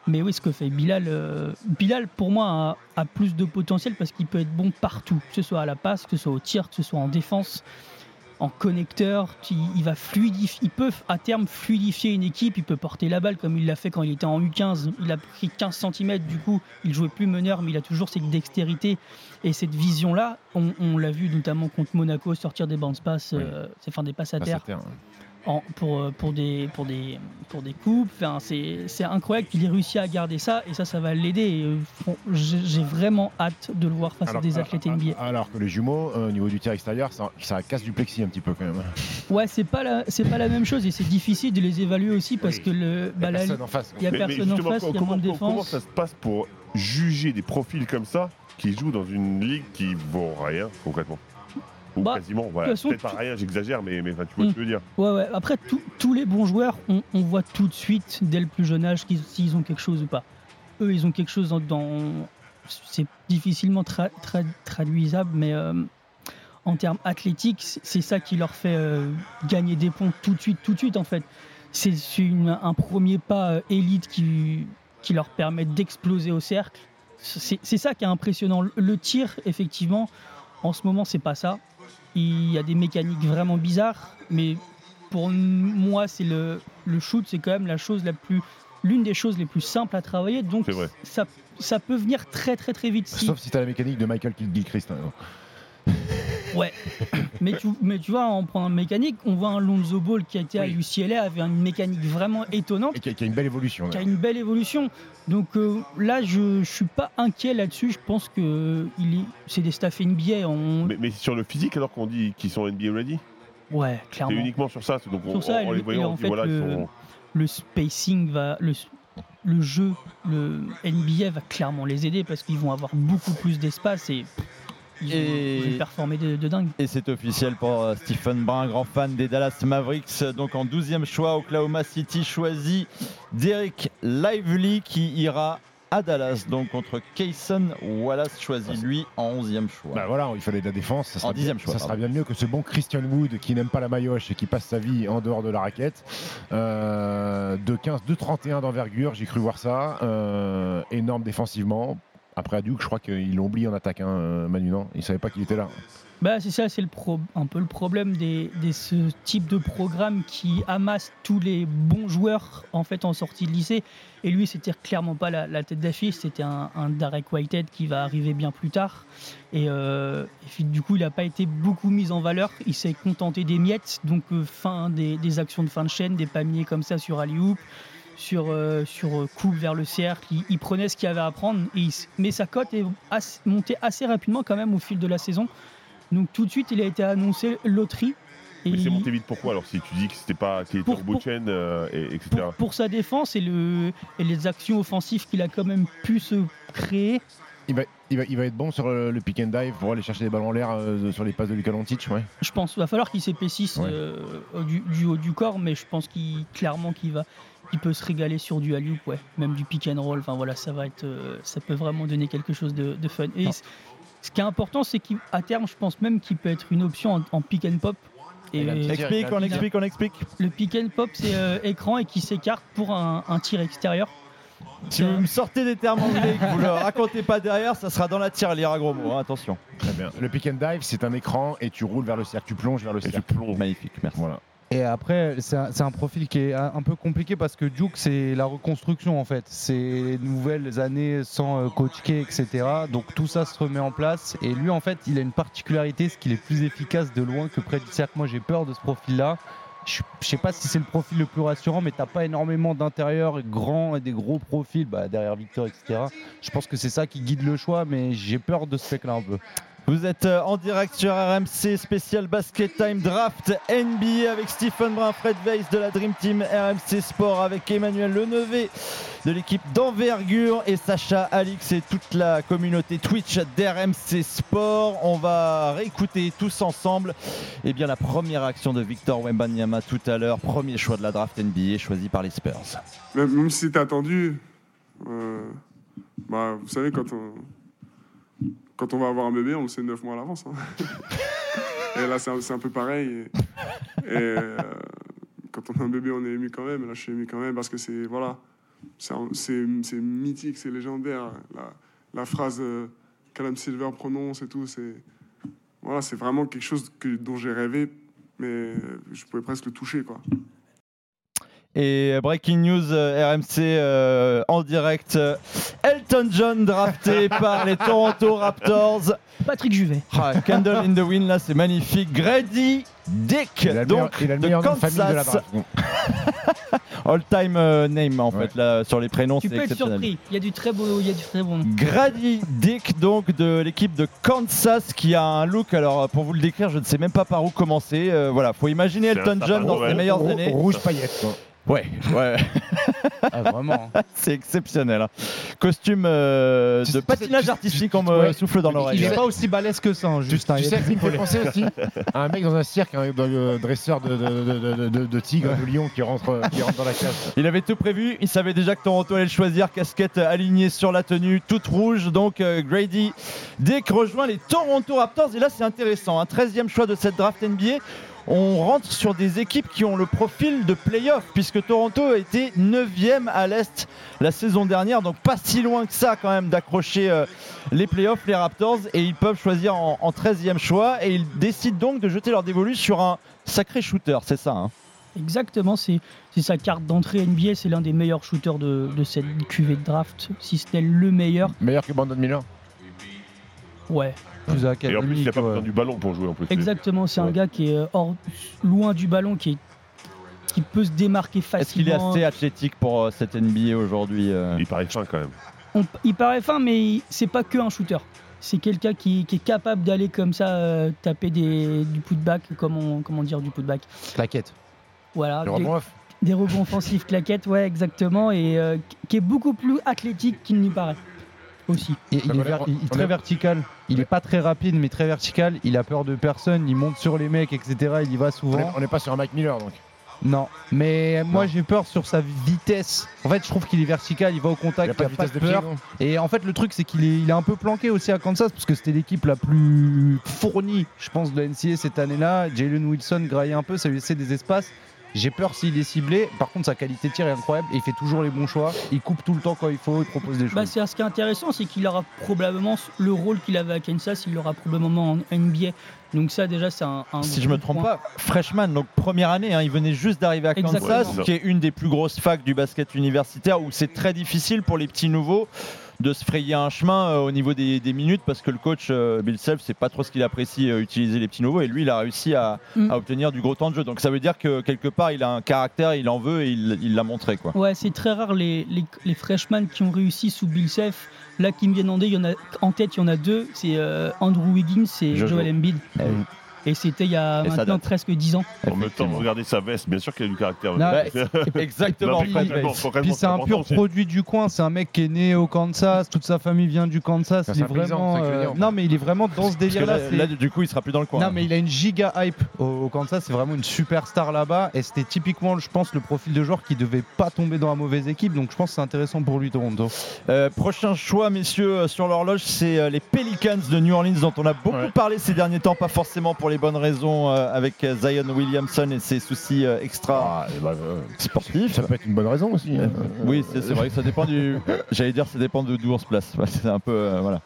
S12: Mais oui, ce que fait Bilal, euh, Bilal pour moi a, a plus de potentiel parce qu'il peut être bon partout, que ce soit à la passe, que ce soit au tir, que ce soit en défense, en connecteur. Il, va fluidifier, il peut à terme fluidifier une équipe, il peut porter la balle comme il l'a fait quand il était en U15. Il a pris 15 cm, du coup, il jouait plus meneur, mais il a toujours cette dextérité et cette vision-là. On, on l'a vu notamment contre Monaco sortir des bounce passes, euh, enfin des passes à
S10: Passe à
S12: terre. En- pour, euh, pour, des, pour, des, pour des coupes. Enfin, c'est c'est incroyable qu'il ait réussi à garder ça et ça, ça va l'aider. Et, euh, J'ai vraiment hâte de le voir face
S10: alors,
S12: à des athlètes
S10: ah,
S12: NBA.
S10: alors que les jumeaux, euh, au niveau du tir extérieur, ça, ça casse du plexi un petit peu quand même.
S12: Ouais, c'est pas la, c'est pas la même chose et c'est difficile de les évaluer aussi parce que le, bah,
S10: personne en face.
S12: Il y a
S9: Mais- mais
S12: personne en
S9: justement,
S12: face, il y a
S9: comment,
S12: moins de
S9: comment- comment
S12: défense.
S9: ça se passe pour juger des profils comme ça qui jouent dans une ligue qui vaut rien concrètement? Ou
S12: Bah,
S9: quasiment, voilà. Peut-être pas rien, j'exagère, mais, mais enfin, tu vois ce que je veux dire.
S12: Ouais, ouais. Après, tous- tous les bons joueurs, on, on voit tout de suite, dès le plus jeune âge, s'ils ont quelque chose ou pas. Eux, ils ont quelque chose dans. dans- c'est difficilement tra- tra- traduisable, mais euh, en termes athlétiques, c'est ça qui leur fait euh, gagner des points tout de suite, tout de suite, en fait. C'est un premier pas euh, élite qui, qui leur permet d'exploser au cercle. C'est ça qui est impressionnant. Le- Le tir, effectivement, en ce moment, c'est pas ça. Il y a des mécaniques vraiment bizarres, mais pour moi, c'est le, le shoot, c'est quand même la chose la plus, l'une des choses les plus simples à travailler. Donc, ça, ça peut venir très très très vite. Si,
S10: Sauf si tu as la mécanique de Michael Gilchrist. hein.
S12: Ouais. mais, tu, mais tu vois, en prenant mécanique, on voit un Lonzo Ball qui a été à UCLA avait une mécanique vraiment étonnante.
S10: Et qui a, qui a une belle évolution.
S12: qui a une belle évolution. Donc euh, là, je, je suis pas inquiet là-dessus. Je pense que il est, c'est des staffs NBA. On...
S9: Mais, mais sur le physique, alors qu'on dit qu'ils sont NBA ready?
S12: Ouais,
S9: C'est
S12: clairement.
S9: uniquement sur ça. c'est Donc, on,
S12: Sur ça,
S9: les
S12: le-
S9: voyant,
S12: et
S9: on
S12: en
S9: dit
S12: fait,
S9: voilà, ils
S12: le,
S9: sont.
S12: le spacing va, le, le jeu, le NBA va clairement les aider parce qu'ils vont avoir beaucoup plus d'espace et ils,
S3: Et-
S12: ils vont performer de, de dingue.
S3: Et c'est officiel pour euh, Stephen Brun, grand fan des Dallas Mavericks. Donc en 12e choix, Oklahoma City choisit Derek Lively qui ira à Dallas. Donc contre Kayson Wallace choisit lui en 11e choix.
S10: Bah voilà, il fallait de la défense. Ça
S3: En
S10: sera, bien,
S3: dixième choix,
S10: ça sera bien mieux que ce bon Christian Wood qui n'aime pas la maillotche et qui passe sa vie en dehors de la raquette. Euh, de 15, de 31 d'envergure, j'ai cru voir ça. Euh, énorme défensivement. Après à Duke, je crois qu'ils l'ont oublié en attaque, euh, Manu, non? Ils ne savaient pas qu'il était là.
S12: Bah, c'est ça, c'est un peu le problème des- ce type de programme qui amasse tous les bons joueurs en fait en sortie de lycée. Et lui, c'était clairement pas la, tête d'affiche, c'était un, un Derek Whitehead qui va arriver bien plus tard. Et, euh, du coup, il n'a pas été beaucoup mis en valeur. Il s'est contenté des miettes, donc euh, fin des, actions de fin de chaîne, des paniers comme ça sur alley-oop sur, euh, sur euh, coupe vers le cercle. Il, il prenait ce qu'il avait à prendre. Et il mais sa cote est assez- montée assez rapidement quand même au fil de la saison. Donc tout de suite, il a été annoncé loterie. Et
S9: Mais c'est
S12: il-
S9: monté vite pourquoi alors si tu dis que c'était pas qu'il était
S12: Pour-
S9: au bout de chaîne, euh, et, etc.
S12: pour sa défense et, le, et les actions offensives qu'il a quand même pu se créer.
S10: Il va, il va, il va être bon sur le, le pick and dive pour aller chercher des ballons en l'air euh, sur les passes de Luka Doncic, ouais.
S12: Je pense qu'il va falloir qu'il s'épaississe
S10: Ouais.
S12: euh, au- du, du haut du corps, mais je pense qu'il clairement qu'il va, qu'il peut se régaler sur du alley ouais, même du pick and roll. Enfin voilà, ça va être, euh, ça peut vraiment donner quelque chose de, de fun. Et ce qui est important, c'est qu'à terme, je pense même qu'il peut être une option en, en pick and pop.
S3: Il tir, Explique, il on explique, tir. on explique.
S12: Le pick and pop, c'est euh, écran et qui s'écarte pour un, un tir extérieur.
S3: Si vous me sortez des termes anglais et que vous le racontez pas derrière, ça sera dans la tirelire à gros mots. hein, attention.
S10: Très bien. Le pick and dive, c'est un écran et tu roules vers le cercle, tu plonges vers le cercle.
S9: tu plonges.
S3: Magnifique, merci.
S10: Voilà.
S11: Et après, c'est un, profil qui est un, peu compliqué parce que Duke, c'est la reconstruction en fait. C'est les nouvelles années sans euh, coach etc. Donc tout ça se remet en place. Et lui, en fait, il a une particularité, c'est qu'il est plus efficace de loin que près du cercle. Moi, j'ai peur de ce profil-là. Je je sais pas si c'est le profil le plus rassurant, mais t'as pas énormément d'intérieur grand et des gros profils bah, derrière Victor, etc. Je pense que c'est ça qui guide le choix, mais j'ai peur de ce mec-là un peu.
S3: Vous êtes euh, en direct sur RMC spécial Basket Time Draft NBA avec Stephen Brun, Fred Weiss de la Dream Team RMC Sport avec Emmanuel Lenevé de l'équipe d'envergure et Sacha Alix et toute la communauté Twitch d'RMC Sport. On va réécouter tous ensemble eh bien, la première action de Victor Wembanyama tout à l'heure, premier choix de la draft NBA choisi par les Spurs.
S6: Même, si c'était attendu, euh, bah, vous savez, quand on, quand on va avoir un bébé, on le sait neuf mois à l'avance. hein. et là, c'est un, peu pareil. Et, euh, quand on a un bébé, on est ému quand même. Là, je suis ému quand même parce que c'est voilà, c'est mythique, c'est légendaire. La, phrase euh, qu'Adam Silver prononce et tout, c'est voilà, c'est vraiment quelque chose que, dont j'ai rêvé, mais je pouvais presque le toucher, quoi.
S3: Et breaking news euh, RMC euh, en direct. euh, Elton John drafté par les Toronto Raptors.
S12: Patrick Juvet.
S3: Ah, Candle in the Wind, là, c'est magnifique. Grady Dick,
S10: Il a
S3: donc
S10: meilleur- il a le
S3: de
S10: meilleur nom de
S3: Kansas.
S10: famille de la.
S3: All time euh, name en fait là sur les prénoms,
S12: Tu
S3: c'est
S12: peux être surpris. Il y a du très beau, il y a du très bon. nom.
S3: Grady Dick, donc de l'équipe de Kansas, qui a un look. Alors, pour vous le décrire, je ne sais même pas par où commencer. Euh, voilà, faut imaginer Elton John dans ses meilleures années.
S10: rouge paillette, quoi.
S3: Ouais, ouais.
S11: Ah, vraiment.
S3: C'est exceptionnel. hein. Costume euh, de patinage artistique, on me
S11: Ouais.
S3: souffle dans
S11: Il
S3: l'oreille.
S11: est pas aussi balèze que ça, hein, juste. hein,
S10: Tu
S11: il
S10: sais, qui me fait penser aussi à un mec dans un cirque, un dresseur de, de, de, de, de- de tigre, de lion qui rentre, qui rentre dans la cage.
S3: Il avait tout prévu, il savait déjà que Toronto allait le choisir, casquette alignée sur la tenue, toute rouge, donc euh, Grady Dick rejoint les Toronto Raptors, et là c'est intéressant, un 13e choix de cette draft NBA. On rentre sur des équipes qui ont le profil de playoff, puisque Toronto a été 9e à l'Est la saison dernière, donc pas si loin que ça quand même d'accrocher euh, les playoffs, les Raptors, et ils peuvent choisir en, en 13e choix, et ils décident donc de jeter leur dévolu sur un sacré shooter, c'est ça hein
S12: Exactement, c'est c'est sa carte d'entrée NBA. C'est l'un des meilleurs shooters de, de cette cuvée de draft, si ce n'est le meilleur.
S10: Meilleur que Brandon Miller?
S12: Ouais.
S11: Plus
S9: Et en plus, il a pas besoin du ballon pour jouer en plus.
S12: Exactement, c'est un gars qui est hors, loin du ballon, qui, est, qui peut se démarquer
S3: Est-ce qu'il est
S12: facilement.
S3: assez athlétique pour euh, cette NBA aujourd'hui euh?
S9: Il paraît fin quand même.
S12: On- il paraît fin, mais c'est pas que un shooter. C'est quelqu'un qui, qui est capable d'aller comme ça euh, taper des, du putback, comment, comment dire du putback
S11: Claquette.
S12: Voilà, des,
S10: rebond off.
S12: des rebonds offensifs claquettes, ouais, exactement, et euh, qui est beaucoup plus athlétique qu'il n'y paraît. Aussi.
S11: Et il, est ver- il est très vertical. Il est pas très rapide, mais très vertical. Il a peur de personne. Il monte sur les mecs, etc. Il y va souvent.
S10: on n'est pas sur un Mike Miller donc.
S11: Non, mais moi j'ai peur sur sa vitesse. En fait, je trouve qu'il est vertical, il va au contact,
S10: Il a pas
S11: il
S10: de
S11: a pas de
S10: vitesse de pied,
S11: peur. Et en fait, le truc, c'est qu'il est, il est un peu planqué aussi à Kansas parce que c'était l'équipe la plus fournie, je pense, de la NCA cette année-là. Jalen Wilson graille un peu, ça lui laissait des espaces. J'ai peur s'il est ciblé. Par contre, sa qualité de tir est incroyable et il fait toujours les bons choix. Il coupe tout le temps quand il faut, il propose des choses.
S12: Bah, c'est ce qui est intéressant, c'est qu'il aura probablement le rôle qu'il avait à Kansas, il l'aura probablement en NBA. Donc ça déjà c'est un, un
S3: Si je me trompe
S12: point.
S3: pas, freshman, donc première année, hein, il venait juste d'arriver à Kansas,
S12: Exactement.
S3: qui est une des plus grosses facs du basket universitaire, où c'est très difficile pour les petits nouveaux de se frayer un chemin euh, au niveau des, des minutes, parce que le coach euh, Bill Self, c'est pas trop ce qu'il apprécie euh, utiliser les petits nouveaux, et lui, il a réussi à,
S12: Mm.
S3: à obtenir du gros temps de jeu. Donc ça veut dire que quelque part, il a un caractère, il en veut, et il l'a montré, quoi.
S12: Ouais, c'est très rare les, les, les freshmen qui ont réussi sous Bill Self. Là, qui me viennent en, tête, il y en a, deux. C'est euh, Andrew Wiggins et
S9: Jojo.
S12: Joel Embiid.
S3: Eh
S12: Et c'était il y a maintenant presque 10 ans.
S9: En même temps, regardez sa veste, bien sûr qu'il a du caractère.
S11: Non,
S3: Exactement.
S11: Puis c'est un pur produit du coin, c'est un mec qui est né au Kansas, toute sa famille vient du Kansas,
S10: C'est
S11: il est vraiment euh. Non mais il est vraiment dans ce
S3: Parce que
S11: délire là.
S3: du coup, il sera plus dans le coin.
S11: Non mais il a une giga hype au, Kansas, c'est vraiment une superstar là-bas et c'était typiquement je pense le profil de joueur qui devait pas tomber dans la mauvaise équipe donc je pense que c'est intéressant pour lui Toronto.
S3: Euh, prochain choix, messieurs, euh, sur l'horloge, c'est les Pelicans de New Orleans, dont on a beaucoup
S10: Ouais.
S3: parlé ces derniers temps, pas forcément pour les bonnes raisons, euh, avec Zion Williamson et ses soucis euh, extra
S10: Ah, bah, euh,
S3: sportifs.
S10: ça peut être une bonne raison aussi. hein.
S3: Oui, c'est vrai que ça dépend du. J'allais dire, ça dépend de d'où on se place. C'est un peu. voilà.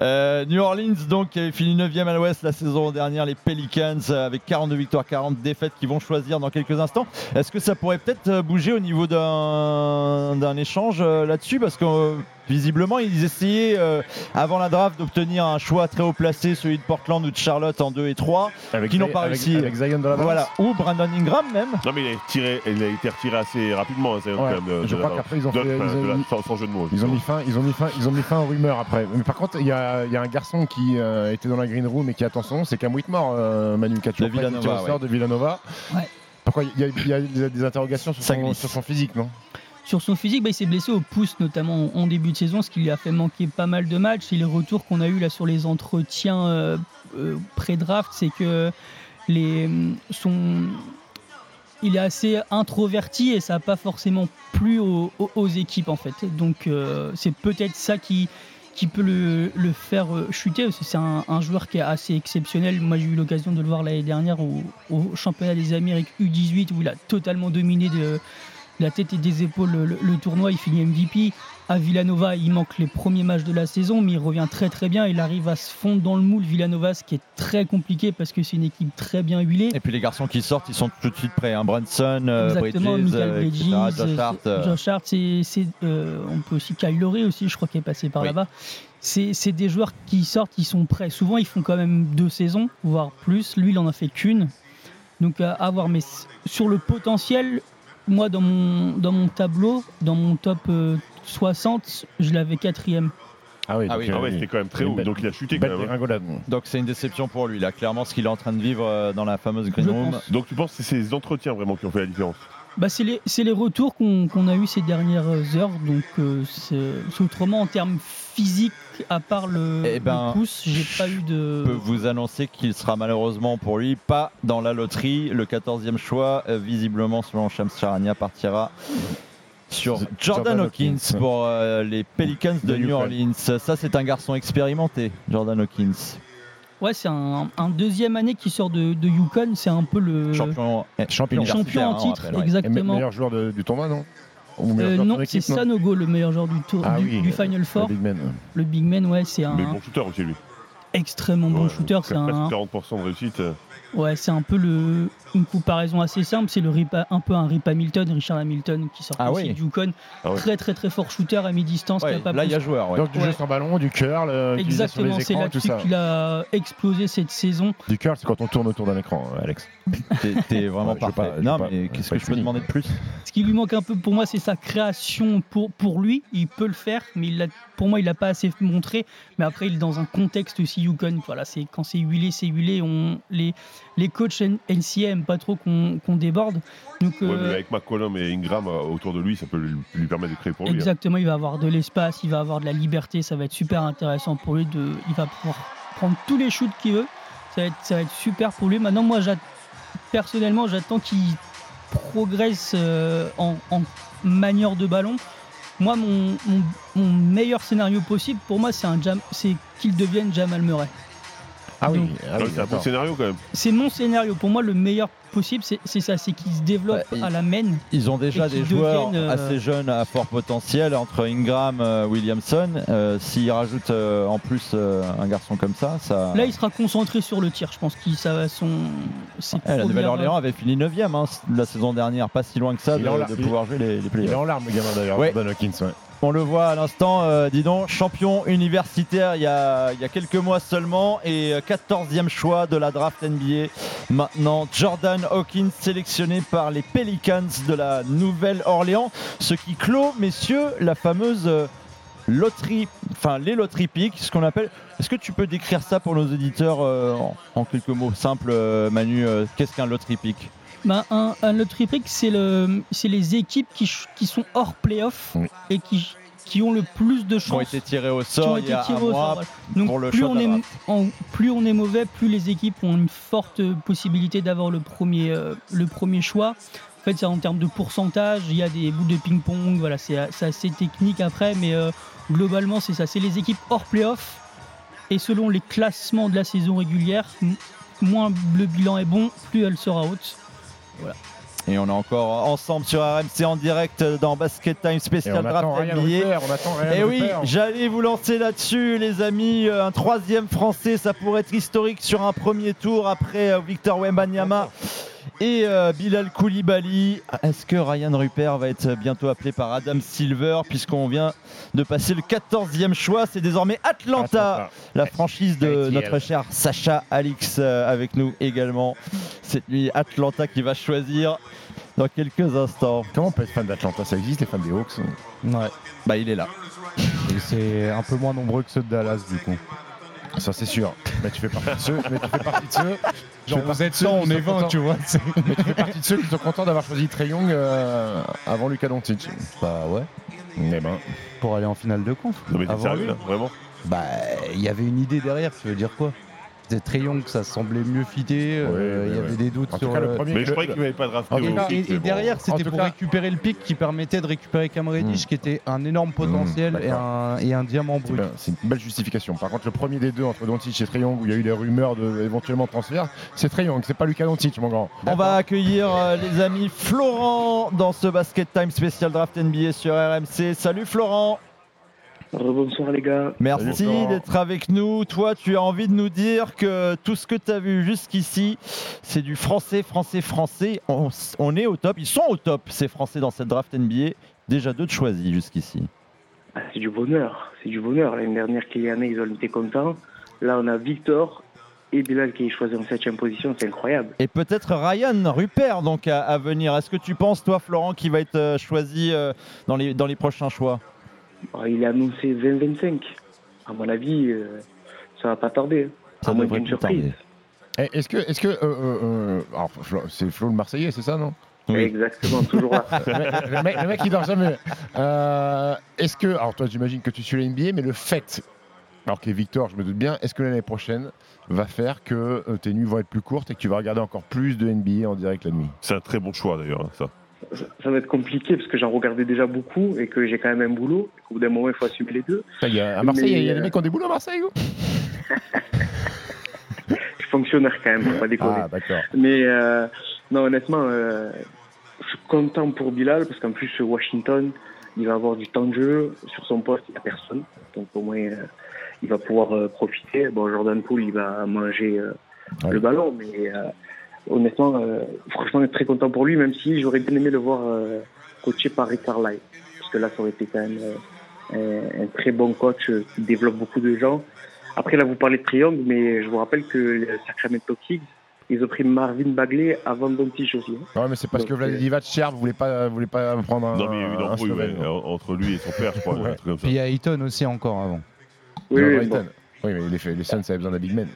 S3: Euh, New Orleans, donc, qui avait fini 9e à l'ouest la saison dernière, les Pelicans, avec 42 victoires, 40 défaites, qui vont choisir dans quelques instants. Est-ce que ça pourrait peut-être bouger au niveau d'un d'un échange euh, là-dessus? Parce que euh, visiblement, ils essayaient, euh, avant la draft, d'obtenir un choix très haut placé, celui de Portland ou de Charlotte en 2 et 3,
S10: Avec
S3: qui n'ont pas réussi.
S10: avec Zion dans la balance.
S3: Voilà, ou Brandon Ingram même.
S9: Non, mais il a, tiré, il a été retiré assez rapidement. hein, c'est
S10: Ouais,
S9: quand même de-
S10: je
S9: de
S10: crois qu'après ils ont
S9: de-
S10: fait,
S9: enfin,
S10: ils ont
S9: de la-
S10: mis-
S9: sans, sans jeu de mots.
S10: Ils ont mis fin, ils ont mis fin, ils ont mis fin aux rumeurs après. Mais par contre, il y a, il y a un garçon qui euh, était dans la green room et qui attend son nom, c'est Cam Whitmore, euh, Manu toujours
S3: De Villanova,
S10: tiré au sort
S3: ouais.
S10: de Villanova.
S12: Ouais.
S10: Pourquoi il y, a- il y a des, interrogations sur son, sur son physique, non?
S12: Sur son physique, bah, il s'est blessé au pouce, notamment en début de saison, ce qui lui a fait manquer pas mal de matchs. Et les retours qu'on a eu sur les entretiens euh, euh, pré-draft, c'est que son, il est assez introverti et ça n'a pas forcément plu aux, équipes en fait. Donc euh, c'est peut-être ça qui, peut le, faire euh, chuter. C'est un, un joueur qui est assez exceptionnel. Moi j'ai eu l'occasion de le voir l'année dernière au, au championnat des Amériques U18 où il a totalement dominé de la tête et des épaules le, le tournoi. Il finit MVP. À Villanova, il manque les premiers matchs de la saison, mais il revient très très bien. Il arrive à se fondre dans le moule Villanova, ce qui est très compliqué parce que c'est une équipe très bien huilée.
S3: Et puis les garçons qui sortent, ils sont tout de suite prêts. Hein. Brunson, euh,
S12: Exactement,
S3: Bridges,
S12: Michael
S3: euh, etc.,
S12: Bridges,
S3: Josh Hart. euh,
S12: Josh Hart, euh, on peut aussi Kyle Lowry aussi, je crois qu'il est passé par
S3: Oui.
S12: là-bas. C'est, des joueurs qui sortent, ils sont prêts. Souvent, ils font quand même deux saisons, voire plus. Lui, il en a fait qu'une. Donc à, à voir. Mais sur le potentiel, moi, dans mon, dans mon tableau, dans mon top euh, 60, je l'avais quatrième.
S10: Ah oui,
S3: Ah oui.
S10: euh,
S9: Ah ouais, c'était quand même très haut,
S10: belle-
S9: donc il a chuté quand même. hein.
S3: Donc c'est une déception pour lui, là, clairement, ce qu'il est en train de vivre euh, dans la fameuse Green Room.
S9: Donc tu penses que c'est ces entretiens vraiment qui ont fait la différence?
S12: Bah, c'est les, c'est les retours qu'on qu'on a eu ces dernières heures. Donc, euh, c'est autrement en termes physiques, à part le,
S3: Eh ben,
S12: le pouce, j'ai pas eu de.
S3: Je peux vous annoncer qu'il sera malheureusement pour lui pas dans la loterie. Le 14e choix, euh, visiblement, selon Shams Charania, partira sur Jordan,
S10: Jordan
S3: Hawkins,
S10: Hawkins.
S3: pour euh, les Pelicans de, New. Orleans. Ça, c'est un garçon expérimenté, Jordan Hawkins.
S12: Ouais, c'est un, un deuxième année qui sort de, de Yukon. C'est un peu le
S3: Champion, eh,
S10: Champion.
S12: champion en
S3: hein,
S12: titre,
S3: rappelle, ouais.
S10: Et me-
S12: exactement.
S10: meilleur joueur de- du tournoi, non?
S12: Euh, non, c'est Sanogo, le meilleur joueur du, tour,
S10: Ah
S12: du,
S10: oui,
S12: du
S10: euh,
S12: Final Four.
S10: le big man.
S12: Le big man, ouais, c'est un
S9: Mais bon shooter aussi lui.
S12: extrêmement bon shooter. C'est un,
S9: 40% de réussite. Euh.
S12: Ouais, c'est un peu le, une comparaison assez simple. C'est le Rip, un peu un Rip Hamilton, Richard Hamilton, qui sort
S3: Ah
S12: aussi
S3: oui.
S12: du Yukon.
S9: Ah.
S12: Très, très, très fort shooter à mi-distance.
S3: Ouais, là, il y a joueur. ouais.
S10: Donc du
S12: Ouais.
S10: jeu sans ballon, du curl, euh,
S12: Exactement, c'est là-dessus qu'il a explosé cette saison.
S10: Du curl, c'est quand on tourne autour d'un écran, euh, Alex.
S3: T'es- vraiment parfait.
S10: pas-
S3: non,
S10: pas-
S3: mais
S10: je
S3: qu'est-ce que
S10: pas
S3: je peux demander de plus?
S12: Ce qui lui manque un peu pour moi, c'est sa création pour, pour lui. Il peut le faire, mais il l'a- pour moi, il l'a pas assez montré. Mais après, il est dans un contexte aussi Yukon. Voilà, c'est quand c'est huilé, c'est huilé. On, les, les coachs NCA aiment pas trop qu'on déborde. Donc,
S9: Ouais,
S12: euh,
S9: mais avec McCollum et Ingram euh, autour de lui, ça peut lui, permettre de créer pour lui. hein.
S12: Exactement, il va avoir de l'espace, il va avoir de la liberté, ça va être super intéressant pour lui. De, il va pouvoir prendre tous les shoots qu'il veut, ça va, être, ça va être super pour lui. Maintenant, moi, personnellement, j'attends qu'il progresse euh, en, en manière de ballon. Moi, mon, mon- mon meilleur scénario possible, pour moi, c'est qu'il devienne Jamal Murray.
S10: Ah oui, ah oui,
S9: c'est un bon scénario quand même.
S12: C'est mon scénario. Pour moi, le meilleur possible, c'est ça, c'est qu'il se développe
S3: Ouais, et-
S12: à la main.
S3: Ils ont déjà des joueurs
S12: euh,
S3: assez jeunes à fort potentiel entre Ingram, euh, Williamson. Euh, S'ils rajoutent euh, en plus euh, un garçon comme ça, ça.
S12: Là, il sera concentré sur le tir. Je pense qu'il ça va son.
S3: Eh, la Nouvelle-Orléans avait fini 9ème hein, la saison dernière, pas si loin que ça de, pouvoir jouer les, les
S10: Il est
S3: playoffs.
S10: en larmes, le gamin d'ailleurs,
S3: Ouais.
S10: Jordan Hawkins. ouais.
S3: On le voit à l'instant, euh, dis donc, champion universitaire il y, a, quelques mois seulement et euh, 14e choix de la draft NBA. Maintenant, Jordan Hawkins sélectionné par les Pelicans de la Nouvelle-Orléans, ce qui clôt, messieurs, la fameuse euh, loterie, enfin les loteries piques, ce qu'on appelle. Est-ce que tu peux décrire ça pour nos auditeurs euh, en, quelques mots simples, euh, Manu euh, Qu'est-ce qu'un loterie pick
S12: Ben, un, un lottery pick, c'est le, c'est les équipes qui, qui sont hors playoff et qui, qui ont le plus de
S3: Qui ont
S12: chances.
S3: été tirés au
S12: qui ont
S3: sort
S12: été
S3: il y a
S12: tirés
S3: un
S12: au
S3: mois.
S12: Donc
S3: pour le
S12: plus on, est, en- plus on est mauvais, plus les équipes ont une forte possibilité d'avoir le premier, euh, le premier choix. En fait, c'est en termes de pourcentage, il y a des bouts de ping-pong, voilà, c'est c'est assez technique après, mais euh, globalement, c'est ça. C'est les équipes hors playoff. Et selon les classements de la saison régulière, moins le bilan est bon, plus elle sera haute. Voilà.
S3: Et on est encore ensemble sur RMC en direct dans Basket Time spécial draft NBA. Et oui,
S10: Rupert.
S3: j'allais vous lancer là-dessus, les amis. Un troisième français, ça pourrait être historique sur un premier tour après euh, Victor Wembanyama et euh, Bilal Koulibaly. Est-ce que Ryan Rupert va être bientôt appelé par Adam Silver puisqu'on vient de passer le 14e choix C'est désormais Atlanta,
S10: Atlanta.
S3: la franchise de notre cher Sacha Alix euh, avec nous également. Cette nuit, Atlanta qui va choisir dans quelques instants.
S10: Comment on peut être fan d'Atlanta? Ça existe les fans des Hawks
S11: Ouais.
S3: Bah il est là.
S11: Et c'est un peu moins nombreux que ceux de Dallas du coup.
S10: Ça c'est sûr. Mais tu fais partie de ceux. Mais tu fais partie de ceux.
S11: Genre vous êtes
S10: de ceux
S11: 100,
S10: qui
S11: on
S10: sont
S11: est 20,
S10: contents-
S11: tu vois.
S10: Mais tu fais partie de ceux qui sont contents d'avoir choisi Trey Young euh, avant Lucas Doncic.
S11: Bah ouais.
S10: Mais ben.
S11: Pour aller en finale de conf.
S9: Non mais t'es
S11: Avant
S9: sérieux
S11: lui.
S9: là, vraiment?
S11: Bah, il y avait une idée derrière, tu veux dire quoi? C'était très young, ça semblait mieux fitter, euh, il y avait
S10: ouais.
S11: des doutes
S10: En
S11: sur
S10: cas, le
S11: le-
S10: premier-
S9: Mais je croyais qu'il m'avait pas drafté
S11: Et, et-
S9: bon.
S11: derrière, c'était pour
S10: cas-
S11: récupérer le pic qui permettait de récupérer Cam Reddish,
S10: Hmm.
S11: qui était un énorme potentiel et, un, et un diamant brut.
S10: C'est une belle justification. Par contre, le premier des deux entre Doncic et Trey Young, où il y a eu des rumeurs de éventuellement transfert, c'est Trey Young, c'est pas Lucas Doncic, mon grand.
S3: On va accueillir euh, les amis Florent dans ce Basket Time spécial draft NBA sur RMC. Salut Florent.
S24: Bonsoir les gars.
S3: Merci d'être avec nous. Toi, tu as envie de nous dire que tout ce que tu as vu jusqu'ici, c'est du français, français, français. On, on est au top. Ils sont au top, ces Français, dans cette draft NBA. Déjà deux de choisis jusqu'ici.
S24: Ah, c'est du bonheur, c'est du bonheur. L'année dernière, Kylian, ils ont été contents. Là, on a Victor et Bilal qui est choisi en 7 position, c'est incroyable.
S3: Et peut-être Ryan Rupert donc à, à venir. Est-ce que tu penses, toi, Florent, qui va être euh, choisi euh, dans, les, dans les prochains choix?
S24: Il est annoncé 20-25. À mon avis, euh, ça va pas tarder. hein.
S3: Ça
S24: à moins
S3: plus
S24: surprise.
S3: tarder.
S10: Eh, Est-ce que, est-ce que, euh, euh, euh, c'est Flo le Marseillais, c'est ça, non?
S24: Exactement, toujours là.
S10: le, mec, le mec- il dort jamais. Euh, est-ce que, alors toi, j'imagine que tu suis la NBA, mais le fait, alors que Victor, je me doute bien, est-ce que l'année prochaine va faire que tes nuits vont être plus courtes et que tu vas regarder encore plus de NBA en direct la nuit?
S9: C'est un très bon choix d'ailleurs, hein, ça.
S24: Ça, va être compliqué parce que j'en regardais déjà beaucoup et que j'ai quand même un boulot. Au bout d'un moment, il faut assumer les deux.
S10: Y a- À Marseille, il y a- des mecs qui ont des boulots à Marseille ou
S24: Je suis fonctionnaire quand même, faut pas déconner.
S10: Ah.
S24: Mais euh, non, honnêtement, euh, je suis content pour Bilal parce qu'en plus, Washington, il va avoir du temps de jeu. Sur son poste, il n'y a personne. Donc au moins, euh, il va pouvoir profiter. Bon, Jordan Poole, il va manger le ballon. Mais euh, honnêtement, euh, franchement, je suis très content pour lui, même si j'aurais bien aimé le voir euh, coaché par Rick Carlisle. Parce que là, ça aurait été quand même euh, un, un très bon coach euh, qui développe beaucoup de gens. Après, là, vous parlez de triangle, mais je vous rappelle que le Sacramento Kings, ils ont pris Marvin Bagley avant Doncic aussi. hein.
S10: Ouais, mais c'est parce que
S24: Donc,
S10: Vlad Divac, cher, vous voulez pas, vous voulez pas prendre un.
S9: Non mais il y a eu une
S10: un
S9: embrouille ouais, entre lui et son père, je crois, un truc comme ça.
S11: Puis il y a Ayton aussi encore avant.
S24: Oui, oui, bon.
S10: Oui, mais les, les Suns avaient besoin d'un big man.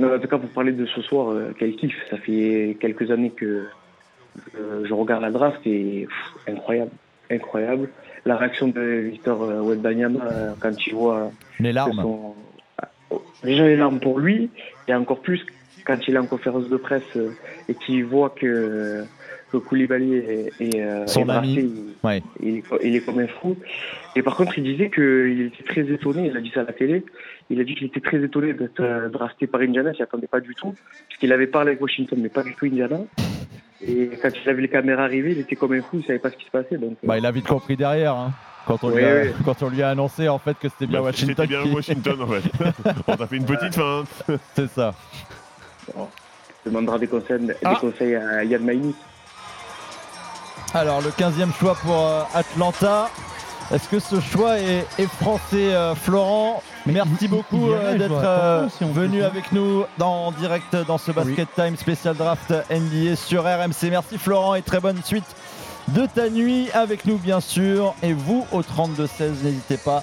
S24: Non, en tout cas, pour parler de ce soir, euh, quel kiff. Ça fait quelques années que euh, je regarde la draft et pff, incroyable. Incroyable. La réaction de Victor euh, Wembanyama quand il voit
S3: Les larmes.
S24: son- déjà les larmes pour lui et encore plus quand il est en conférence de presse et qu'il voit que, que Koulibaly est, est,
S3: Son
S24: est
S3: ami. Ouais.
S24: il est, il est comme un fou. Et par contre, il disait qu'il était très étonné, il a dit ça à la télé, il a dit qu'il était très étonné d'être euh, drafté par Indiana, il s'y attendait pas du tout, puisqu'il avait parlé avec Washington, mais pas du tout Indiana. Et quand il a vu les caméras arriver, il était comme un fou, il savait pas ce qui se passait. Donc, euh,
S3: Bah, il a vite compris derrière. hein, Quand on,
S24: Oui,
S3: lui a,
S24: oui.
S3: quand on lui a annoncé en fait que c'était bien
S9: Bah,
S3: Washington.
S9: C'était bien
S3: qui-
S9: Washington en fait. On t'a fait une petite feinte.
S3: C'est ça.
S24: on demandera des conseils,
S3: Ah.
S24: des conseils à Yann Maïnis.
S3: Alors le 15e choix pour euh, Atlanta. Est-ce que ce choix est, est français, euh, Florent? Merci beaucoup euh, d'être euh, venu avec nous dans, en direct dans ce Basket Time spécial draft NBA sur RMC. Merci Florent et très bonne suite de ta nuit avec nous bien sûr. Et vous au 32-16, n'hésitez pas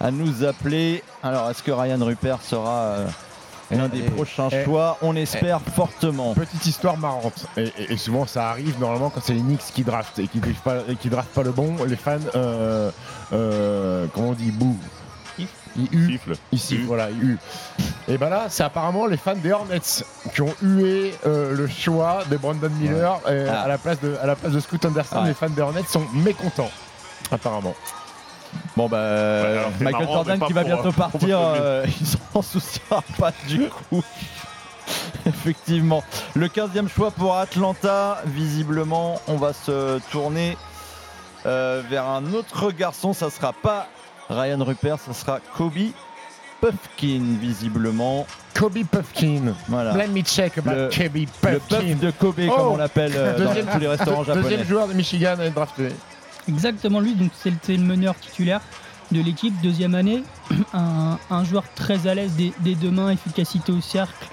S3: à nous appeler. Alors est-ce que Ryan Rupert sera euh, l'un des
S10: Eh,
S3: prochains
S10: eh,
S3: choix? On espère fortement.
S10: Petite histoire marrante. Et, souvent, ça arrive normalement quand c'est les Knicks qui draftent et qui draftent pas, et qui draftent pas le bon. Les fans, euh, euh, comment on dit, bouh. Ils huent.
S9: Siffle.
S10: Sifflent, voilà, ils huent. Et ben là, c'est apparemment les fans des Hornets qui ont hué euh, le choix de Brandon Miller euh,
S3: Ah.
S10: à, la place de, à la place de Scoot Anderson.
S3: Ouais.
S10: Les fans des Hornets sont mécontents, apparemment.
S3: Bon bah
S9: alors,
S3: Michael
S9: marrant,
S3: Jordan qui va bientôt
S9: euh,
S3: partir, euh, il s'en souciera pas du coup. Effectivement. Le 15e choix pour Atlanta. Visiblement, on va se tourner euh, vers un autre garçon. Ça sera pas Ryan Rupert, ça sera Kobe Puffkin, visiblement.
S10: Kobe Puffkin.
S3: Voilà.
S10: Let me check about
S3: Le-
S10: Kobe
S3: le
S10: Puffkin.
S3: puff de Kobe, comme on l'appelle, euh, dans tous les restaurants
S10: Deuxième
S3: japonais.
S10: joueur de Michigan à être drafté.
S12: Exactement lui, donc c'est le, meneur titulaire de l'équipe, deuxième année, un, un joueur très à l'aise des, des deux mains, efficacité au cercle,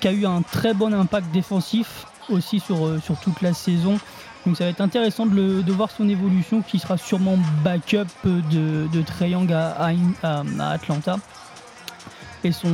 S12: qui a eu un très bon impact défensif aussi sur, euh, sur toute la saison. Donc ça va être intéressant de, voir son évolution qui sera sûrement backup de, de à, Atlanta. Et son,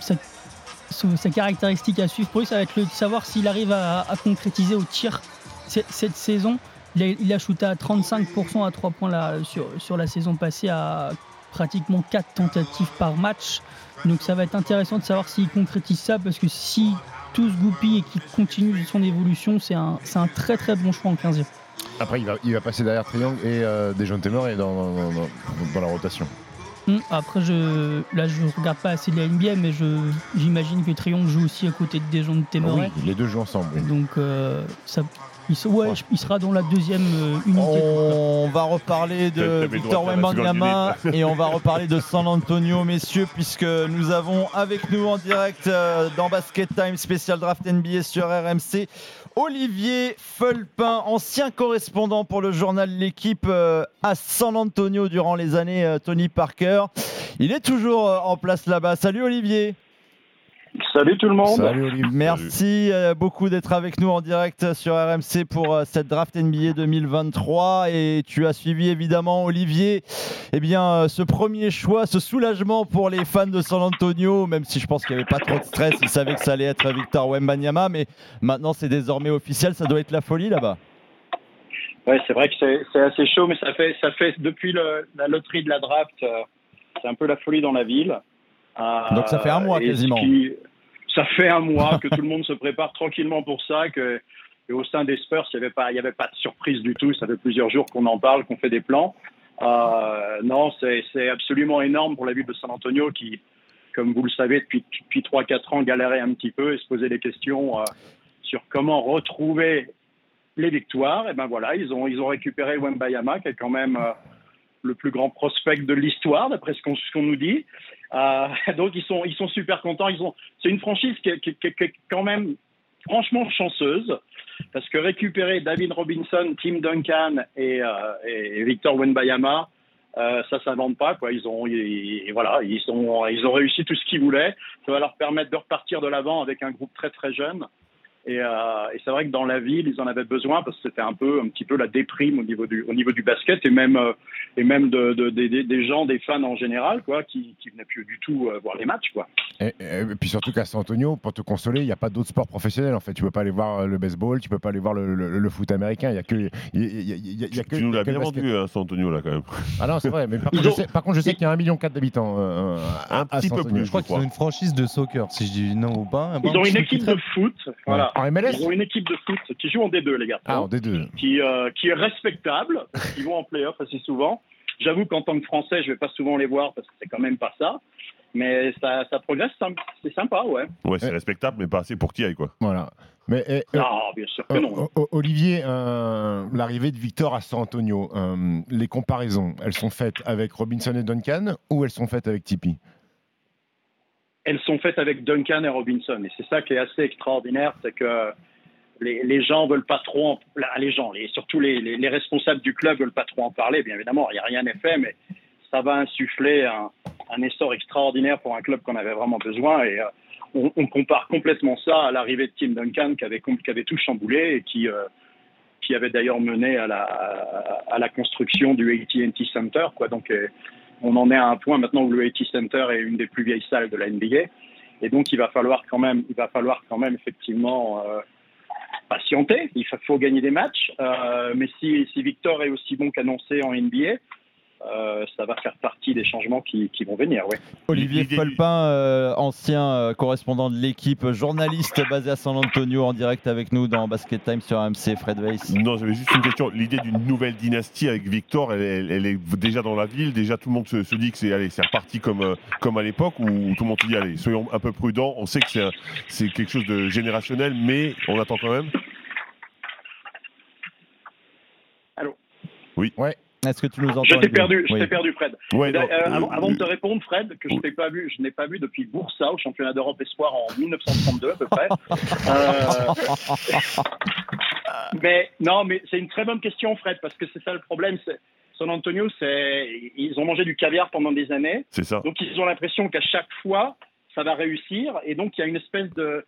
S12: sa, caractéristique à suivre pour lui, ça va être de savoir s'il arrive à, concrétiser au tir cette, saison. Il a, shooté à 35% à 3 points sur, sur la saison passée à pratiquement 4 tentatives par match. Donc ça va être intéressant de savoir s'il concrétise ça parce que si tout se goupille et qu'il continue son évolution, c'est un, c'est un très très bon choix en 15e.
S10: Après, il va, il va passer derrière Triangle et euh, Dejounte Murray dans, dans, dans- dans la rotation.
S12: Hum, Après, je, là, je regarde pas assez de la NBA, mais je, j'imagine que Triangle joue aussi à côté de Dejounte
S10: Ah
S12: Murray.
S10: oui, les deux jouent ensemble. oui.
S12: Donc, euh, ça, il, se- ouais, il sera dans la deuxième euh, unité.
S3: On va reparler de Victor Wembanyama et on va reparler de San Antonio, messieurs, puisque nous avons avec nous en direct euh, dans Basket Time spécial draft NBA sur RMC. Olivier Fulpin, ancien correspondant pour le journal L'équipe euh, à San Antonio durant les années Tony Parker. Il est toujours en place là-bas. Salut Olivier.
S25: Salut tout le monde.
S3: Merci euh, beaucoup d'être avec nous en direct sur RMC pour euh, cette draft NBA 2023 et tu as suivi évidemment Olivier eh bien euh, ce premier choix, ce soulagement pour les fans de San Antonio même si je pense qu'il n'y avait pas trop de stress, ils savaient que ça allait être Victor Wembanyama mais maintenant c'est désormais officiel, ça doit être la folie là-bas.
S25: Ouais, c'est vrai que c'est assez chaud, mais ça fait, ça fait depuis le- la loterie de la draft, c'est un peu la folie dans la ville.
S3: Donc ça fait un mois quasiment.
S25: qui- ça fait un mois que tout le monde se prépare tranquillement pour ça, que au sein des Spurs, il n'y avait, pas- de surprise du tout. Ça fait plusieurs jours qu'on en parle, qu'on fait des plans. Euh, non, c'est absolument énorme pour la ville de San Antonio qui, comme vous le savez, depuis, depuis 3-4 ans, galérait un petit peu et se posait des questions euh, sur comment retrouver les victoires. Et ben voilà, ils ont, ils ont récupéré Wembayama, qui est quand même euh, le plus grand prospect de l'histoire, d'après ce qu'on nous dit. Euh, donc ils sont, ils sont super contents. Ils ont, c'est une franchise qui est, quand même franchement chanceuse, parce que récupérer David Robinson, Tim Duncan et, euh, Victor Wenbayama, euh, ça s'invente pas quoi. Ils ont, voilà, ils ont, ils ont réussi tout ce qu'ils voulaient. Ça va leur permettre de repartir de l'avant avec un groupe très très jeune. Et, euh, et c'est vrai que dans la ville, ils en avaient besoin parce que c'était un peu, un petit peu la déprime au niveau du, au niveau du basket et même, euh, et même de, de- des- gens, des fans en général, quoi, qui, qui venaient plus du tout euh, voir les matchs, quoi.
S10: Et, puis surtout qu'à San Antonio, pour te consoler, il n'y a pas d'autres sports professionnels en fait. Tu peux pas aller voir euh, le baseball, tu peux pas aller voir le, le- le foot américain. Il y a que. il
S9: Tu nous l'as bien
S10: basket.
S9: vendu à San Antonio là quand même.
S10: Ah non, c'est vrai. Mais par contre, je sais, par contre, je sais qu'il y a un million quatre d'habitants. euh, à- à
S9: petit
S10: San
S9: peu plus,
S11: Je crois qu'ils ont une franchise de soccer, si je dis non ou pas.
S25: Ils ont une équipe de foot, voilà.
S10: En MLS
S25: Ils ont une équipe de foot qui joue en D2, les gars.
S10: Ah, en D2.
S25: Qui, euh, qui est respectable, qu'ils vont en playoff assez souvent. J'avoue qu'en tant que Français, je vais pas souvent les voir parce que c'est quand même pas ça. Mais ça, ça progresse, c'est sympa, ouais.
S9: Ouais, c'est respectable, mais pas assez pour qu'il y aille quoi.
S10: Voilà. Mais eh, euh,
S25: Non, bien sûr que non.
S10: O- O- Olivier, euh, l'arrivée de Victor à San Antonio, euh, les comparaisons, elles sont faites avec Robinson et Duncan ou elles sont faites avec Tipeee?
S25: Elles sont faites avec Duncan et Robinson. Et c'est ça qui est assez extraordinaire, c'est que les, les gens veulent pas trop, en, les gens, les, surtout les, les- les responsables du club veulent pas trop en parler. Bien évidemment, il n'y a rien n'est fait, mais ça va insuffler un, essor extraordinaire pour un club qu'on avait vraiment besoin. Et euh, on, compare complètement ça à l'arrivée de Tim Duncan qui avait, tout chamboulé et qui, euh, qui avait d'ailleurs mené à la, construction du AT&T Center. Quoi. Donc, on en est à un point maintenant où le AT Center est une des plus vieilles salles de la NBA. Et donc, il va falloir quand même, il va falloir quand même effectivement euh, patienter. Il fa- faut gagner des matchs. Euh, mais si, si Victor est aussi bon qu'annoncé en NBA, euh, ça va faire partie des changements qui, qui vont venir. Ouais.
S3: Olivier Folpin, euh, ancien euh, correspondant de l'équipe, journaliste basé à San Antonio, en direct avec nous dans Basket Time sur AMC. Fred Weiss.
S9: Non, j'avais juste une question. L'idée d'une nouvelle dynastie avec Victor, elle, elle- elle est déjà dans la ville? Déjà, tout le monde se, se dit que c'est allez, c'est reparti comme, euh, comme à l'époque où tout le monde se dit allez, soyons un peu prudents. On sait que c'est quelque chose de générationnel, mais on attend quand même?
S25: Allô?
S9: Oui.
S10: Ouais.
S3: Est-ce que tu nous entends
S25: Je t'ai perdu, je
S3: Oui.
S25: t'ai perdu, Fred.
S9: Ouais,
S25: Euh,
S9: non,
S25: avant,
S9: euh,
S25: avant de te répondre, Fred, que je n'ai pas vu, je n'ai pas vu depuis Boursa au championnat d'Europe Espoir en 1932 à peu près. Euh, mais non, mais c'est une très bonne question, Fred, parce que c'est ça le problème. San Antonio, c'est ils ont mangé du caviar pendant des années.
S9: C'est ça.
S25: Donc ils ont l'impression qu'à chaque fois, ça va réussir, et donc il y a une espèce de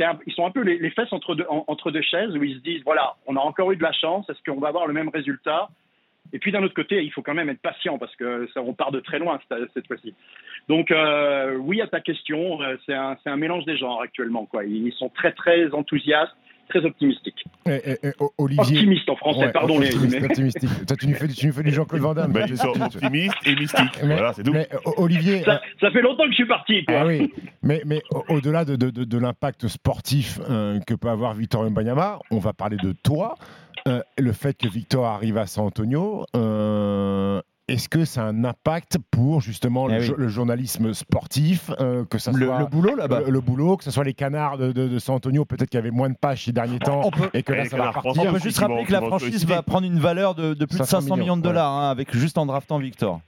S25: un- ils sont un peu les, les fesses entre deux, en- entre deux chaises où ils se disent voilà, on a encore eu de la chance, est-ce qu'on va avoir le même résultat? Et puis d'un autre côté, il faut quand même être patient parce que ça, on part de très loin cette, cette fois-ci. Donc euh, oui à ta question, euh, c'est un, c'est un mélange des genres actuellement. Quoi. Ils sont très très enthousiastes, très optimistiques.
S10: Eh, eh, eh, Olivier.
S25: Optimiste en français, pardon, les-
S10: optimiste,
S25: les-
S10: optimistique. Toi, tu nous fais, tu nous fais du Jean-Claude Van Damme.
S9: Ben, ça, optimiste et mystique.
S10: Mais-
S9: voilà, c'est tout.
S10: mais, O- Olivier.
S25: Ça, ça fait longtemps que je suis parti. Quoi.
S10: Ah oui, mais, mais au- au-delà de, de- de- de l'impact sportif euh, que peut avoir Victor Mbanyama, on va parler de toi. Euh, le fait que Victor arrive à San Antonio, euh, est-ce que ça a un impact pour justement le,
S3: Eh oui.
S10: jo- le journalisme sportif, euh, que ça
S3: Le-
S10: soit
S3: le boulot, là-bas.
S10: le, le boulot, que ce soit les canards de, de- de San Antonio, peut-être qu'il y avait moins de pages ces derniers temps,
S3: On peut-
S10: et que là ça va repartir.
S3: On peut juste rappeler que la franchise va prendre une valeur de, de plus de
S10: 500
S3: 500 millions de dollars hein, avec juste en draftant Victor.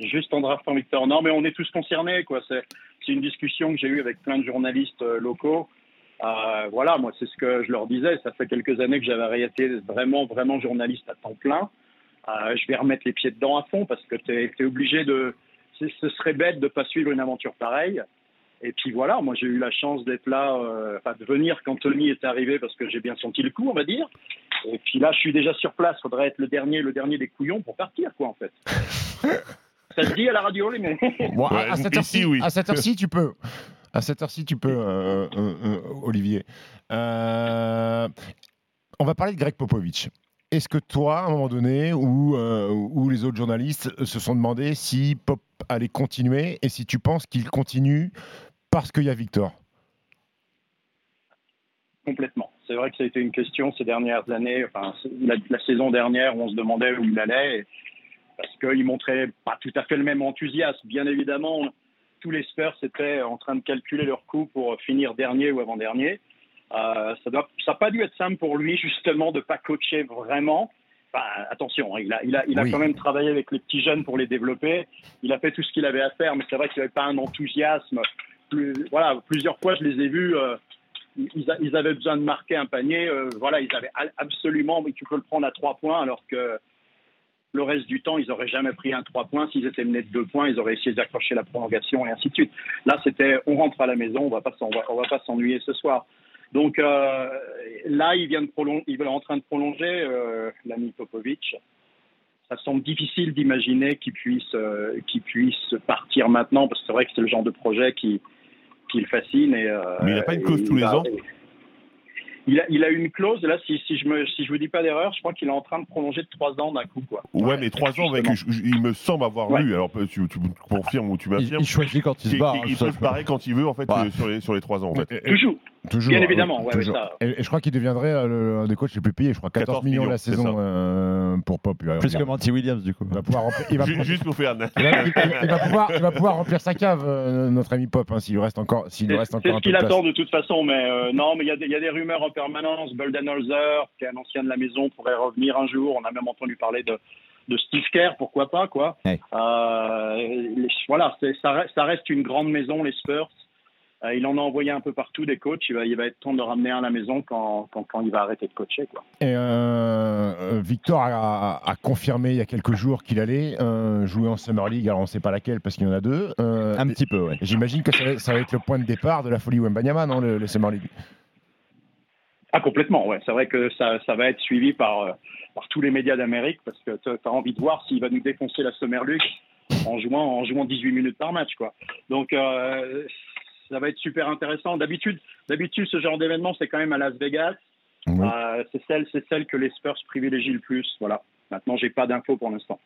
S25: Juste en draftant Victor. Non, mais on est tous concernés. quoi. C'est une discussion que j'ai eue avec plein de journalistes euh, locaux. Euh, voilà, moi, c'est ce que je leur disais. Ça fait quelques années que j'avais été vraiment, vraiment journaliste à temps plein. Euh, je vais remettre les pieds dedans à fond parce que tu es, obligé de. Ce serait bête de pas suivre une aventure pareille. Et puis voilà, moi j'ai eu la chance d'être là, euh, enfin de venir quand Tony est arrivé parce que j'ai bien senti le coup, on va dire. Et puis là, je suis déjà sur place. Faudrait être le dernier, le dernier des couillons pour partir, quoi, en fait. Ça se dit à la radio, les mecs.
S10: Bon, à- à cette heure-ci, à cette heure-ci, tu peux. À cette heure-ci, tu peux, euh, euh, euh, Olivier. On va parler de Greg Popovich. Est-ce que toi, à un moment donné, ou, ou les autres journalistes se sont demandé si Pop allait continuer et si tu penses qu'il continue parce qu'il y a Victor?
S25: Complètement. C'est vrai que ça a été une question ces dernières années, enfin la, saison dernière on se demandait où il allait, parce qu'il montrait pas tout à fait le même enthousiasme. Bien évidemment, tous les Spurs étaient en train de calculer leur coup pour finir dernier ou avant-dernier. Euh, ça n'a ça pas dû être simple pour lui justement de pas coacher vraiment. Enfin, attention, hein, il a, il a, il a
S10: Oui.
S25: quand même travaillé avec les petits jeunes pour les développer. Il a fait tout ce qu'il avait à faire, mais c'est vrai qu'il n'avait pas un enthousiasme. Plus, voilà, plusieurs fois je les ai vus. euh, ils, a- ils avaient besoin de marquer un panier. euh, voilà, ils avaient absolument, mais tu peux le prendre à trois points, alors que le reste du temps, ils n'auraient jamais pris un trois points. S'ils étaient menés de deux points, ils auraient essayé d'accrocher la prolongation et ainsi de suite. Là, c'était on rentre à la maison, on va pas s'en- on va, pas s'ennuyer ce soir. Donc euh, là, il vient de prolonger, il est en train de prolonger euh, l'ami Popovic. Ça semble difficile d'imaginer qu'il puisse, euh, puisse partir maintenant, parce que c'est vrai que c'est le genre de projet qui, qui le fascine. Et, euh,
S9: Mais il n'a pas une clause
S25: et
S9: tous les ans
S25: il a, il a une clause, et là, si, si je me, si je vous dis pas d'erreur, je crois qu'il est en train de prolonger de trois ans d'un coup, quoi.
S9: Ouais, mais trois ans, avec, je- je- il me semble avoir
S25: Ouais.
S9: lu. Alors tu, tu me confirmes ou tu m'affirmes.
S3: il choisit quand il se barre,
S9: Il peut se barrer quand il veut, en fait,
S10: Bah.
S9: euh, sur, les, sur les trois ans, en fait.
S25: Toujours.
S10: Toujours,
S25: Bien évidemment, ouais,
S10: toujours.
S25: ouais, ça-
S10: Et, et je crois qu'il deviendrait euh, le- un des coachs les plus payés. Je crois 14,
S9: 14
S10: millions,
S9: millions,
S10: la
S9: c'est
S10: saison euh, pour Pop.
S3: Plus que Monty Williams, du coup.
S10: il va pouvoir remplir, il va,
S9: Ju- Juste pour faire un.
S10: il va- il- il va pouvoir, il va pouvoir remplir sa cave, euh, notre ami Pop, hein, s'il lui reste encore, s'il
S25: C'est
S10: reste
S25: c'est
S10: encore un
S25: ce
S10: peu de
S25: qu'il
S10: place.
S25: attend de toute façon, mais euh, non, mais il y, a des- il y a des rumeurs en permanence. Boldenholzer, qui est un ancien de la maison, pourrait revenir un jour. On a même entendu parler de, de Steve Kerr, pourquoi pas, quoi. Euh, les- voilà, c'est- ça reste une grande maison, les Spurs. Euh, il en a envoyé un peu partout des coachs. Il va, il va être temps de ramener un à la maison quand, quand, quand il va arrêter de coacher, quoi.
S10: Et euh, euh, Victor a, confirmé il y a quelques jours qu'il allait euh, jouer en Summer League. Alors on ne sait pas laquelle parce qu'il y en a deux. Euh,
S3: Un petit peu, ouais.
S10: J'imagine que ça va, ça va être le point de départ de la folie Wembanyama, non, le, le Summer League?
S25: Ah, complètement, ouais. C'est vrai que ça, ça va être suivi par, par tous les médias d'Amérique parce que tu as envie de voir s'il va nous défoncer la Summer League en jouant, en jouant 18 minutes par match, quoi. Donc, euh, ça va être super intéressant. D'habitude, d'habitude, ce genre d'événement, c'est quand même à Las Vegas. Euh, c'est celle, c'est celle que les Spurs privilégient le plus. Voilà. Maintenant, j'ai pas d'infos pour l'instant.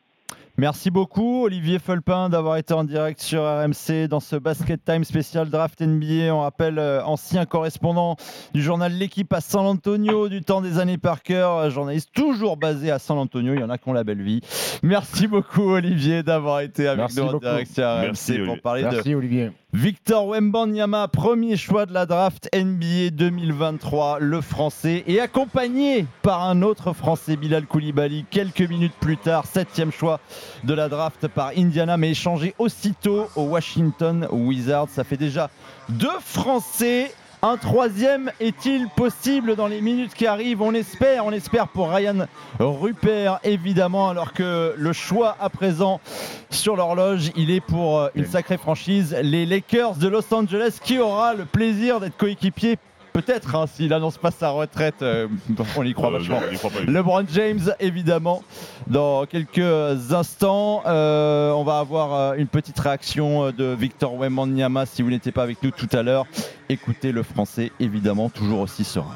S3: Merci beaucoup Olivier Fulpin d'avoir été en direct sur RMC dans ce Basket Time spécial Draft NBA. On rappelle euh, ancien correspondant du journal L'équipe à San Antonio du temps des années Parker, euh, journaliste toujours basé à San Antonio. Il y en a qui ont la belle vie. Merci beaucoup Olivier d'avoir été avec
S10: Merci
S3: nous en direct sur RMC
S10: Merci,
S3: pour
S10: Olivier.
S3: parler
S10: Merci,
S3: de
S10: Olivier.
S3: Victor Wembanyama, premier choix de la draft NBA 2023, le français, et accompagné par un autre français, Bilal Koulibaly, quelques minutes plus tard, septième choix de la draft par Indiana, mais échangé aussitôt au Washington Wizards. Ça fait déjà deux Français. Un troisième est-il possible dans les minutes qui arrivent? On espère, on espère pour Ryan Rupert évidemment, alors que le choix à présent sur l'horloge, il est pour euh, une sacrée franchise, les Lakers de Los Angeles, qui aura le plaisir d'être coéquipier. Peut-être, hein, s'il annonce pas sa retraite, euh, on y croit
S9: Euh,
S3: vachement.
S9: non, on y croit pas du tout.
S3: LeBron James, évidemment, dans quelques instants. Euh, on va avoir euh, une petite réaction de Victor Wembanyama si vous n'étiez pas avec nous tout à l'heure. Écoutez le français, évidemment, toujours aussi serein.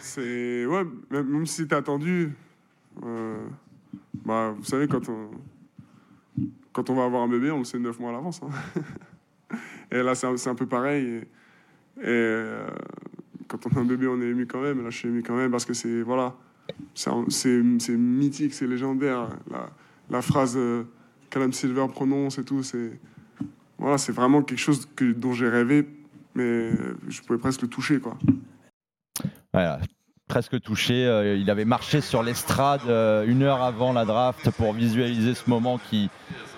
S6: C'est. Ouais, même, même si c'était attendu, euh, bah, vous savez, quand on, quand on va avoir un bébé, on le sait neuf mois à l'avance. hein. et là, c'est un, c'est un peu pareil. Et, euh, quand on a un bébé, on est ému quand même. Là, je suis ému quand même parce que c'est. Voilà. C'est mythique, c'est légendaire. La, phrase euh, qu'Adam Silver prononce et tout, c'est. Voilà, c'est vraiment quelque chose dont j'ai rêvé, mais je pouvais presque le toucher, quoi.
S3: Voilà, presque touché. Euh, il avait marché sur l'estrade euh, une heure avant la draft pour visualiser ce moment qui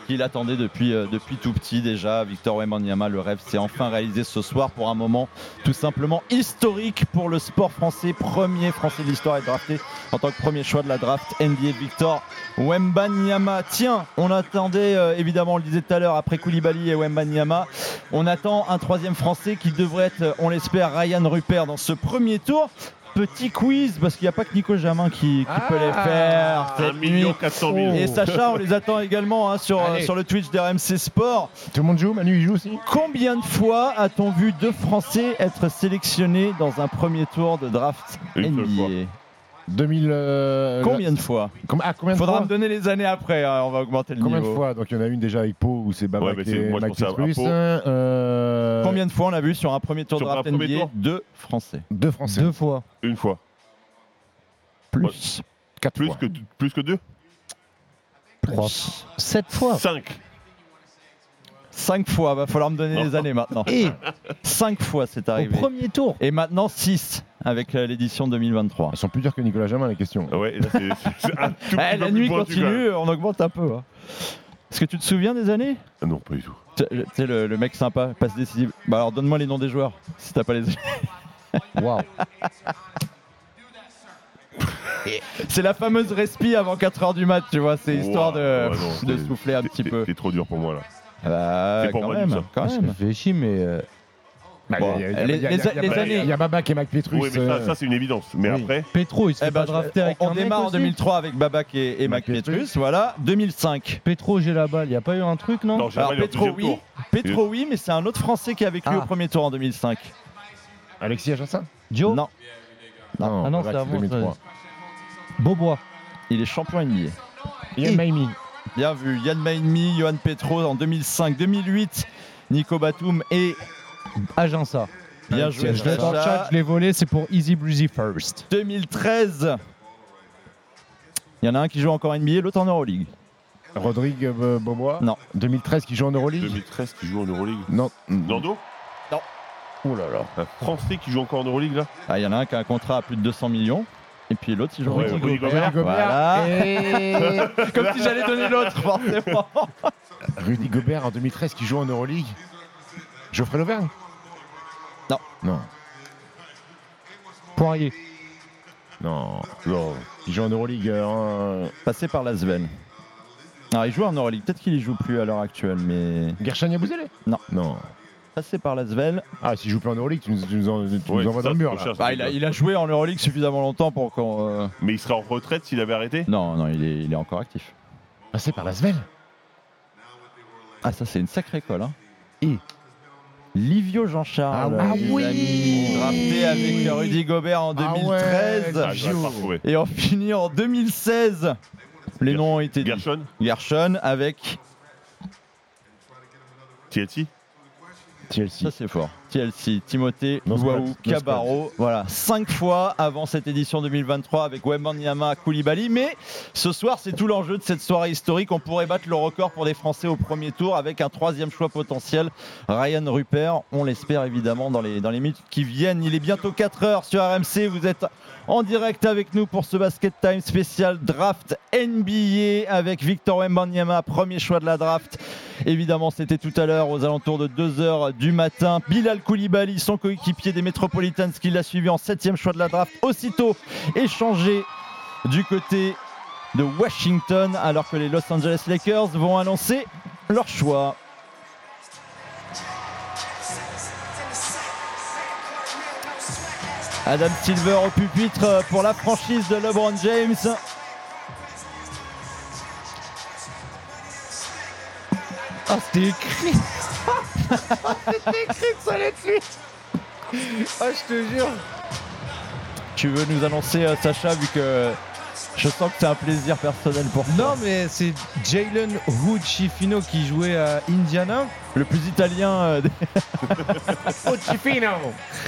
S3: qu'il attendait depuis, euh, depuis tout petit déjà. Victor Wembanyama, le rêve s'est enfin réalisé ce soir pour un moment tout simplement historique pour le sport français. Premier français de l'histoire à drafté en tant que premier choix de la draft NBA Victor Wembanyama. Tiens, on attendait euh, évidemment, on le disait tout à l'heure, après Koulibaly et Wembanyama, on attend un troisième français qui devrait être, euh, on l'espère, Ryan Rupert dans ce premier tour. Petit quiz, parce qu'il n'y a pas que Nico Jamin qui, qui peut les faire. cette
S9: 1 million
S3: nuit.
S9: 400 000.
S3: Et Sacha, on les attend également hein, sur,
S10: Allez.
S3: sur le Twitch d'RMC Sport.
S10: Tout le monde joue Manu, il joue aussi
S3: Combien de fois a-t-on vu deux Français être sélectionnés dans un premier tour de draft
S10: Une.
S3: NBA
S10: 2000. euh,
S3: Combien de fois
S10: Com- ah, combien de
S3: Faudra
S10: fois
S3: me donner les années après, hein, on va augmenter le
S10: Combien
S3: niveau.
S10: de fois Donc il y en a une déjà avec Pau où c'est Baba
S9: Ouais, mais
S10: qui
S9: c'est-
S10: est
S9: moi, je
S10: Max
S9: pensais à- à
S10: Plus.
S9: Pau.
S10: Euh,
S3: Combien de fois on a vu sur un premier tour
S9: Sur
S3: de
S9: un
S3: draft
S9: premier
S3: NBA
S9: tour
S3: deux Français
S10: Deux Français.
S11: Deux fois.
S9: Une fois.
S3: Plus.
S10: Quatre
S9: Plus
S10: fois.
S9: que, plus que deux
S11: Trois. Sept fois.
S9: Cinq.
S3: Cinq fois, va falloir me donner les années maintenant.
S11: Et
S3: Cinq fois c'est
S11: au
S3: arrivé.
S11: premier tour.
S3: Et maintenant 6 avec euh, l'édition 2023.
S10: Elles sont plus dures que Nicolas Jamin les questions.
S9: Ouais, là, c'est- un tout
S3: Eh,
S9: petit
S3: la
S9: peu
S3: nuit
S9: pointu,
S3: continue, on augmente un peu. hein. Est-ce que tu te souviens des années?
S9: Ah Non, pas du tout.
S3: Tu tu sais, le, le mec sympa, passe décisive. Bah alors donne-moi les noms des joueurs, si t'as pas les
S11: Waouh.
S3: C'est la fameuse respi avant 4h du mat, tu vois, c'est histoire de,
S9: Ouah, ouais, non,
S3: de
S9: t'es-
S3: souffler un
S9: t'es-
S3: petit
S9: t'es-
S3: peu.
S9: T'es trop dur pour moi là.
S3: Bah,
S9: C'est pour
S3: quand
S9: Manu,
S3: même,
S9: ça.
S3: quand
S11: Ça
S3: même.
S11: me fait chier, mais. euh,
S10: Bah,
S3: Bon,
S10: il y a- il y a-
S3: les-
S10: il y a-
S3: les-
S10: il y a-
S3: les
S10: il y a-
S3: années.
S10: Il y a Babak et Mac Petrus.
S9: Oui, mais ça,
S10: euh,
S9: ça, c'est une évidence. Mais
S10: oui.
S9: après,
S11: Petro, il se fait
S3: Eh ben,
S11: pas drafter
S3: je-
S11: avec
S3: on
S11: un mec
S3: démarre en
S11: aussi
S3: 2003 avec Babak et, et Mac
S10: Mac
S3: voilà. 2005.
S11: Petro, j'ai la balle. Il n'y a pas eu un truc, non
S9: non, j'ai
S3: Alors
S9: eu
S3: Petro
S9: deuxième
S3: oui,
S9: tour.
S3: Petro oui, mais c'est un autre Français qui a vécu
S11: Ah.
S3: au premier tour en 2005.
S10: Alexis Ajassin
S11: Joe
S3: Non,
S10: Non,
S11: Ah non,
S10: Babak,
S11: c'est avant,
S10: 2003.
S11: Beaubois.
S3: il est champion NBA.
S10: Yann
S11: Et-
S10: Maimi.
S3: Bien vu, Yann Maïmi, Johan Petro en 2005, 2008, Nico Batum et
S11: Agença.
S3: bien
S10: Alexis
S3: joué.
S11: Je l'ai dans le chat, je l'ai volé, c'est pour Easy Breezy First.
S3: 2013. Il y en a un qui joue encore en NBA, l'autre en Euroleague.
S10: Rodrigue euh, Bobois.
S3: Non.
S10: 2013 qui joue en Euroleague.
S9: 2013 qui joue en Euroleague.
S10: Non.
S9: Nando
S10: Oh là là.
S9: Un Français qui joue encore en Euroleague là
S3: Ah, Il y en a un qui a un contrat à plus de 200 millions. Et puis l'autre, il joue en
S9: Ouais,
S3: Euroleague.
S9: Rudy Gobert.
S3: Voilà.
S10: Et-
S3: Comme si j'allais donner l'autre, forcément.
S10: Rudy Gobert en 2013 qui joue en Euroleague. Geoffrey Lauvergne
S3: Non.
S10: Non.
S11: Poirier.
S10: Non. Non. Il joue en Euroleague. euh, en-
S3: Passé par Lasvel. Alors, il joue en Euroleague. Peut-être qu'il y joue plus à l'heure actuelle, mais
S10: Gershon Yabouzélé
S3: Non.
S10: Non.
S3: Passé par Lasvel.
S10: Ah, s'il joue plus en Euroleague, tu nous, tu nous en- tu nous
S9: Ouais,
S10: envoies
S9: c'est
S10: dans le mur. là.
S3: Bah, il, a, il a joué en Euroleague suffisamment longtemps pour qu'on. euh,
S9: Mais il serait en retraite s'il avait arrêté
S3: Non, non, il est, il est encore actif.
S10: Passé par Lasvel
S3: Ah, ça, c'est une sacrée colle. Hein.
S10: Et
S3: Livio Jean-Charles.
S10: Ah
S3: les
S10: oui.
S3: amis, Drafté avec Rudy Gobert en
S10: Ah ouais,
S3: 2013.
S9: Ah, pas retrouvé.
S3: Et on finit en 2016 Les noms ont été dits.
S9: Gershon
S3: Gershon avec
S9: TLC
S3: Ça c'est fort. TLC, Timothée,
S9: No squat, no
S3: Cabarro. Voilà, cinq fois avant cette édition 2023 avec Wembanyama, Koulibaly. Mais ce soir, c'est tout l'enjeu de cette soirée historique. On pourrait battre le record pour des Français au premier tour avec un troisième choix potentiel, Ryan Rupert. On l'espère évidemment dans les, dans les minutes qui viennent. Il est bientôt 4 heures sur RMC. Vous êtes en direct avec nous pour ce Basket Time spécial draft NBA avec Victor Wembanyama, premier choix de la draft. Évidemment, c'était tout à l'heure aux alentours de 2h du matin. Bilal Koulibaly, son coéquipier des Metropolitans, qui l'a suivi en septième choix de la draft, aussitôt échangé du côté de Washington, alors que les Los Angeles Lakers vont annoncer leur choix. Adam Silver au pupitre pour la franchise de LeBron James. Ah. C'était écrit que ça allait être lui. Ah, je te jure. Tu veux nous annoncer, euh, Sacha, vu que je sens que c'est un plaisir personnel pour toi.
S11: Non, mais c'est Jalen Hood Chifino qui jouait à Indiana.
S3: Le plus italien euh, des-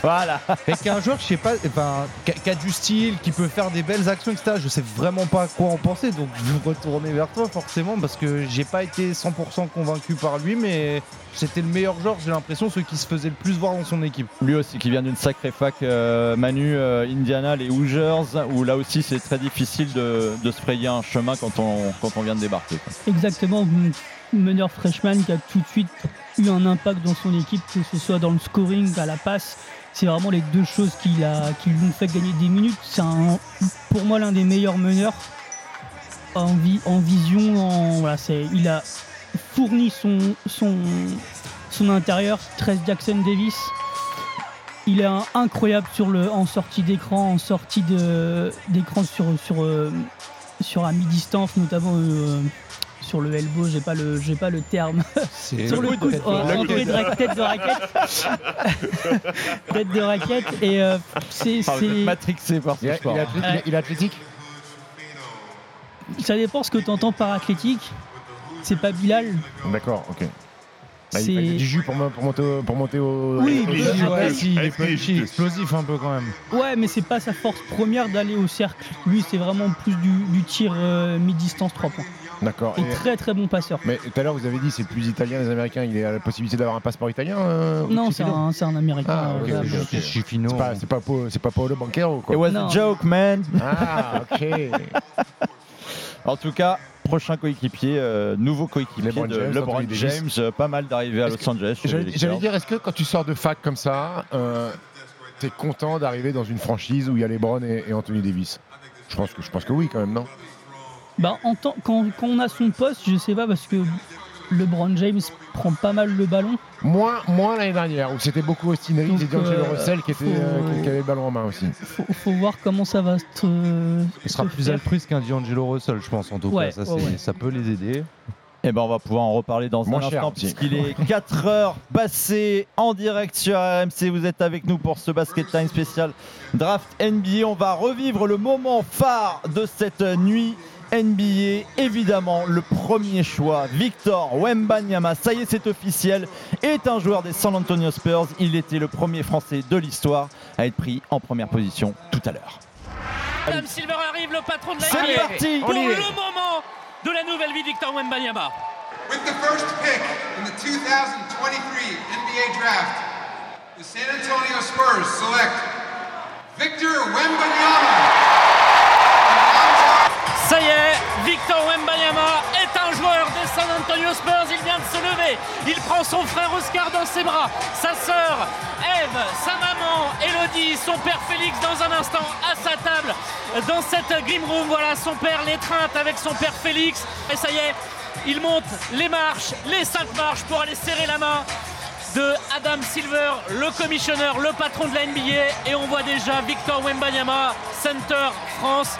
S11: Voilà. Et qu'un joueur, je sais pas, enfin, qui a- qui a du style, qui peut faire des belles actions, etc. Je sais vraiment pas quoi en penser, donc je vais me retourner vers toi forcément parce que j'ai pas été 100% convaincu par lui, mais c'était le meilleur joueur, j'ai l'impression, celui qui se faisait le plus voir dans son équipe.
S3: Lui aussi qui vient d'une sacrée fac euh, Manu euh, Indiana, les Hoosiers, où là aussi c'est très difficile de, de se frayer un chemin quand on, quand on vient de débarquer. quoi.
S12: Exactement, meneur freshman qui a tout de suite eu un impact dans son équipe, que ce soit dans le scoring, à la passe. C'est vraiment les deux choses qui, lui ont fait gagner des minutes. C'est pour moi l'un des meilleurs meneurs en, vi- en vision. En, voilà, c'est, il a fourni son, son, son intérieur, 13 Jackson Davis. Il est incroyable sur le, en sortie d'écran, en sortie de, d'écran sur, sur, euh, sur à mi-distance, notamment euh, sur le elbow, j'ai pas le, j'ai pas le terme.
S11: C'est
S12: sur
S11: le
S12: de ra- tête de raquette. tête de raquette. Et euh, c'est.
S3: Matrixé par ce
S10: Il, a-
S3: sport.
S10: il est athlétique?
S12: Ça dépend ce que tu entends par athlétique. C'est pas Bilal.
S10: D'accord, ok. Bah,
S12: C'est-
S10: il fallait du jus pour, mo- pour monter au, pour monter au.
S12: Oui,
S10: au-
S12: mais-
S10: au-
S12: ouais,
S11: si, il est punchy, explosif un peu quand même.
S12: Ouais, mais c'est pas sa force première d'aller au cercle. Lui, c'est vraiment plus du, du tir euh, mi-distance 3 points.
S10: D'accord.
S12: Et
S10: Et-
S12: très très bon passeur.
S10: Mais tout à l'heure, vous avez dit c'est plus italien, les Américains. Il a la possibilité d'avoir un passeport italien euh,
S12: Non, c'est
S10: Chifino
S12: un, c'est un américain.
S10: Ah, ok,
S12: euh,
S10: ok,
S12: vraiment.
S10: ok. C'est pas, c'est pas, Paolo- c'est pas Paolo Banquero, quoi.
S3: It was
S12: Non.
S3: a joke, man.
S10: Ah, ok.
S3: En tout cas, prochain coéquipier, euh, nouveau coéquipier
S10: LeBron
S3: de
S10: James,
S3: LeBron
S10: Anthony Davis.
S3: James, euh, pas mal d'arriver à Los Angeles.
S10: J'allais dire, est-ce que quand tu sors de fac comme ça, euh, t'es content d'arriver dans une franchise où il y a LeBron et, et Anthony Davis? Je pense, que, je pense que oui, quand même, non?
S12: Bah, en quand, quand on a son poste, je sais pas, parce que LeBron James prend pas mal le ballon.
S10: Moins, moins l'année dernière, où c'était beaucoup Austin Reeves et D'Angelo
S12: euh,
S10: Russell qui,
S12: faut-
S10: euh, qui- qui avaient le ballon en main aussi.
S12: Faut, faut voir comment ça va se.
S11: Il sera
S12: se
S11: plus
S12: faire.
S11: altruiste qu'un D'Angelo Russell, je pense en tout
S12: Ouais,
S11: cas. Ça,
S12: ouais,
S11: c'est-
S12: ouais.
S11: ça peut les aider.
S3: Eh ben, on va pouvoir en reparler dans
S10: Moins
S3: un instant puisqu'il est 4 heures passées en direct sur RMC. Vous êtes avec nous pour ce Basket Time spécial Draft NBA. On va revivre le moment phare de cette nuit NBA. Évidemment, le premier choix, Victor Wembanyama, ça y est, c'est officiel, est un joueur des San Antonio Spurs. Il était le premier Français de l'histoire à être pris en première position tout à l'heure.
S8: Adam Silver arrive, le patron de la
S3: C'est
S8: NBA,
S3: parti,
S8: pour le moment de la nouvelle vie de Victor Wembanyama.
S5: With the first pick in the 2023 NBA Draft, the San Antonio Spurs select Victor Wembanyama.
S8: Ça y est, Victor Wembanyama est un joueur des San Antonio Spurs. Il vient de se lever. Il prend son frère Oscar dans ses bras, sa sœur Eve, sa maman Elodie, son père Félix dans un instant à sa table dans cette Grim Room. Voilà son père l'étreinte avec son père Félix. Et ça y est, il monte les marches, les cinq marches pour aller serrer la main de Adam Silver, le commissionneur, le patron de la NBA. Et on voit déjà Victor Wembanyama, Center France.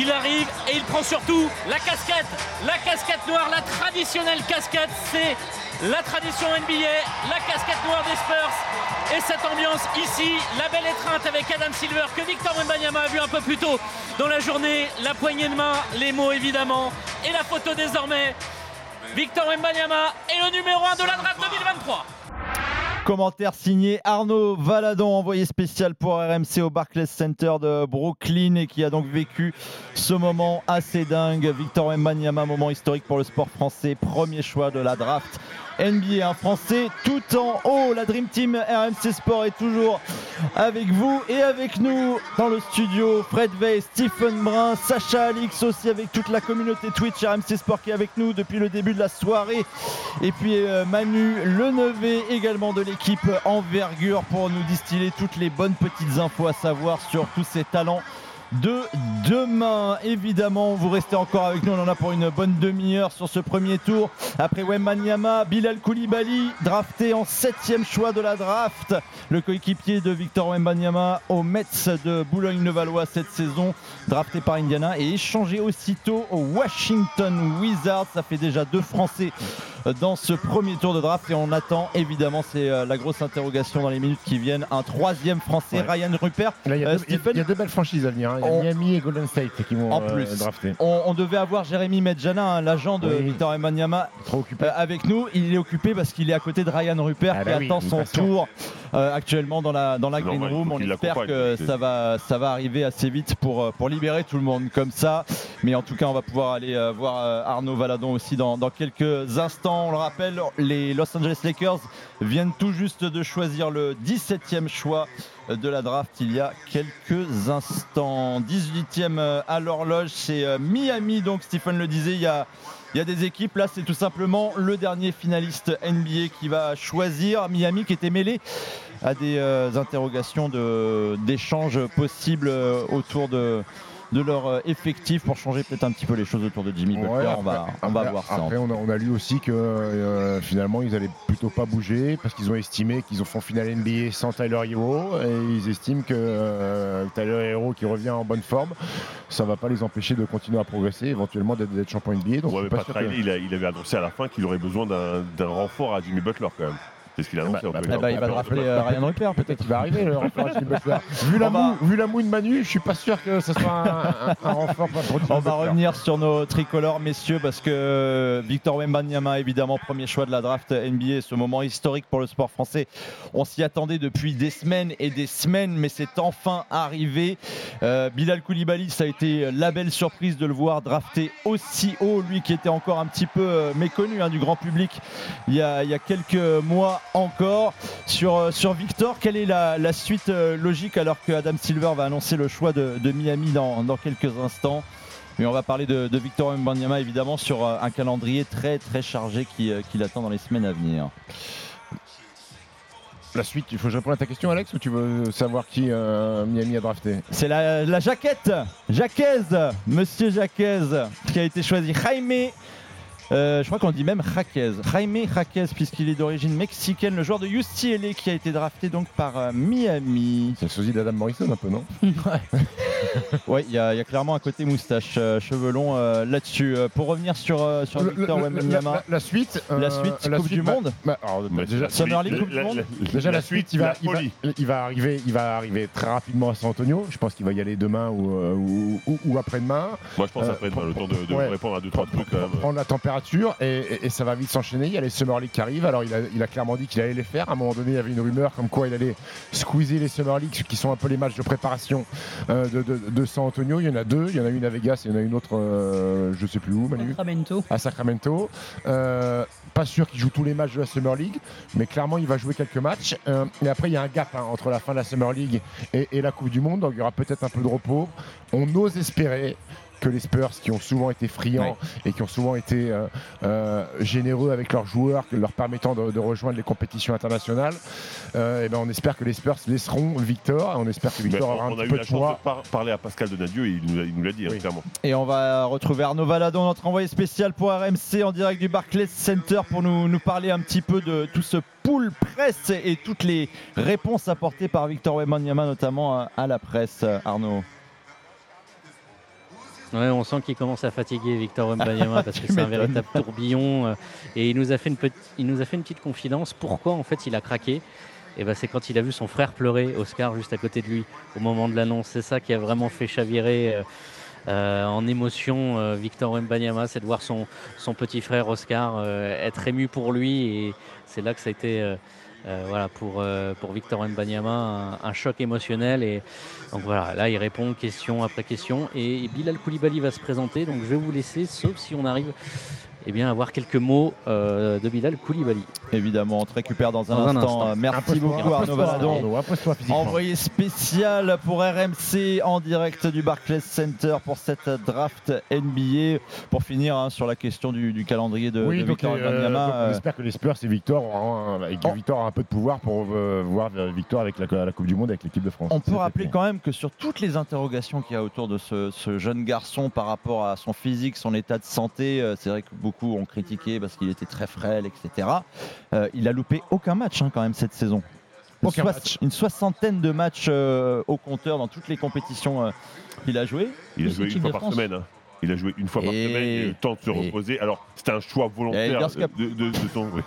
S8: Il arrive et il prend surtout la casquette, la casquette noire, la traditionnelle casquette. C'est la tradition NBA, la casquette noire des Spurs. Et cette ambiance ici, la belle étreinte avec Adam Silver que Victor Wembanyama a vu un peu plus tôt dans la journée. La poignée de main, les mots évidemment et la photo désormais. Victor Wembanyama est le numéro 1 de la draft 2023.
S3: Commentaire signé Arnaud Valadon, envoyé spécial pour RMC au Barclays Center de Brooklyn et qui a donc vécu ce moment assez dingue. Victor Wembanyama, moment historique pour le sport français, premier choix de la draft. NBA, un Français tout en haut. La Dream Team RMC Sport est toujours avec vous et avec nous dans le studio. Fred Veil, Stephen Brun, Sacha Alix aussi avec toute la communauté Twitch RMC Sport qui est avec nous depuis le début de la soirée. Et puis euh, Manu Lenevé également de l'équipe Envergure pour nous distiller toutes les bonnes petites infos à savoir sur tous ces talents de demain. Évidemment, vous restez encore avec nous. On en a pour une bonne demi-heure sur ce premier tour. Après Wembanyama, Bilal Koulibaly, drafté en septième choix de la draft. Le coéquipier de Victor Wembanyama au Mets de Boulogne-Levallois cette saison, drafté par Indiana et échangé aussitôt au Washington Wizards. Ça fait déjà deux Français dans ce premier tour de draft et on attend évidemment c'est euh, la grosse interrogation dans les minutes qui viennent un troisième français Ryan Rupert
S10: Là, il y, a
S3: Euh,
S10: il y a deux belles franchises à venir. hein. Il y a
S3: On-
S10: Miami et Golden State qui vont
S3: en
S10: euh,
S3: plus, on, on devait avoir Jérémy Medjana, hein, l'agent de
S10: Oui.
S3: Victor Emmanuama, euh, avec nous. Il est occupé parce qu'il est à côté de Ryan Rupert
S10: Ah
S3: qui
S10: bah oui,
S3: attend son tour euh, actuellement dans la, dans la Green Room. On espère que ça va, ça va arriver assez vite pour, pour libérer tout le monde comme ça. Mais en tout cas, on va pouvoir aller euh, voir euh, Arnaud Valadon aussi dans, dans quelques instants. On le rappelle, les Los Angeles Lakers viennent tout juste de choisir le 17e choix de la draft il y a quelques instants. 18e euh, à l'horloge, c'est euh, Miami. Donc Stephen le disait, il y a, des équipes. Là, c'est tout simplement le dernier finaliste NBA qui va choisir. Miami qui était mêlé à des euh, interrogations de- d'échanges possibles autour de de leur euh, effectif pour changer peut-être un petit peu les choses autour de Jimmy Butler.
S10: Ouais,
S3: on va,
S10: après-
S3: on va
S10: après-
S3: voir ça.
S10: Après, on a, on a lu aussi que euh, finalement, ils allaient plutôt pas bouger parce qu'ils ont estimé qu'ils ont fait en finale NBA sans Tyler Hero et ils estiment que euh, Tyler Hero qui revient en bonne forme, ça va pas les empêcher de continuer à progresser, éventuellement d'être champion NBA. Donc,
S9: Ouais,
S10: je
S9: mais
S10: suis pas
S9: Pat
S10: sûr que-
S9: Riley, il, a- il avait annoncé à la fin qu'il aurait besoin d'un d'un renfort à Jimmy Butler quand même. C'est ce qu'il.
S3: Eh ben, il va rappeler euh, Ryan Rupert peut-être.
S10: Il va arriver le renfort. Vu la, moue, vu la moue de Manu, je suis pas sûr que ce soit un, renfort
S3: On va revenir sur nos tricolores, messieurs, parce que Victor Wembanyama, évidemment, premier choix de la draft NBA, ce moment historique pour le sport français. On s'y attendait depuis des semaines et des semaines, mais c'est enfin arrivé. Euh, Bilal Koulibaly, ça a été la belle surprise de le voir drafté aussi haut, lui qui était encore un petit peu euh, méconnu hein, du grand public il y, a, il y a quelques mois encore. Sur, euh, sur Victor, quelle est la, la suite euh, logique alors que Adam Silver va annoncer le choix de, de Miami dans, dans quelques instants? Mais on va parler de, de Victor Wembanyama évidemment sur euh, un calendrier très très chargé qui, qui l'attend dans les semaines à venir.
S10: La suite, il faut que je réponde à ta question, Alex, ou tu veux savoir qui euh, Miami a drafté?
S3: C'est la, la jaquette, Jaquez, Monsieur Jaquez, qui a été choisi. Jaime, euh, je crois qu'on dit même Jaquez. Jaime Jaquez, puisqu'il est d'origine mexicaine, le joueur de UCLA qui a été drafté donc par euh, Miami.
S10: C'est le sosie d'Adam Morrison un peu, non?
S3: Ouais, il y, a il y a clairement un côté moustache, euh, cheveux longs euh, là-dessus. Euh, pour revenir sur, euh, sur
S10: Le-
S3: Victor Wembanyama.
S10: la, suite,
S3: La suite,
S10: la
S3: Coupe
S10: suite,
S3: du
S10: bah-
S3: Monde
S10: bah, alors, bah, déjà,
S3: Summer League,
S10: la-
S3: Coupe du
S10: la-
S3: Monde
S10: la- Déjà la, suite, il va,
S9: la
S10: il, va,
S9: folie.
S10: il va arriver, il va arriver très rapidement à San Antonio. Je pense qu'il va y aller demain ou, euh, ou, ou- ou après-demain.
S9: Moi, je pense
S10: Euh,
S9: après
S10: pour-
S9: le temps de, de
S10: ouais.
S9: répondre à deux, trois trucs
S10: prendre la température et, et- et ça va vite s'enchaîner. Il y a les Summer League qui arrivent. Alors il a, il a clairement dit qu'il allait les faire. À un moment donné, il y avait une rumeur comme quoi il allait squeezer les Summer League, qui sont un peu les matchs de préparation euh, de, de- de San Antonio. Il y en a deux. Il y en a une à Vegas et il y en a une autre, euh, je sais plus où, Manu.
S12: Sacramento.
S10: À Sacramento. Euh, pas sûr qu'il joue tous les matchs de la Summer League, mais clairement il va jouer quelques matchs. Euh, et après il y a un gap hein, entre la fin de la Summer League et, et la Coupe du Monde, donc il y aura peut-être un peu de repos. On ose espérer que les Spurs, qui ont souvent été friands et qui ont souvent été euh, euh, généreux avec leurs joueurs, leur permettant de, de rejoindre les compétitions internationales, euh, et ben on espère que les Spurs laisseront Victor. Et on espère que Victor
S9: on,
S10: aura un
S9: on a eu
S10: peu
S9: la
S10: de
S9: chance de par- parler à Pascal Donadieu et il nous l'a- il nous l'a dit hein, clairement.
S3: Et on va retrouver Arnaud Valadon, notre envoyé spécial pour RMC en direct du Barclays Center pour nous, nous parler un petit peu de tout ce pool presse et toutes les réponses apportées par Victor Wembanyama notamment à, à la presse. Arnaud.
S8: Ouais, on sent qu'il commence à fatiguer Victor Wembanyama parce que c'est un véritable tourbillon. euh, Et il nous, a fait une petite, il nous a fait une petite confidence. Pourquoi en fait il a craqué? Et ben, C'est quand il a vu son frère pleurer, Oscar, juste à côté de lui, au moment de l'annonce. C'est ça qui a vraiment fait chavirer euh, euh, en émotion euh, Victor Wembanyama. C'est de voir son, son petit frère Oscar être ému pour lui. Et c'est là que ça a été. Euh, voilà, pour, euh, pour Victor Wembanyama, un, un choc émotionnel. Et donc voilà, là, il répond question après question. Et Bilal Koulibaly va se présenter. Donc je vais vous laisser, sauf si on arrive eh bien, avoir quelques mots euh, de Bilal Koulibaly.
S3: Évidemment, on te récupère dans un,
S8: Dans un
S3: instant. Merci beaucoup Arnaud Valadon. Envoyé spécial pour RMC en direct du Barclays Center pour cette draft NBA. Pour finir hein, sur la question du, du calendrier de,
S10: oui,
S3: de
S10: donc,
S3: Victor
S10: euh,
S3: euh,
S10: espère que les Spurs et Victor auront un, et Victor a un peu de pouvoir pour euh, voir euh, Victor avec la, la Coupe du Monde avec l'équipe de France.
S3: On peut rappeler quand même que sur toutes les interrogations qu'il y a autour de ce, ce jeune garçon par rapport à son physique, son état de santé, euh, c'est vrai que beaucoup ont critiqué parce qu'il était très frêle, etc. Euh, il a loupé aucun match hein, quand même cette saison. Une,
S10: Aucun
S3: soix-
S10: match.
S3: une soixantaine de matchs euh, au compteur dans toutes les compétitions euh, qu'il a joué.
S9: Il a joué une fois par semaine. hein. Il a joué une fois par
S3: Et-
S9: semaine, il a eu le temps de se reposer. Alors, c'était un choix volontaire de, de- de son. oui.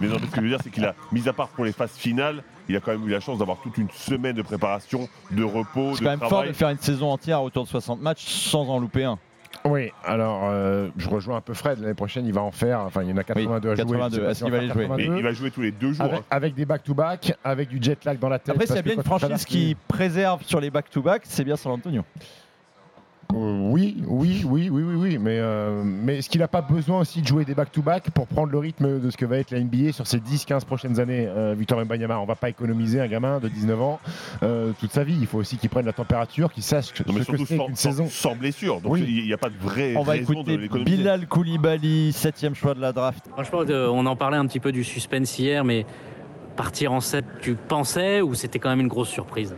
S9: Mais non, ce que je veux dire, c'est qu'il a, mis à part pour les phases finales, il a quand même eu la chance d'avoir toute une semaine de préparation, de repos,
S3: C'est quand même fort
S9: travail.
S3: de faire une saison entière autour de 60 matchs sans en louper un.
S10: Oui, alors euh, je rejoins un peu Fred. L'année prochaine, il va en faire. Enfin, il y en a 82 à jouer.
S3: 82,
S10: je sais pas
S3: est-ce qu'il va les jouer
S10: 82.
S9: Mais il va jouer tous les deux jours.
S10: Avec, avec des back-to-back, avec du jet lag dans la tête.
S3: Après, s'il y a bien une franchise qui préserve sur les back-to-back, c'est bien San Antonio.
S10: Euh, oui, oui, oui, oui, oui, oui, mais, euh, mais est-ce qu'il n'a pas besoin aussi de jouer des back-to-back pour prendre le rythme de ce que va être la NBA sur ces 10-15 prochaines années euh, Victor Wembanyama, on va pas économiser un gamin de 19 ans euh, toute sa vie. Il faut aussi qu'il prenne la température, qu'il sache que,
S9: Non, mais
S10: ce que
S9: surtout
S10: c'est
S9: sans-
S10: saison.
S9: sans blessure. Donc,
S10: Oui.
S9: il n'y a pas de vraie
S3: On va écouter. Bilal Koulibaly, septième choix de la draft.
S8: Franchement, on en parlait un petit peu du suspense hier, mais partir en 7, tu pensais ou c'était quand même une grosse surprise?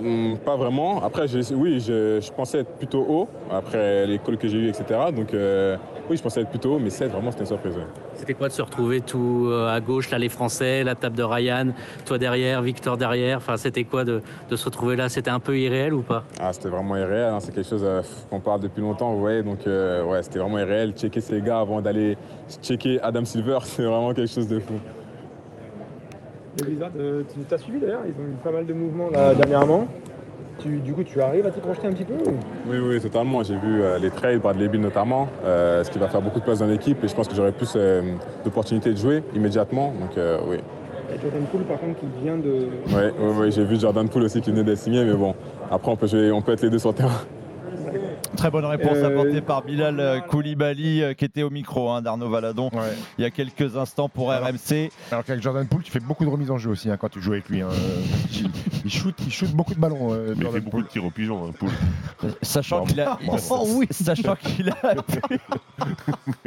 S23: 7, pas vraiment. Après, je- oui, je, je pensais être plutôt haut, après les calls que j'ai eu, etc. Donc, euh, oui, je pensais être plutôt haut, mais 7, vraiment, c'était une surprise. ouais.
S8: C'était quoi de se retrouver tout euh, à gauche, là les Français, la table de Ryan, toi derrière, Victor derrière? Enfin, c'était quoi de, de se retrouver là? C'était un peu irréel ou pas?
S23: Ah, c'était vraiment irréel, hein. c'est quelque chose euh, qu'on parle depuis longtemps, vous voyez, donc euh, ouais, c'était vraiment irréel. Checker ces gars avant d'aller checker Adam Silver, c'est vraiment quelque chose de fou.
S26: Euh, tu t'as suivi d'ailleurs, ils ont eu pas mal de mouvements là, dernièrement. Tu, du coup, tu arrives à t'y projeter un petit peu ou-
S23: Oui, oui, totalement. J'ai vu euh, les trades, Bradley Beal notamment, euh, ce qui va faire beaucoup de place dans l'équipe et je pense que j'aurai plus d'opportunités de jouer immédiatement. Donc oui.
S26: Jordan Poole par contre qui vient de.
S23: Oui, oui, oui, j'ai vu Jordan Poole aussi qui venait d'être signé, mais bon, après on peut, jouer, on peut être les deux sur le terrain.
S3: Très bonne réponse
S26: Euh,
S3: apportée par Bilal euh, Koulibaly euh, qui était au micro hein, d'Arnaud Valadon il y a quelques instants pour RMC.
S10: Alors qu'avec Jordan Poole, tu fais beaucoup de remises en jeu aussi hein, quand tu joues avec lui. hein. il, il shoot, il shoot beaucoup de ballons. euh,
S9: Mais il fait
S10: Jordan
S9: beaucoup
S10: Poole.
S9: de tirs au pigeon, hein, Poul.
S3: Sachant qu'il a,
S9: Oh,
S3: oui, sachant qu'il a,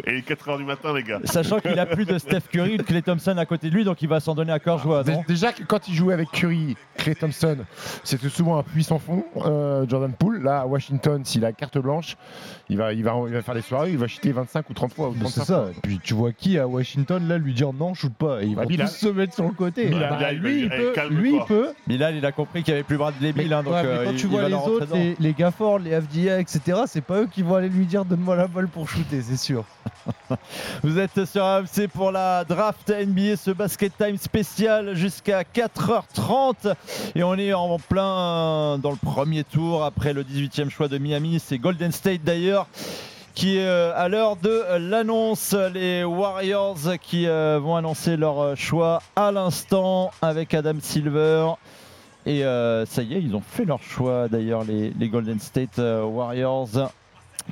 S9: Et 4h du matin, les gars.
S3: sachant qu'il a plus de Steph Curry ou de Clay Thompson à côté de lui, donc il va s'en donner à cœur joie.
S10: Déjà quand il jouait avec Curry, Clay Thompson, c'était souvent un puissant fond. euh, Jordan Poole, là à Washington, s'il a carte blanche, il va, il va, il va faire des soirées, il va chuter 25 ou 30 fois. Ou
S11: Mais
S10: 35
S11: C'est ça.
S10: fois.
S11: Puis tu vois qui à Washington là lui dire non, shoot pas. Et ils
S10: Bah,
S11: vont tous se mettre sur le côté.
S10: Bilal,
S11: Bah,
S9: Bilal,
S11: lui, il peut. Lui, il peut.
S3: Bilal, il a compris qu'il n'y avait plus Bradley Beal, hein, donc
S11: Ouais, mais
S3: euh,
S11: quand
S3: il-
S11: tu
S3: il
S11: vois les autres, les, forts, les FDA, etc., c'est pas eux qui vont aller lui dire donne-moi la balle pour shooter, c'est sûr.
S3: Vous êtes sur AMC pour la draft NBA, ce basket time spécial jusqu'à 4h30. Et on est en plein dans le premier tour après le 18e choix de Miami. C'est Golden State d'ailleurs qui est euh, à l'heure de l'annonce. Les Warriors qui euh, vont annoncer leur euh, choix à l'instant avec Adam Silver. Et ça y est, ils ont fait leur choix d'ailleurs, les, les Golden State Warriors,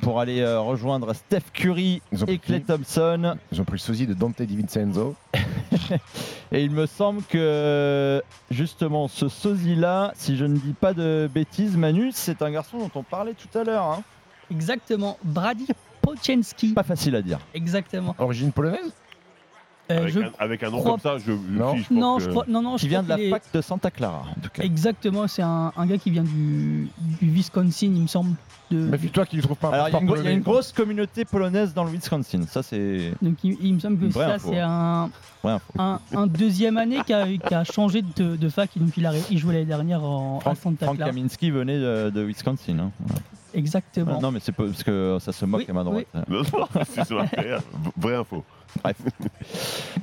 S3: pour aller rejoindre Steph Curry et Clay Thompson.
S10: Ils ont pris le sosie de Dante DiVincenzo.
S3: Et il me semble que justement ce sosie-là, si je ne dis pas de bêtises, Manu, c'est un garçon dont on parlait tout à l'heure. hein.
S12: Exactement, Brady Pochenski.
S3: Pas facile à dire.
S12: Exactement.
S10: Origine polonaise?
S9: Avec,
S12: je
S9: un, avec un nom
S12: crois-
S9: comme ça, je,
S10: Non.
S9: si, je pense
S12: Non,
S9: que-
S12: je crois, non, non, je
S3: Qui vient de la
S12: est-
S3: fac de Santa Clara, en tout cas.
S12: Exactement, c'est un, un gars qui vient du, du Wisconsin, il me semble. De,
S10: Méfie-toi qu'il ne trouve pas un
S3: Alors il y, a une, y a grosse communauté polonaise dans le Wisconsin. Ça c'est
S12: donc il, il me semble que ça, c'est un, un, un deuxième année qui a, qui a changé de, de fac. Donc il, a, il jouait l'année dernière en, à
S3: Frank,
S12: Santa
S3: Frank
S12: Clara.
S3: Kaminsky venait de, de Wisconsin. hein. Voilà.
S12: exactement.
S3: Non, mais c'est parce que ça se moque
S12: Oui,
S3: à main droite.
S9: Non, non, c'est sur la carrière. Vraie info.
S3: Bref.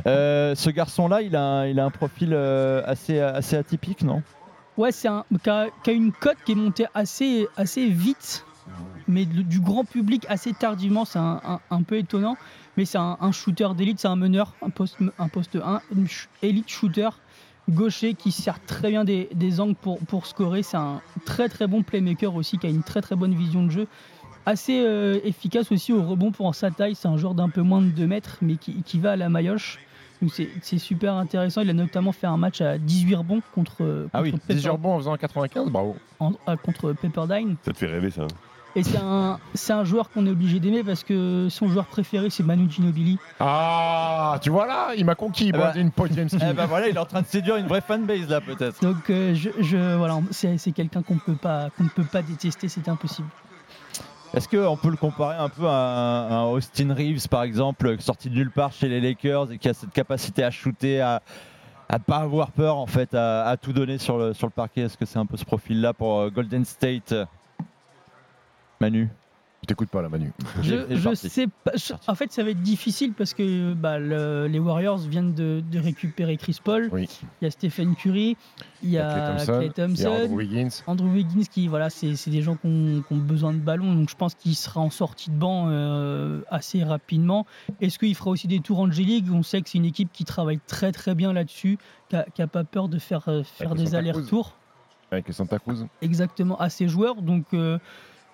S3: Euh, ce garçon-là, il a, il a un profil euh, assez, assez atypique, non?
S12: Ouais, c'est un qui a, une cote qui est montée assez, assez vite, mais du grand public assez tardivement. C'est un, un- peu étonnant, mais c'est un, shooter d'élite, c'est un meneur, un poste, un poste 1, une ch- élite shooter gaucher qui sert très bien des, des angles pour, pour scorer. C'est un très très bon playmaker aussi qui a une très très bonne vision de jeu. Assez euh, efficace aussi au rebond pour sa taille. C'est un joueur d'un peu moins de 2 mètres, mais qui, qui va à la maillotche. Donc c'est c'est super intéressant. Il a notamment fait un match à 18 rebonds contre,
S10: Ah oui,
S12: contre
S10: 18
S12: Pepper-
S10: rebonds en faisant 95, bravo.
S12: en- euh, contre Pepperdine.
S9: Ça te fait rêver, ça.
S12: Et c'est un, c'est un joueur qu'on est obligé d'aimer parce que son joueur préféré c'est Manu Ginobili.
S10: Ah, tu vois là, il m'a conquis, Brandon Podjemski.
S3: Eh ben voilà, il est en train de séduire une vraie fanbase là, peut-être.
S12: Donc euh, je, je- voilà, c'est c'est quelqu'un qu'on peut pas qu'on ne peut pas détester, c'est impossible.
S3: Est-ce qu'on peut le comparer un peu à un, Austin Reeves, par exemple, sorti de nulle part chez les Lakers et qui a cette capacité à shooter, à à pas avoir peur en fait, à, à tout donner sur le, sur le parquet? Est-ce que c'est un peu ce profil-là pour euh, Golden State? Manu?
S10: Je t'écoute pas là, Manu.
S12: Je, sais pas. je- en fait, ça va être difficile parce que bah, le- les Warriors viennent de, de récupérer Chris Paul.
S10: Oui.
S12: Il y a Stephen Curry, il y a
S10: Clay Thompson,
S12: Clay
S10: il y a
S12: Thompson,
S10: Andrew Wiggins.
S12: Andrew Wiggins qui, voilà, c'est c'est des gens qui ont, qui ont besoin de ballon. Donc je pense qu'il sera en sortie de banc euh, assez rapidement. Est-ce qu'il fera aussi des tours en G-League On sait que c'est une équipe qui travaille très très bien là-dessus, qui n'a pas peur de faire, euh, faire
S10: Avec
S12: des
S10: Santa Cruz.
S12: allers-retours
S10: Avec Santa Cruz.
S12: exactement à ses joueurs. Donc euh,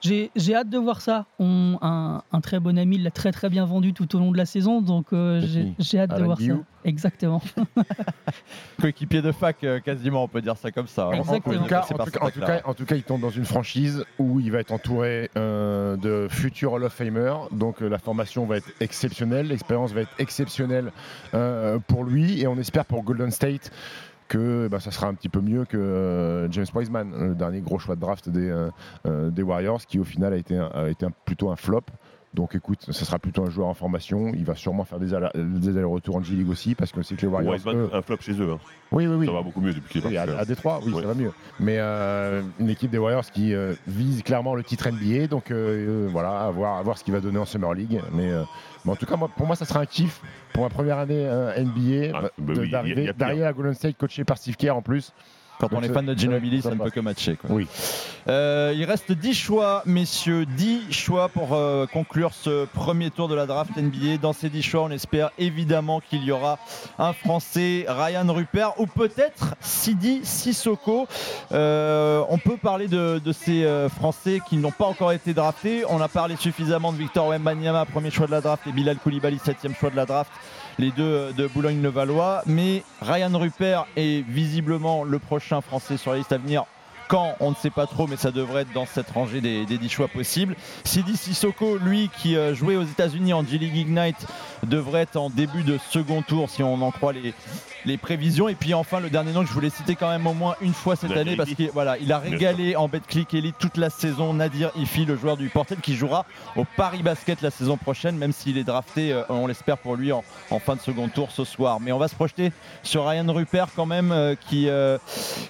S12: j'ai j'ai hâte de voir ça. On, un, un très bon ami l'a très très bien vendu tout au long de la saison. Donc euh, j'ai j'ai hâte de voir ça. Exactement.
S3: Coéquipier de fac, euh, quasiment, on peut dire ça comme ça.
S10: En, en tout cas, en, tout, cas- en tout cas- en tout cas, il tombe dans une franchise où il va être entouré euh, de futurs Hall of Famer. Donc euh, la formation va être exceptionnelle, l'expérience va être exceptionnelle euh, pour lui. Et on espère pour Golden State que bah, ça sera un petit peu mieux que euh, James Wiseman, le dernier gros choix de draft des, euh, euh, des Warriors, qui au final a été, un- a été un- plutôt un flop. Donc écoute, ça sera plutôt un joueur en formation. Il va sûrement faire des, allers-retours en G-League aussi, parce que c'est que les Warriors.
S9: Wiseman,
S10: eux,
S9: un flop chez eux. hein.
S10: oui, oui, oui.
S9: Ça va beaucoup mieux depuis qu'il est parti.
S10: à, à Détroit, oui, ça va mieux. Mais euh, une équipe des Warriors qui euh, vise clairement le titre NBA, donc euh, voilà, à voir, à voir ce qu'il va donner en Summer League. Mais, mais en tout cas, moi, pour moi, ça sera un kiff pour ma première année euh, NBA
S9: Ah,
S10: bah,
S9: oui,
S10: d'arriver d'arriver à Golden State coaché par Steve Kerr en plus.
S3: Quand on est fan de Ginobili, ça ne peut que matcher. quoi.
S10: Oui.
S3: Euh, il reste 10 choix, messieurs, 10 choix pour euh, conclure ce premier tour de la draft NBA. Dans ces 10 choix, on espère évidemment qu'il y aura un Français, Ryan Rupert, ou peut-être Sidi Sissoko. Euh, on peut parler de, de ces euh, Français qui n'ont pas encore été draftés. On a parlé suffisamment de Victor Wembanyama, premier choix de la draft, et Bilal Koulibaly, septième choix de la draft les deux de Boulogne-le-Valois. Mais Ryan Rupert est visiblement le prochain Français sur la liste à venir. Quand on ne sait pas trop, mais ça devrait être dans cette rangée des, des 10 choix possibles. Sidi Sissoko, lui qui euh, jouait aux États-Unis en G-League Ignite, devrait être en début de second tour si on en croit les, les prévisions. Et puis enfin, le dernier nom que je voulais citer quand même au moins une fois cette
S9: Nadir
S3: année parce qu'il voilà, il a régalé en Betclic Elite toute la saison. Nadir Ifi, le joueur du Portel qui jouera au Paris Basket la saison prochaine, même s'il est drafté, euh, on l'espère pour lui, en, en fin de second tour ce soir. Mais on va se projeter sur Ryan Rupert quand même, euh, qui, euh,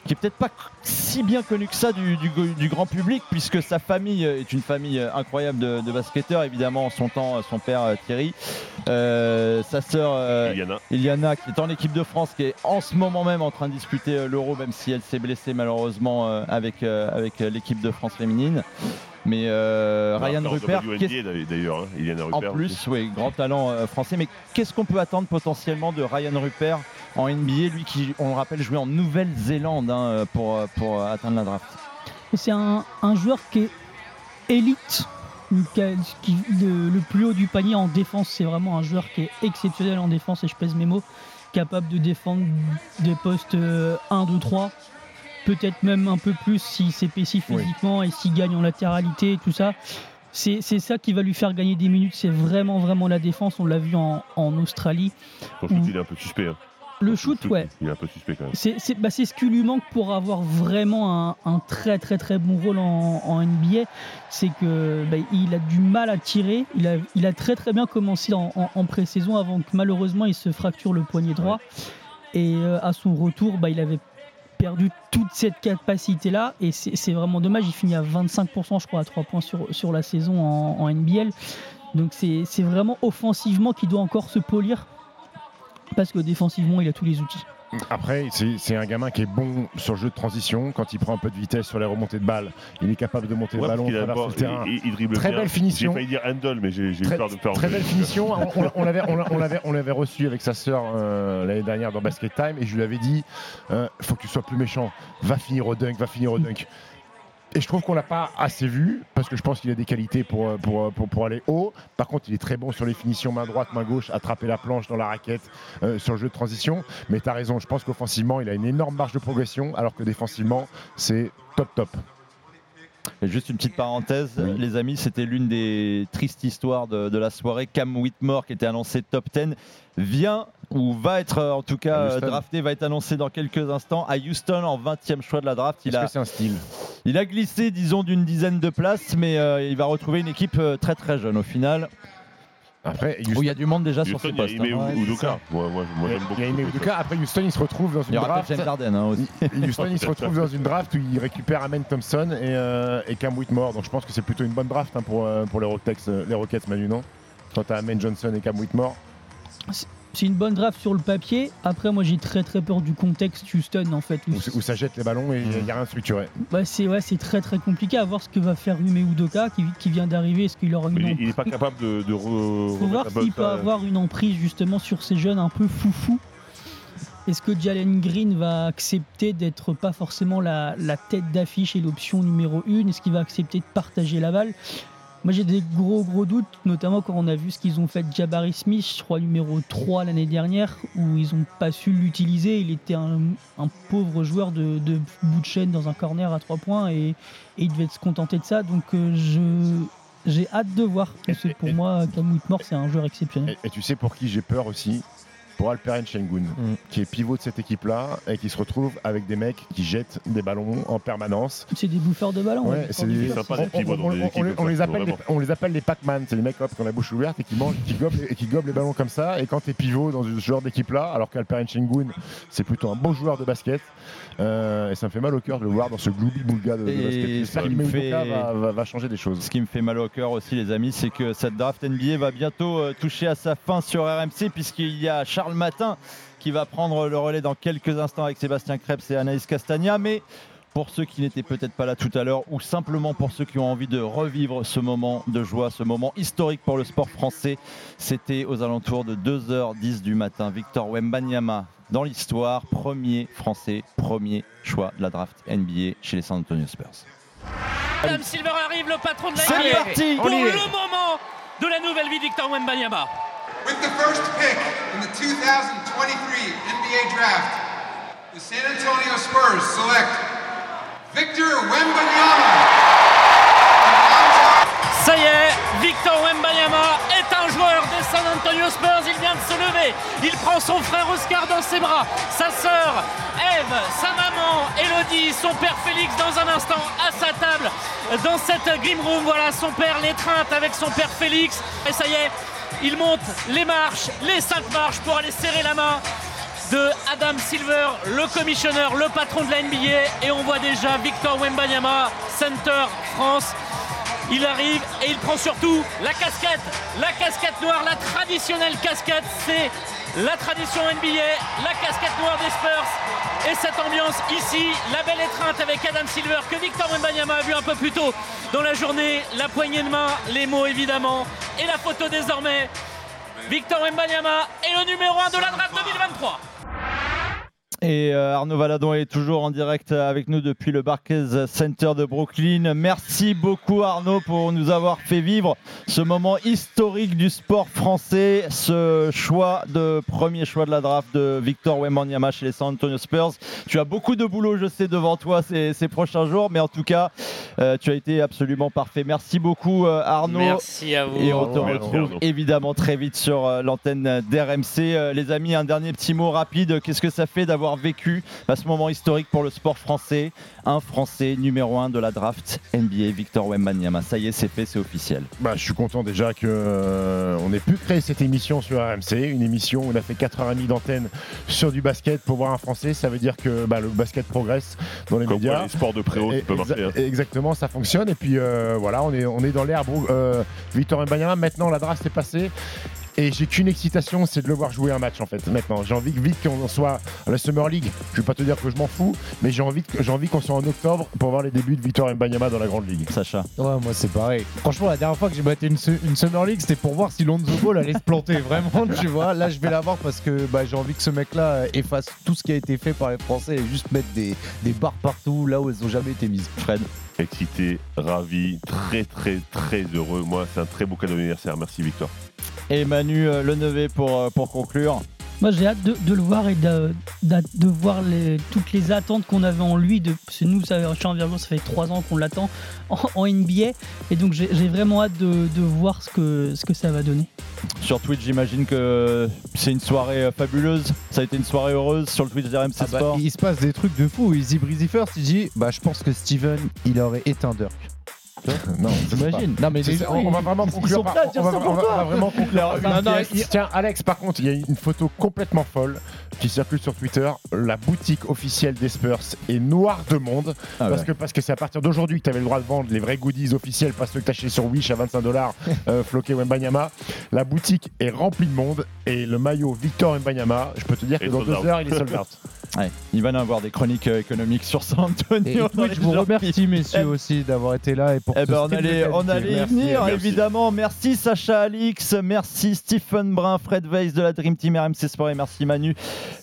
S3: qui est peut-être pas si bien connu que ça du, du- du grand public, puisque sa famille est une famille incroyable de, de basketteurs. Évidemment, en son temps, son père Thierry, euh, sa sœur euh,
S9: Iliana.
S3: Iliana, qui est en équipe de France, qui est en ce moment même en train de disputer euh, l'Euro, même si elle s'est blessée malheureusement avec, avec l'équipe de France féminine. Mais euh,
S9: Alors,
S3: Ryan Rupert,
S9: d'ailleurs, hein, Iliana
S3: en plus,
S9: aussi.
S3: oui, grand talent euh, français. Mais qu'est-ce qu'on peut attendre potentiellement de Ryan Rupert en NBA, lui qui, on le rappelle, jouait en Nouvelle-Zélande hein, pour, pour atteindre la draft?
S12: C'est un, un joueur qui est élite, qui le, le plus haut du panier en défense. C'est vraiment un joueur qui est exceptionnel en défense, et je pèse mes mots, capable de défendre des postes euh, 1, 2, 3, peut-être même un peu plus s'il s'épaissit
S10: Oui.
S12: physiquement et s'il gagne en latéralité et tout ça. C'est c'est ça qui va lui faire gagner des minutes, c'est vraiment vraiment la défense, on l'a vu en, en Australie.
S9: Shoot,
S12: où-
S9: il est un peu suspect. hein.
S12: Le shoot, ouais.
S9: Il est un peu suspect quand même.
S12: C'est c'est- bah, c'est ce qui lui manque pour avoir vraiment un, un très très très bon rôle en, en NBA. C'est que bah, il a du mal à tirer. Il a, il a très très bien commencé en, en- en pré-saison avant que malheureusement il se fracture le poignet droit. Et euh, à son retour, bah, il avait perdu toute cette capacité-là. Et c'est c'est vraiment dommage. Il finit à 25%, je crois, à 3 points sur, sur la saison en, en NBL. Donc c'est c'est vraiment offensivement qu'il doit encore se polir. Parce que défensivement, il a tous les outils.
S10: Après, c'est un gamin qui est bon sur le jeu de transition. Quand il prend un peu de vitesse sur les remontées de balles, il est capable de monter
S9: Ouais,
S10: le ballon, traverser
S9: pas-
S10: le terrain.
S9: il- il dribble
S10: Très
S9: bien.
S10: belle finition.
S9: J'ai failli dire handle, mais j'ai eu peur de faire.
S10: très belle finition. On, on- on l'avait, on l'a- on l'avait- on l'avait reçu avec sa sœur euh, l'année dernière dans Basket Time et je lui avais dit euh, faut que tu sois plus méchant. Va finir au dunk, va finir au dunk. Et je trouve qu'on l'a pas assez vu parce que je pense qu'il a des qualités pour, euh, pour, pour, pour aller haut. Par contre, il est très bon sur les finitions main droite, main gauche, attraper la planche dans la raquette euh, sur le jeu de transition. Mais tu as raison, je pense qu'offensivement, il a une énorme marge de progression alors que défensivement, c'est top top.
S3: Et juste une petite parenthèse, les amis, c'était l'une des tristes histoires de, de la soirée. Cam Whitmore, qui était annoncé top 10, vient ou va être euh, en tout cas euh,
S10: Houston.
S3: drafté, va être annoncé dans quelques instants à Houston en 20e choix de la draft. Il a,
S10: que c'est un style
S3: il a glissé, disons, d'une dizaine de places, mais euh, il va retrouver une équipe très très jeune au final.
S10: Après,
S3: où il y a du monde déjà sur
S9: Houston,
S3: ce
S9: il y a
S3: poste. Hein.
S9: Udoka. Moi, moi, moi,
S10: Il y a-
S9: j'aime beaucoup.
S10: il y a Ime
S9: ce
S10: Udoka. Après, Houston, il se retrouve dans
S3: Il
S10: une
S3: y aura
S10: draft.
S3: peut-être James Harden hein, aussi.
S10: Houston, il se retrouve dans une draft où il récupère Amen Thompson et, euh, et Cam Whitmore. Donc je pense que c'est plutôt une bonne draft hein, pour, euh, pour les, Rockets, les Rockets, Manu, non? Quand tu as Amen Johnson et Cam Whitmore.
S12: C'est une bonne draft sur le papier. Après, moi, j'ai très très peur du contexte Houston, en fait. où
S10: Où, où ça jette les ballons et il n'y a rien de structuré.
S12: Bah, c'est ouais, c'est très très compliqué à voir ce que va faire Ume Udoka qui, qui vient d'arriver. Est-ce qu'il aura une
S9: il- n'est pas capable de, de re-
S12: faut voir s'il peut
S9: ça-
S12: avoir une emprise justement sur ces jeunes un peu foufou. Est-ce que Jalen Green va accepter d'être pas forcément la, la tête d'affiche et l'option numéro une? Est-ce qu'il va accepter de partager la balle? Moi j'ai des gros gros doutes, notamment quand on a vu ce qu'ils ont fait de Jabari Smith, je crois numéro 3 l'année dernière, où ils n'ont pas su l'utiliser. Il était un, un pauvre joueur de, de bout de chaîne dans un corner à 3 points et, et il devait se contenter de ça. Donc euh, je... J'ai hâte de voir, parce que pour moi, Cam Whitmore, c'est un joueur exceptionnel.
S10: Et, et tu sais pour qui j'ai peur aussi? Pour Alperen Şengün,
S3: Mm.
S10: qui est pivot de cette équipe-là et qui se retrouve avec des mecs qui jettent des ballons en permanence.
S12: C'est des bouffeurs de ballon.
S10: Ouais,
S12: ouais,
S10: c'est
S12: des
S10: on, les- on les appelle les, on les appelle les Pac-Man, c'est des mecs hop, qui ont la bouche ouverte et qui mangent, qui gobent, et qui gobent les ballons comme ça. Et quand t'es pivot dans ce genre d'équipe-là, alors qu'Alperen Şengün, c'est plutôt un bon joueur de basket, euh, et ça me fait mal au cœur de le voir dans ce glooby boulga de, de basket.
S3: Me fait-
S10: va changer des choses.
S3: Ce qui me fait mal au cœur aussi, les amis, c'est que cette draft NBA va bientôt euh, toucher à sa fin sur RMC, puisqu'il y a Charles Matin qui va prendre le relais dans quelques instants avec Sébastien Krebs et Anaïs Castagna. Mais pour ceux qui n'étaient peut-être pas là tout à l'heure, ou simplement pour ceux qui ont envie de revivre ce moment de joie, ce moment historique pour le sport français, c'était aux alentours de 2h10 du matin. Victor Wembanyama, dans l'histoire, premier français, premier choix de la draft NBA chez les San Antonio Spurs.
S8: Adam Silver arrive, le patron de la
S3: C'est
S8: NBA,
S3: parti,
S8: pour le moment de la nouvelle vie de Victor Wembanyama.
S5: With the first pick in the 2023 NBA Draft, the San Antonio Spurs select Victor Wembanyama.
S8: Ça y est, Victor Wembanyama est San Antonio Spurs. Il vient de se lever. Il prend son frère Oscar dans ses bras, sa sœur Eve, sa maman Elodie, son père Félix dans un instant à sa table dans cette Grim Room. Voilà son père l'étreinte avec son père Félix. Et ça y est, il monte les marches, les cinq marches pour aller serrer la main de Adam Silver, le commissionneur, le patron de la NBA. Et on voit déjà Victor Wembanyama, Center France. Il arrive et il prend surtout la casquette, la casquette noire, la traditionnelle casquette, c'est la tradition NBA, la casquette noire des Spurs. Et cette ambiance ici, la belle étreinte avec Adam Silver que Victor Wembanyama a vu un peu plus tôt dans la journée, la poignée de main, les mots évidemment, et la photo désormais. Victor Wembanyama est le numéro 1 de la draft 2023.
S3: Et euh, Arnaud Valadon est toujours en direct avec nous depuis le Barclays Center de Brooklyn. Merci beaucoup Arnaud pour nous avoir fait vivre ce moment historique du sport français, ce choix de premier choix de la draft de Victor Wembanyama chez les San Antonio Spurs. Tu as beaucoup de boulot, je sais, devant toi ces, ces prochains jours, mais en tout cas, euh, tu as été absolument parfait. Merci beaucoup euh, Arnaud.
S8: Merci à vous.
S3: Et on te retrouve évidemment très vite sur l'antenne d'RMC. Les amis, un dernier petit mot rapide. Qu'est-ce que ça fait d'avoir d'avoir vécu à ce moment historique pour le sport français. Un Français numéro 1 de la draft NBA, Victor Wembanyama. Ça y est, c'est fait, c'est officiel.
S10: Bah, je suis content déjà que euh, on ait pu créer cette émission sur RMC, une émission où on a fait 4h30 d'antenne sur du basket pour voir un Français. Ça veut dire que bah, le basket progresse dans les
S9: Comme
S10: médias.
S9: quoi, les sports de préhaut,
S10: Et-
S9: tu peux
S10: exa-
S9: marquer, hein.
S10: Exactement, ça fonctionne. Et puis euh, voilà, on est, on est dans l'herbe. Euh, Victor Mbanyama, maintenant la draft est passée. Et j'ai qu'une excitation, c'est de le voir jouer un match en fait. Maintenant, j'ai envie que vite qu'on soit à la Summer League. Je vais pas te dire que je m'en fous, mais j'ai envie, que- j'ai envie qu'on soit en octobre pour voir les débuts de Victor Mbanyama dans la grande ligue.
S3: Sacha.
S11: Ouais, moi c'est pareil. Franchement, la dernière fois que j'ai battu une, su- une Summer League, c'était pour voir si Lonzo Ball allait se planter. Vraiment, tu vois. Là, je vais la voir parce que bah, j'ai envie que ce mec-là euh, efface tout ce qui a été fait par les Français et juste mettre des, des barres partout là où elles ont jamais été mises.
S3: Fred
S9: Excité, ravi, très très très heureux. Moi, c'est un très beau cadeau d'anniversaire. Merci Victor.
S3: Et Manu euh, Lenevé pour, euh, pour conclure.
S12: Moi, j'ai hâte de, de le voir et de, de- de voir les- toutes les attentes qu'on avait en lui. De, parce que nous, ça, Envergure, ça fait trois ans qu'on l'attend en, en NBA. Et donc, j'ai vraiment hâte de, de voir ce que, ce que ça va donner.
S3: Sur Twitch, j'imagine que c'est une soirée euh, fabuleuse. Ça a été une soirée heureuse sur le Twitch d'RMC
S11: Ah bah,
S3: Sport.
S11: il se passe des trucs de fou. Easy Breezy First, il dit Bah, je pense que Steven, il aurait éteint Dirk.
S10: Non,
S11: t'imagines Non, mais les gens,
S10: on, on va vraiment
S11: ils
S10: conclure.
S11: sont
S10: par-
S11: prêts à
S10: on,
S11: dire
S10: va,
S11: ça
S10: on
S11: pour
S10: va-
S11: toi.
S10: on va vraiment conclure.
S11: Leur-
S10: par-
S11: non, non,
S10: Il y a- Tiens, Alex, par contre, il y a une photo complètement folle qui circule sur Twitter. La boutique officielle des Spurs est noire de monde
S3: Ah
S10: parce
S3: ouais.
S10: que parce que c'est à partir d'aujourd'hui que tu avais le droit de vendre les vrais goodies officiels, pas ceux que tu acheté sur Wish à 25 dollars, euh, floqué Wembanyama. La boutique est remplie de monde et le maillot Victor Wembanyama, je peux te dire que dans deux
S3: out.
S10: heures, il est sold out.
S3: Ouais, il va y avoir des chroniques euh, économiques sur San Antonio.
S11: Et
S3: les
S11: vous remercie, messieurs, aussi d'avoir été là et pour
S3: Eh
S11: ce
S3: ben, on allait, on allait y
S11: Merci,
S3: venir,
S11: merci.
S3: évidemment. Merci Sacha Alix, merci Stephen Brun, Fred Weiss de la Dream Team RMC Sport et merci Manu,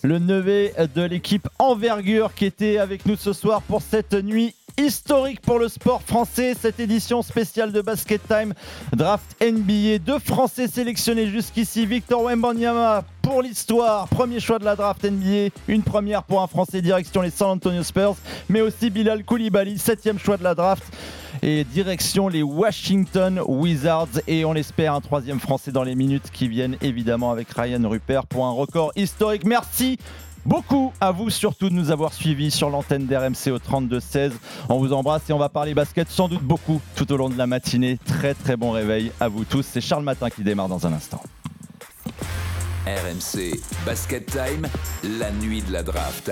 S3: le neveu de l'équipe Envergure qui était avec nous ce soir pour cette nuit historique pour le sport français, cette édition spéciale de Basket Time Draft NBA. Deux Français sélectionnés jusqu'ici, Victor Wembanyama pour l'histoire, premier choix de la draft NBA, une première pour un Français direction les San Antonio Spurs, mais aussi Bilal Koulibaly, septième choix de la draft. Et direction les Washington Wizards. Et on l'espère un troisième Français dans les minutes qui viennent évidemment avec Ryan Rupert pour un record historique. Merci beaucoup à vous surtout de nous avoir suivis sur l'antenne d'RMC au 32-16. On vous embrasse et on va parler basket sans doute beaucoup tout au long de la matinée. Très très bon réveil à vous tous. C'est Charles Matin qui démarre dans un instant.
S22: RMC Basket Time, la nuit de la draft.